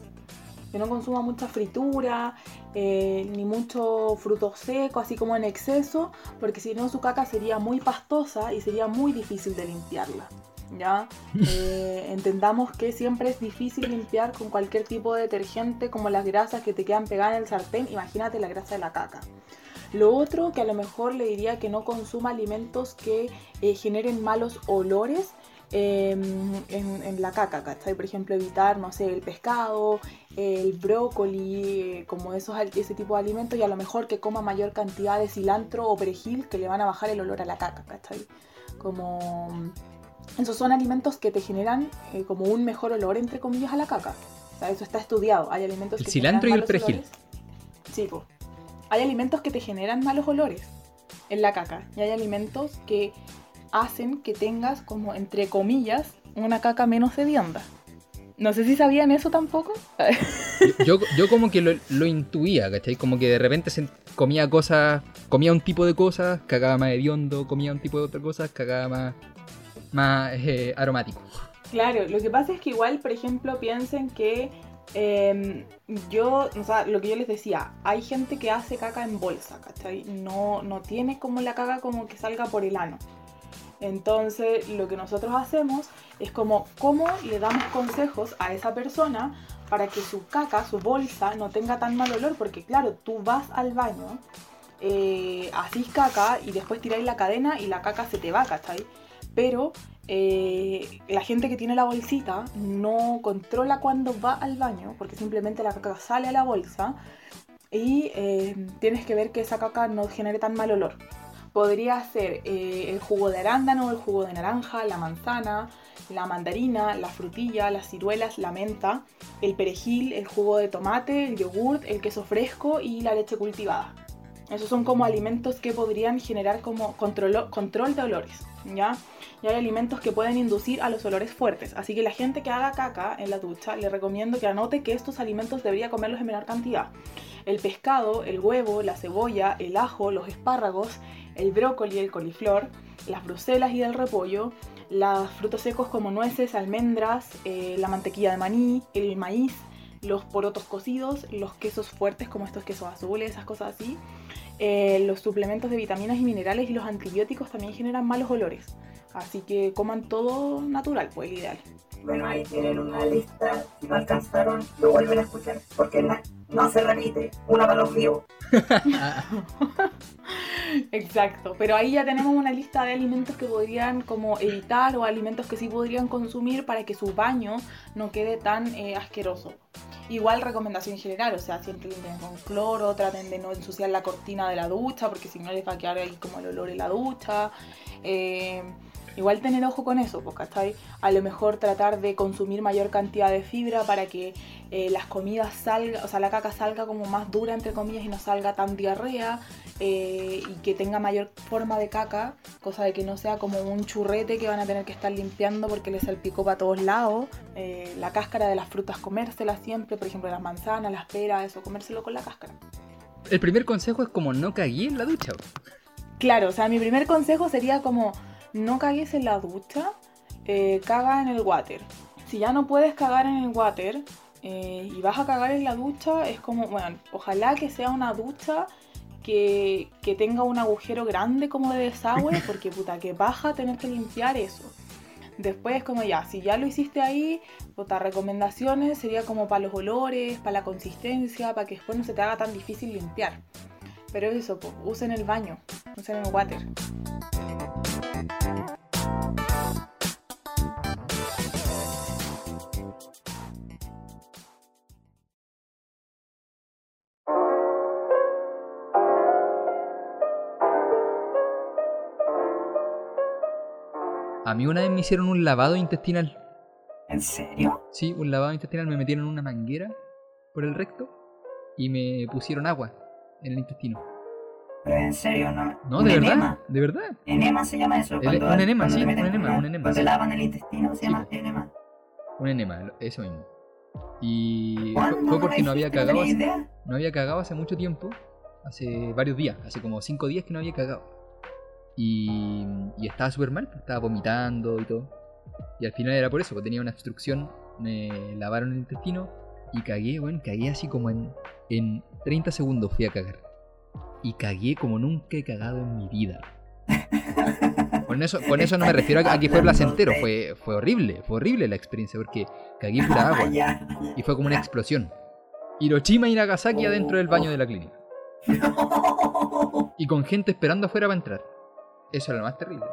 que no consuma mucha fritura, eh, ni mucho fruto seco, así como en exceso, porque si no su caca sería muy pastosa y sería muy difícil de limpiarla. ¿Ya? Eh, entendamos que siempre es difícil limpiar con cualquier tipo de detergente como las grasas que te quedan pegadas en el sartén, imagínate la grasa de la caca. Lo otro que a lo mejor le diría que no consuma alimentos que eh, generen malos olores eh, en, la caca, ¿cachai? Por ejemplo, evitar, no sé, el pescado, el brócoli, eh, como esos, ese tipo de alimentos y a lo mejor que coma mayor cantidad de cilantro o perejil que le van a bajar el olor a la caca, ¿cachai? Como... Esos son alimentos que te generan eh, como un mejor olor, entre comillas, a la caca. O sea, eso está estudiado. Hay alimentos El que cilantro y generan el malos perejil. Sí, po. Hay alimentos que te generan malos olores en la caca. Y hay alimentos que hacen que tengas, como entre comillas, una caca menos hedionda. No sé si sabían eso tampoco. Yo, yo como que lo, lo intuía, ¿cachai? Como que de repente se comía cosas, comía un tipo de cosas, cagaba más hediondo, comía un tipo de otras cosas, cagaba más, más eh, aromático. Claro, lo que pasa es que igual, por ejemplo, piensen que eh, yo, o sea, lo que yo les decía, hay gente que hace caca en bolsa, ¿cachai? No, no tiene como la caca como que salga por el ano. Entonces, lo que nosotros hacemos es como cómo le damos consejos a esa persona para que su caca, su bolsa, no tenga tan mal olor, porque claro, tú vas al baño, eh, hacís caca y después tiráis la cadena y la caca se te va, ¿cachai? Pero eh, la gente que tiene la bolsita no controla cuando va al baño, porque simplemente la caca sale a la bolsa y eh, tienes que ver que esa caca no genere tan mal olor. Podría ser eh, el jugo de arándano, el jugo de naranja, la manzana, la mandarina, la frutilla, las ciruelas, la menta, el perejil, el jugo de tomate, el yogurt, el queso fresco y la leche cultivada. Esos son como alimentos que podrían generar como control, control de olores, ¿ya? Y hay alimentos que pueden inducir a los olores fuertes. Así que la gente que haga caca en la ducha, le recomiendo que anote que estos alimentos debería comerlos en menor cantidad. El pescado, el huevo, la cebolla, el ajo, los espárragos, el brócoli, el coliflor, las bruselas y el repollo, los frutos secos como nueces, almendras, eh, la mantequilla de maní, el maíz, los porotos cocidos, los quesos fuertes como estos quesos azules, esas cosas así. Eh, los suplementos de vitaminas y minerales y los antibióticos también generan malos olores. Así que coman todo natural, pues el ideal. Bueno, ahí tienen una lista. Si no alcanzaron, lo vuelven a escuchar. Porque no, no se repite. Una para los vivos. Exacto, pero ahí ya tenemos una lista de alimentos que podrían como evitar o alimentos que sí podrían consumir para que su baño no quede tan eh, asqueroso. Igual recomendación general, o sea, siempre limpien con cloro, traten de no ensuciar la cortina de la ducha porque si no les va a quedar ahí como el olor en la ducha. Eh, igual tener ojo con eso, porque ¿cachai? A lo mejor tratar de consumir mayor cantidad de fibra para que eh, las comidas salga, o sea, la caca salga como más dura entre comillas y no salga tan diarrea eh, y que tenga mayor forma de caca, cosa de que no sea como un churrete que van a tener que estar limpiando porque les salpicó para todos lados. Eh, la cáscara de las frutas comérsela siempre, por ejemplo las manzanas, las peras, eso, comérselo con la cáscara. El primer consejo es como no cagué en la ducha. Claro, o sea, mi primer consejo sería como no cagues en la ducha, eh, caga en el water. Si ya no puedes cagar en el water eh, y vas a cagar en la ducha, es como, bueno, ojalá que sea una ducha que, que tenga un agujero grande como de desagüe, porque puta, que baja tener que limpiar eso. Después, como ya, si ya lo hiciste ahí, puta, recomendaciones sería como para los olores, para la consistencia, para que después no se te haga tan difícil limpiar. Pero eso, pues, usen el baño, usen el water. A mí una vez me hicieron un lavado intestinal. ¿En serio? Sí, un lavado intestinal. Me metieron una manguera por el recto y me pusieron agua en el intestino. Pero en serio, ¿no? No, ¿Un de verdad, enema? de verdad. Enema se llama eso. El- cuando- un enema, cuando sí, un enema, un enema, Cuando sí. lavan el intestino se Sí, llama po. enema. Un enema, eso mismo. Y fue, ¿Cuándo fue porque no había cagado hace, no había cagado hace mucho tiempo, hace varios días, hace como cinco días que no había cagado. Y, y estaba súper mal, estaba vomitando y todo. Y al final era por eso, porque tenía una obstrucción, me lavaron el intestino y cagué, bueno, cagué así como en, en 30 segundos fui a cagar. Y cagué como nunca he cagado en mi vida. Con eso, con eso no me refiero a, a que fue placentero, fue, fue horrible, fue horrible la experiencia, porque cagué pura agua. Ya. Y fue como una explosión. Hiroshima y Nagasaki adentro del baño de la clínica. Y con gente esperando afuera para entrar. Eso era lo más terrible.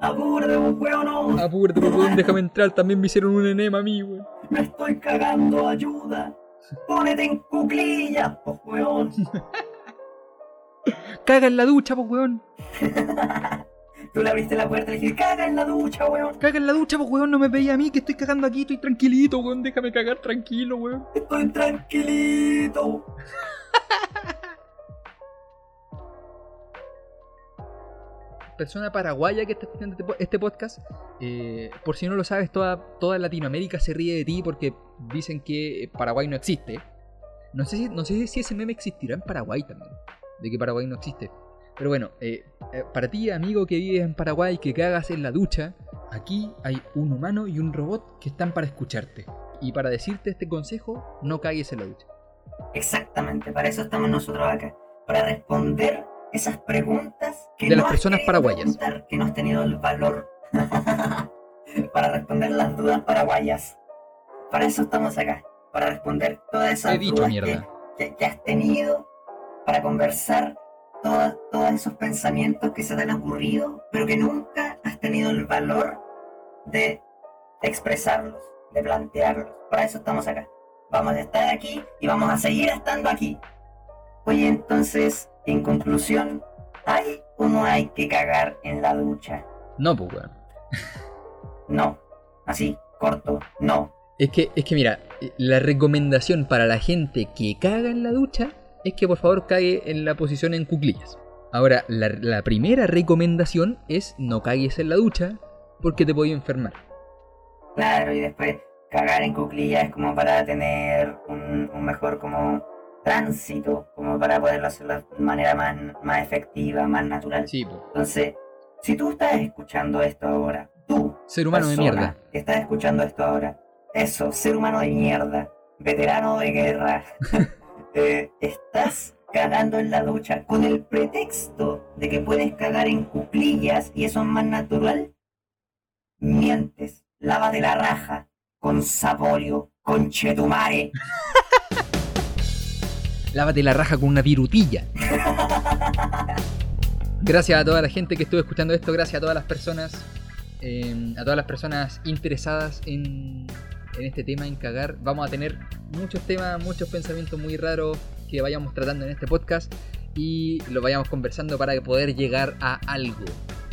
Apúrate, pues, weón, no. Apúrate, pues, weón, déjame entrar. También me hicieron un enema a mí, weón. Me estoy cagando, ayuda. Pónete en cuclillas, pues, weón. Caga en la ducha, pues, weón. Tú le abriste la puerta y le dijiste, caga en la ducha, weón. Caga en la ducha, pues, weón. No me veía a mí que estoy cagando aquí. Estoy tranquilito, weón. Déjame cagar tranquilo, weón. Estoy tranquilito. persona paraguaya que está escuchando este, este podcast, eh, por si no lo sabes, toda, toda Latinoamérica se ríe de ti porque dicen que Paraguay no existe. No sé, si, no sé si ese meme existirá en Paraguay también, de que Paraguay no existe. Pero bueno, eh, eh, para ti, amigo que vives en Paraguay, que cagas en la ducha, aquí hay un humano y un robot que están para escucharte. Y para decirte este consejo, no cagues en la ducha. Exactamente, para eso estamos nosotros acá. Para responder esas preguntas que De no las personas paraguayas. que no has tenido el valor para responder las dudas paraguayas. Para eso estamos acá. Para responder todas esas dicho dudas que, que- que has tenido. Para conversar todas- todos esos pensamientos que se te han ocurrido, pero que nunca has tenido el valor de expresarlos, de plantearlos. Para eso estamos acá. Vamos a estar aquí y vamos a seguir estando aquí. Oye, entonces, en conclusión, ¿hay o no hay que cagar en la ducha? No, pues, weón. No. Así, corto, no. Es que, es que mira, la recomendación para la gente que caga en la ducha es que por favor cague en la posición en cuclillas. Ahora, la, la primera recomendación es no cagues en la ducha porque te voy a enfermar. Claro, y después cagar en cuclillas es como para tener un, un mejor como tránsito, como para poderlo hacer de manera más, más efectiva, más natural. Sí. Entonces, si tú estás escuchando esto ahora, tú, Ser humano de mierda. que estás escuchando esto ahora, eso, ser humano de mierda, veterano de guerra, eh, estás cagando en la ducha con el pretexto de que puedes cagar en cuclillas y eso es más natural, mientes, lávate la raja con saborio, con chetumare. Lávate la raja con una virutilla. Gracias a toda la gente que estuvo escuchando esto, gracias a todas las personas, eh, a todas las personas interesadas en, en este tema, en cagar. Vamos a tener muchos temas, muchos pensamientos muy raros que vayamos tratando en este podcast y lo vayamos conversando para poder llegar a algo.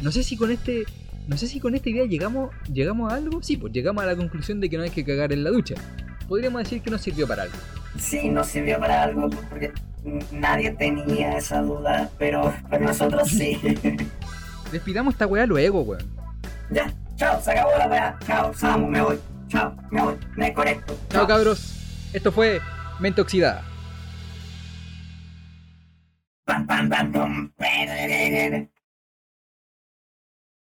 No sé si con este. No sé si con esta idea llegamos, llegamos a algo. Sí, pues llegamos a la conclusión de que no hay que cagar en la ducha. Podríamos decir que nos sirvió para algo. Sí, nos sirvió para algo porque nadie tenía esa duda, pero, pero nosotros sí. Despidamos esta weá luego, weón. ya, chao, se acabó la weá. Chao, Samu, me voy. Chao, me voy. Me conecto. Chao, cabros. Esto fue Mente Oxidada. Pam, pam, pam, pum.